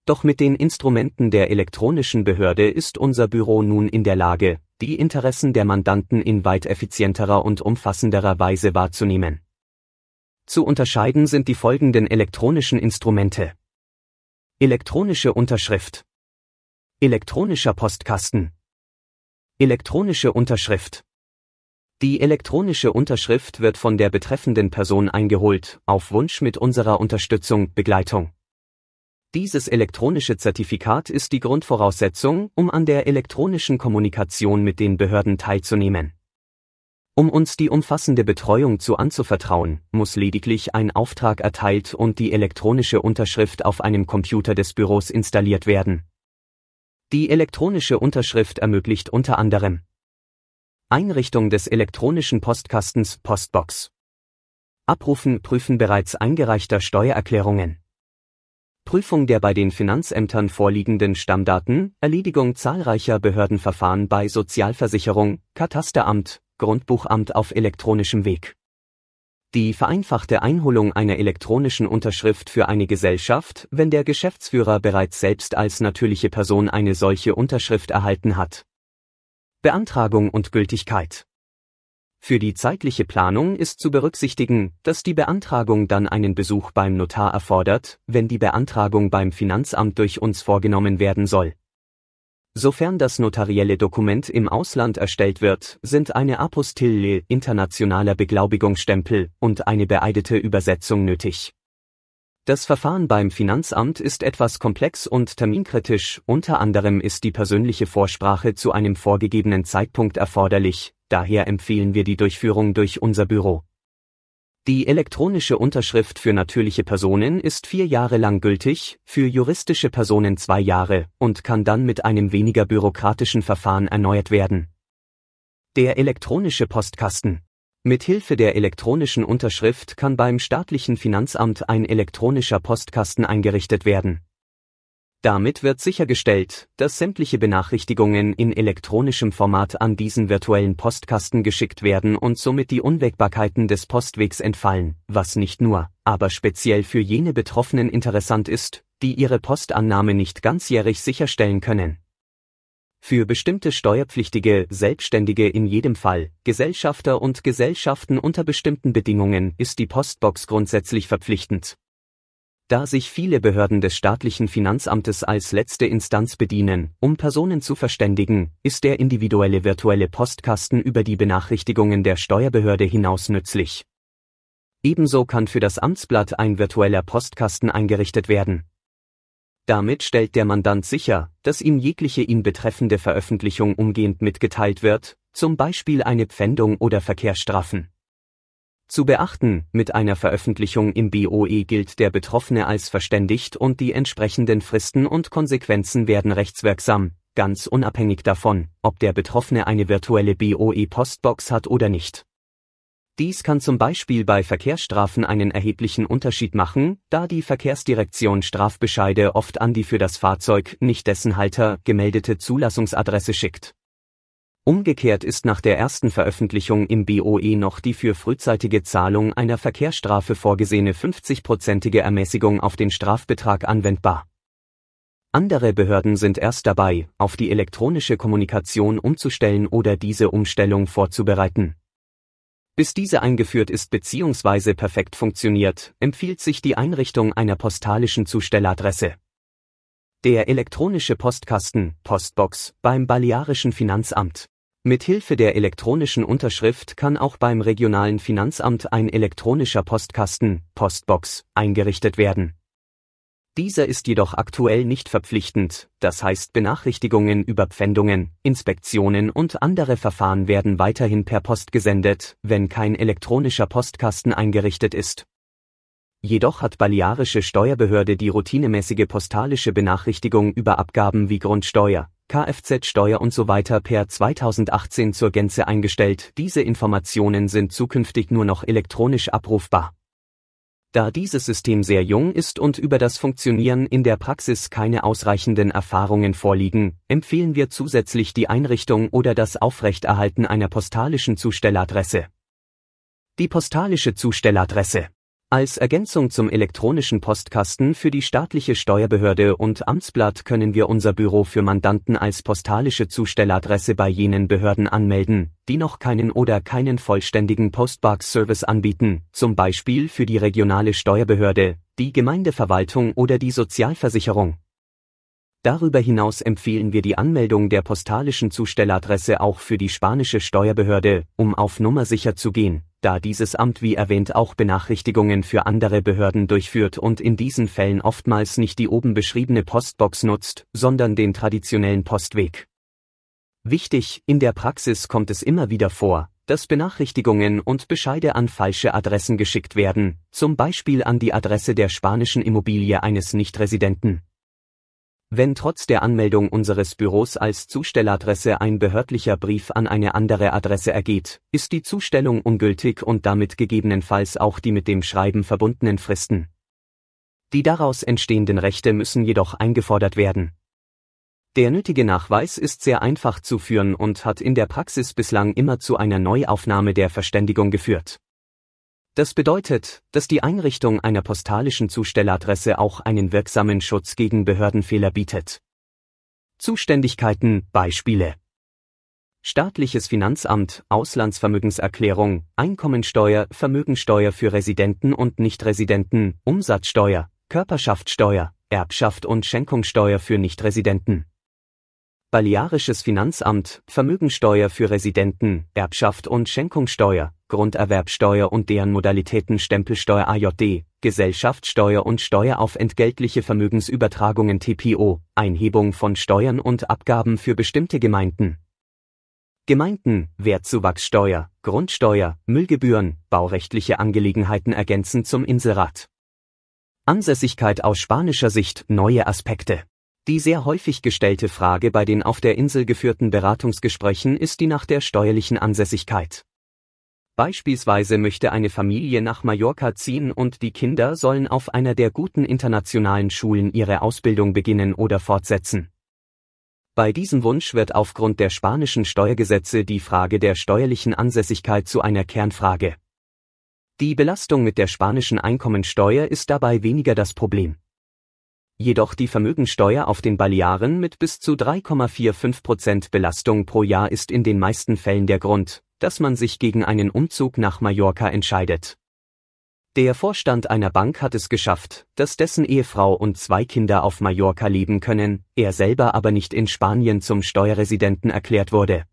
Doch mit den Instrumenten der elektronischen Behörde ist unser Büro nun in der Lage, die Interessen der Mandanten in weit effizienterer und umfassenderer Weise wahrzunehmen. Zu unterscheiden sind die folgenden elektronischen Instrumente. Elektronische Unterschrift. Elektronischer Postkasten. Elektronische Unterschrift. Die elektronische Unterschrift wird von der betreffenden Person eingeholt, auf Wunsch mit unserer Unterstützung, Begleitung. Dieses elektronische Zertifikat ist die Grundvoraussetzung, um an der elektronischen Kommunikation mit den Behörden teilzunehmen. Um uns die umfassende Betreuung zu anzuvertrauen, muss lediglich ein Auftrag erteilt und die elektronische Unterschrift auf einem Computer des Büros installiert werden. Die elektronische Unterschrift ermöglicht unter anderem Einrichtung des elektronischen Postkastens Postbox Abrufen prüfen bereits eingereichter Steuererklärungen Prüfung der bei den Finanzämtern vorliegenden Stammdaten, Erledigung zahlreicher Behördenverfahren bei Sozialversicherung, Katasteramt, Grundbuchamt auf elektronischem Weg. Die vereinfachte Einholung einer elektronischen Unterschrift für eine Gesellschaft, wenn der Geschäftsführer bereits selbst als natürliche Person eine solche Unterschrift erhalten hat. Beantragung und Gültigkeit für die zeitliche Planung ist zu berücksichtigen, dass die Beantragung dann einen Besuch beim Notar erfordert, wenn die Beantragung beim Finanzamt durch uns vorgenommen werden soll. Sofern das notarielle Dokument im Ausland erstellt wird, sind eine Apostille internationaler Beglaubigungsstempel und eine beeidete Übersetzung nötig. Das Verfahren beim Finanzamt ist etwas komplex und terminkritisch, unter anderem ist die persönliche Vorsprache zu einem vorgegebenen Zeitpunkt erforderlich, daher empfehlen wir die Durchführung durch unser Büro. Die elektronische Unterschrift für natürliche Personen ist vier Jahre lang gültig, für juristische Personen zwei Jahre und kann dann mit einem weniger bürokratischen Verfahren erneuert werden. Der elektronische Postkasten. Mit Hilfe der elektronischen Unterschrift kann beim staatlichen Finanzamt ein elektronischer Postkasten eingerichtet werden. Damit wird sichergestellt, dass sämtliche Benachrichtigungen in elektronischem Format an diesen virtuellen Postkasten geschickt werden und somit die Unwägbarkeiten des Postwegs entfallen, was nicht nur, aber speziell für jene Betroffenen interessant ist, die ihre Postannahme nicht ganzjährig sicherstellen können. Für bestimmte Steuerpflichtige, Selbstständige in jedem Fall, Gesellschafter und Gesellschaften unter bestimmten Bedingungen ist die Postbox grundsätzlich verpflichtend. Da sich viele Behörden des staatlichen Finanzamtes als letzte Instanz bedienen, um Personen zu verständigen, ist der individuelle virtuelle Postkasten über die Benachrichtigungen der Steuerbehörde hinaus nützlich. Ebenso kann für das Amtsblatt ein virtueller Postkasten eingerichtet werden. Damit stellt der Mandant sicher, dass ihm jegliche ihn betreffende Veröffentlichung umgehend mitgeteilt wird, zum Beispiel eine Pfändung oder Verkehrsstrafen. Zu beachten, mit einer Veröffentlichung im BOE gilt der Betroffene als verständigt und die entsprechenden Fristen und Konsequenzen werden rechtswirksam, ganz unabhängig davon, ob der Betroffene eine virtuelle BOE-Postbox hat oder nicht. Dies kann zum Beispiel bei Verkehrsstrafen einen erheblichen Unterschied machen, da die Verkehrsdirektion Strafbescheide oft an die für das Fahrzeug, nicht dessen Halter, gemeldete Zulassungsadresse schickt. Umgekehrt ist nach der ersten Veröffentlichung im BOE noch die für frühzeitige Zahlung einer Verkehrsstrafe vorgesehene 50-prozentige Ermäßigung auf den Strafbetrag anwendbar. Andere Behörden sind erst dabei, auf die elektronische Kommunikation umzustellen oder diese Umstellung vorzubereiten. Bis diese eingeführt ist bzw. perfekt funktioniert, empfiehlt sich die Einrichtung einer postalischen Zustelladresse. Der elektronische Postkasten, Postbox, beim Balearischen Finanzamt. Mit Hilfe der elektronischen Unterschrift kann auch beim regionalen Finanzamt ein elektronischer Postkasten, Postbox, eingerichtet werden. Dieser ist jedoch aktuell nicht verpflichtend, das heißt Benachrichtigungen über Pfändungen, Inspektionen und andere Verfahren werden weiterhin per Post gesendet, wenn kein elektronischer Postkasten eingerichtet ist. Jedoch hat Balearische Steuerbehörde die routinemäßige postalische Benachrichtigung über Abgaben wie Grundsteuer, Kfz-Steuer und so weiter per 2018 zur Gänze eingestellt. Diese Informationen sind zukünftig nur noch elektronisch abrufbar. Da dieses System sehr jung ist und über das Funktionieren in der Praxis keine ausreichenden Erfahrungen vorliegen, empfehlen wir zusätzlich die Einrichtung oder das Aufrechterhalten einer postalischen Zustelladresse. Die postalische Zustelladresse als Ergänzung zum elektronischen Postkasten für die staatliche Steuerbehörde und Amtsblatt können wir unser Büro für Mandanten als postalische Zustelladresse bei jenen Behörden anmelden, die noch keinen oder keinen vollständigen Postbox-Service anbieten, zum Beispiel für die regionale Steuerbehörde, die Gemeindeverwaltung oder die Sozialversicherung. Darüber hinaus empfehlen wir die Anmeldung der postalischen Zustelladresse auch für die spanische Steuerbehörde, um auf Nummer sicher zu gehen da dieses Amt wie erwähnt auch Benachrichtigungen für andere Behörden durchführt und in diesen Fällen oftmals nicht die oben beschriebene Postbox nutzt, sondern den traditionellen Postweg. Wichtig, in der Praxis kommt es immer wieder vor, dass Benachrichtigungen und Bescheide an falsche Adressen geschickt werden, zum Beispiel an die Adresse der spanischen Immobilie eines Nichtresidenten. Wenn trotz der Anmeldung unseres Büros als Zustelladresse ein behördlicher Brief an eine andere Adresse ergeht, ist die Zustellung ungültig und damit gegebenenfalls auch die mit dem Schreiben verbundenen Fristen. Die daraus entstehenden Rechte müssen jedoch eingefordert werden. Der nötige Nachweis ist sehr einfach zu führen und hat in der Praxis bislang immer zu einer Neuaufnahme der Verständigung geführt. Das bedeutet, dass die Einrichtung einer postalischen Zustelladresse auch einen wirksamen Schutz gegen Behördenfehler bietet. Zuständigkeiten, Beispiele. Staatliches Finanzamt, Auslandsvermögenserklärung, Einkommensteuer, Vermögensteuer für Residenten und Nichtresidenten, Umsatzsteuer, Körperschaftssteuer, Erbschaft und Schenkungssteuer für Nichtresidenten. Balearisches Finanzamt, Vermögensteuer für Residenten, Erbschaft und Schenkungssteuer, Grunderwerbsteuer und deren Modalitäten Stempelsteuer AJD, Gesellschaftssteuer und Steuer auf entgeltliche Vermögensübertragungen TPO, Einhebung von Steuern und Abgaben für bestimmte Gemeinden. Gemeinden, Wertzuwachssteuer, Grundsteuer, Müllgebühren, baurechtliche Angelegenheiten ergänzen zum Inserat. Ansässigkeit aus spanischer Sicht, neue Aspekte. Die sehr häufig gestellte Frage bei den auf der Insel geführten Beratungsgesprächen ist die nach der steuerlichen Ansässigkeit. Beispielsweise möchte eine Familie nach Mallorca ziehen und die Kinder sollen auf einer der guten internationalen Schulen ihre Ausbildung beginnen oder fortsetzen. Bei diesem Wunsch wird aufgrund der spanischen Steuergesetze die Frage der steuerlichen Ansässigkeit zu einer Kernfrage. Die Belastung mit der spanischen Einkommensteuer ist dabei weniger das Problem. Jedoch die Vermögensteuer auf den Balearen mit bis zu 3,45% Belastung pro Jahr ist in den meisten Fällen der Grund, dass man sich gegen einen Umzug nach Mallorca entscheidet. Der Vorstand einer Bank hat es geschafft, dass dessen Ehefrau und zwei Kinder auf Mallorca leben können, er selber aber nicht in Spanien zum Steuerresidenten erklärt wurde.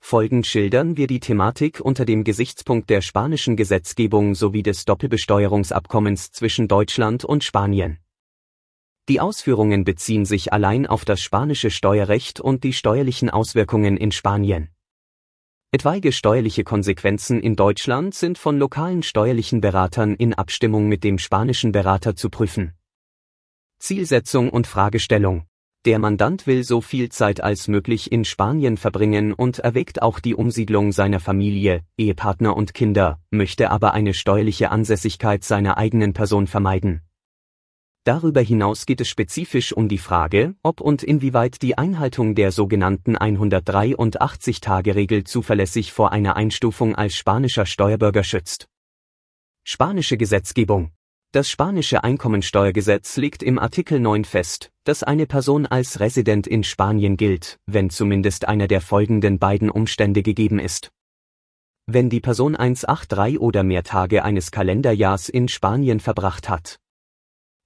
Folgend schildern wir die Thematik unter dem Gesichtspunkt der spanischen Gesetzgebung sowie des Doppelbesteuerungsabkommens zwischen Deutschland und Spanien. Die Ausführungen beziehen sich allein auf das spanische Steuerrecht und die steuerlichen Auswirkungen in Spanien. Etwaige steuerliche Konsequenzen in Deutschland sind von lokalen steuerlichen Beratern in Abstimmung mit dem spanischen Berater zu prüfen. Zielsetzung und Fragestellung der Mandant will so viel Zeit als möglich in Spanien verbringen und erwägt auch die Umsiedlung seiner Familie, Ehepartner und Kinder, möchte aber eine steuerliche Ansässigkeit seiner eigenen Person vermeiden. Darüber hinaus geht es spezifisch um die Frage, ob und inwieweit die Einhaltung der sogenannten 183-Tage-Regel zuverlässig vor einer Einstufung als spanischer Steuerbürger schützt. Spanische Gesetzgebung das spanische Einkommensteuergesetz legt im Artikel 9 fest, dass eine Person als Resident in Spanien gilt, wenn zumindest einer der folgenden beiden Umstände gegeben ist. Wenn die Person 183 oder mehr Tage eines Kalenderjahrs in Spanien verbracht hat.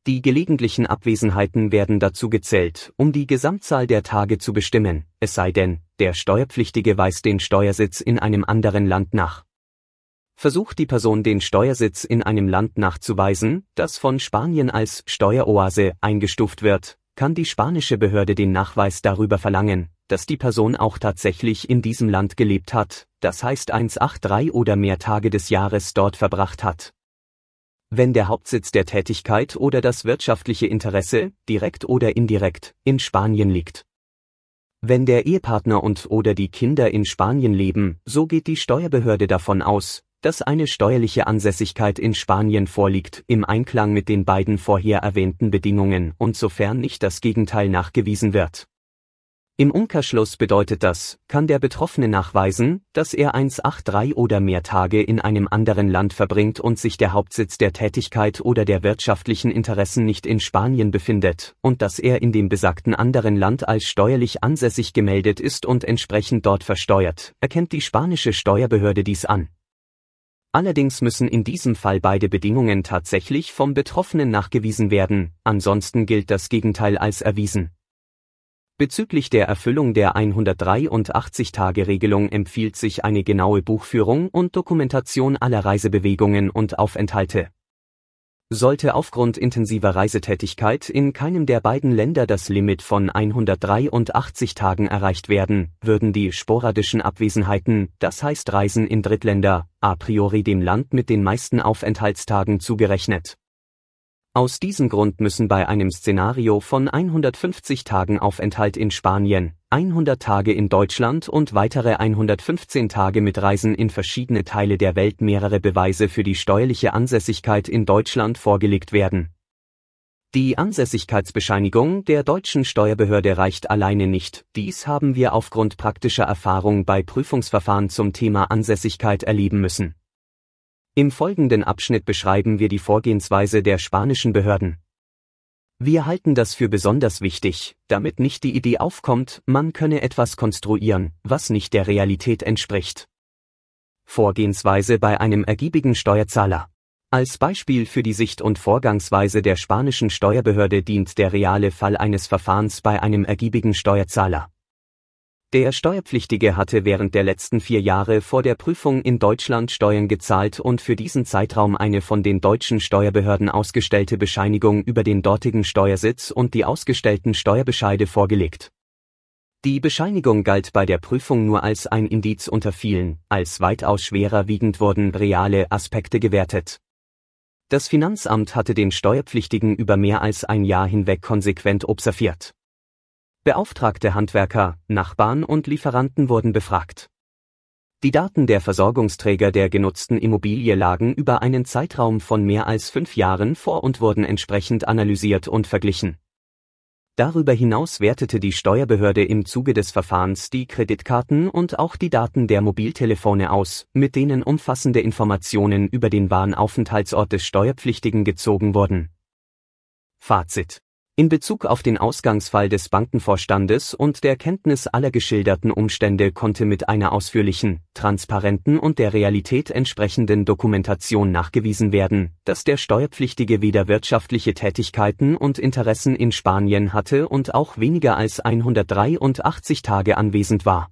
Die gelegentlichen Abwesenheiten werden dazu gezählt, um die Gesamtzahl der Tage zu bestimmen, es sei denn, der Steuerpflichtige weist den Steuersitz in einem anderen Land nach. Versucht die Person den Steuersitz in einem Land nachzuweisen, das von Spanien als Steueroase eingestuft wird, kann die spanische Behörde den Nachweis darüber verlangen, dass die Person auch tatsächlich in diesem Land gelebt hat, das heißt 183 oder mehr Tage des Jahres dort verbracht hat. Wenn der Hauptsitz der Tätigkeit oder das wirtschaftliche Interesse, direkt oder indirekt, in Spanien liegt. Wenn der Ehepartner und oder die Kinder in Spanien leben, so geht die Steuerbehörde davon aus, dass eine steuerliche Ansässigkeit in Spanien vorliegt, im Einklang mit den beiden vorher erwähnten Bedingungen und sofern nicht das Gegenteil nachgewiesen wird. Im Umkehrschluss bedeutet das, kann der Betroffene nachweisen, dass er 183 oder mehr Tage in einem anderen Land verbringt und sich der Hauptsitz der Tätigkeit oder der wirtschaftlichen Interessen nicht in Spanien befindet, und dass er in dem besagten anderen Land als steuerlich ansässig gemeldet ist und entsprechend dort versteuert, erkennt die spanische Steuerbehörde dies an. Allerdings müssen in diesem Fall beide Bedingungen tatsächlich vom Betroffenen nachgewiesen werden, ansonsten gilt das Gegenteil als erwiesen. Bezüglich der Erfüllung der 183-Tage-Regelung empfiehlt sich eine genaue Buchführung und Dokumentation aller Reisebewegungen und Aufenthalte. Sollte aufgrund intensiver Reisetätigkeit in keinem der beiden Länder das Limit von 183 Tagen erreicht werden, würden die sporadischen Abwesenheiten, das heißt Reisen in Drittländer, a priori dem Land mit den meisten Aufenthaltstagen zugerechnet. Aus diesem Grund müssen bei einem Szenario von 150 Tagen Aufenthalt in Spanien, 100 Tage in Deutschland und weitere 115 Tage mit Reisen in verschiedene Teile der Welt mehrere Beweise für die steuerliche Ansässigkeit in Deutschland vorgelegt werden. Die Ansässigkeitsbescheinigung der deutschen Steuerbehörde reicht alleine nicht, dies haben wir aufgrund praktischer Erfahrung bei Prüfungsverfahren zum Thema Ansässigkeit erleben müssen. Im folgenden Abschnitt beschreiben wir die Vorgehensweise der spanischen Behörden. Wir halten das für besonders wichtig, damit nicht die Idee aufkommt, man könne etwas konstruieren, was nicht der Realität entspricht. Vorgehensweise bei einem ergiebigen Steuerzahler. Als Beispiel für die Sicht und Vorgangsweise der spanischen Steuerbehörde dient der reale Fall eines Verfahrens bei einem ergiebigen Steuerzahler. Der Steuerpflichtige hatte während der letzten vier Jahre vor der Prüfung in Deutschland Steuern gezahlt und für diesen Zeitraum eine von den deutschen Steuerbehörden ausgestellte Bescheinigung über den dortigen Steuersitz und die ausgestellten Steuerbescheide vorgelegt. Die Bescheinigung galt bei der Prüfung nur als ein Indiz unter vielen, als weitaus schwerer wiegend wurden reale Aspekte gewertet. Das Finanzamt hatte den Steuerpflichtigen über mehr als ein Jahr hinweg konsequent observiert. Beauftragte Handwerker, Nachbarn und Lieferanten wurden befragt. Die Daten der Versorgungsträger der genutzten Immobilie lagen über einen Zeitraum von mehr als fünf Jahren vor und wurden entsprechend analysiert und verglichen. Darüber hinaus wertete die Steuerbehörde im Zuge des Verfahrens die Kreditkarten und auch die Daten der Mobiltelefone aus, mit denen umfassende Informationen über den wahren Aufenthaltsort des Steuerpflichtigen gezogen wurden. Fazit in Bezug auf den Ausgangsfall des Bankenvorstandes und der Kenntnis aller geschilderten Umstände konnte mit einer ausführlichen, transparenten und der Realität entsprechenden Dokumentation nachgewiesen werden, dass der Steuerpflichtige weder wirtschaftliche Tätigkeiten und Interessen in Spanien hatte und auch weniger als 183 Tage anwesend war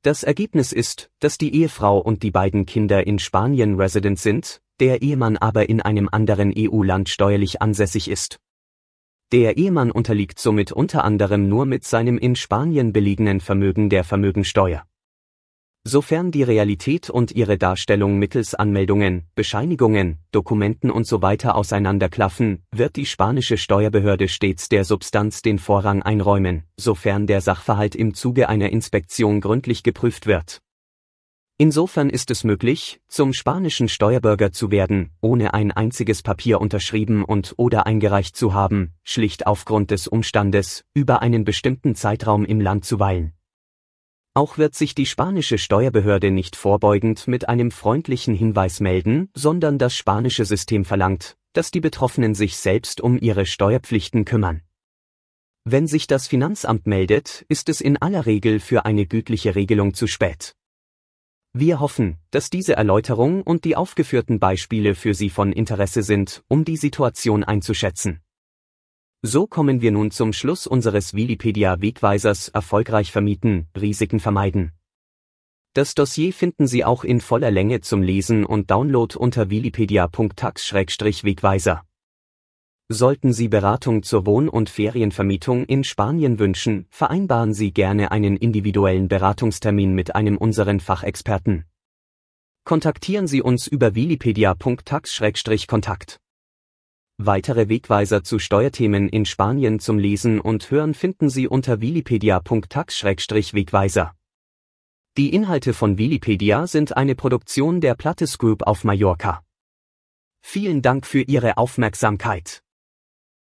Das Ergebnis ist, dass die Ehefrau und die beiden Kinder in Spanien resident sind, der Ehemann aber in einem anderen EU-Land steuerlich ansässig ist. Der Ehemann unterliegt somit unter anderem nur mit seinem in Spanien belegenen Vermögen der Vermögensteuer. Sofern die Realität und ihre Darstellung mittels Anmeldungen, Bescheinigungen, Dokumenten usw. So auseinanderklaffen, wird die spanische Steuerbehörde stets der Substanz den Vorrang einräumen, sofern der Sachverhalt im Zuge einer Inspektion gründlich geprüft wird. Insofern ist es möglich, zum spanischen Steuerbürger zu werden, ohne ein einziges Papier unterschrieben und oder eingereicht zu haben, schlicht aufgrund des Umstandes, über einen bestimmten Zeitraum im Land zu weilen. Auch wird sich die spanische Steuerbehörde nicht vorbeugend mit einem freundlichen Hinweis melden, sondern das spanische System verlangt, dass die Betroffenen sich selbst um ihre Steuerpflichten kümmern. Wenn sich das Finanzamt meldet, ist es in aller Regel für eine gütliche Regelung zu spät. Wir hoffen, dass diese Erläuterung und die aufgeführten Beispiele für Sie von Interesse sind, um die Situation einzuschätzen. So kommen wir nun zum Schluss unseres Wikipedia-Wegweisers Erfolgreich vermieten, Risiken vermeiden. Das Dossier finden Sie auch in voller Länge zum Lesen und Download unter wikipedia.tax-wegweiser. Sollten Sie Beratung zur Wohn- und Ferienvermietung in Spanien wünschen, vereinbaren Sie gerne einen individuellen Beratungstermin mit einem unseren Fachexperten. Kontaktieren Sie uns über wikipedia.tax-kontakt. Weitere Wegweiser zu Steuerthemen in Spanien zum Lesen und Hören finden Sie unter wikipedia.tax-wegweiser. Die Inhalte von Wikipedia sind eine Produktion der Plattes Group auf Mallorca. Vielen Dank für Ihre Aufmerksamkeit.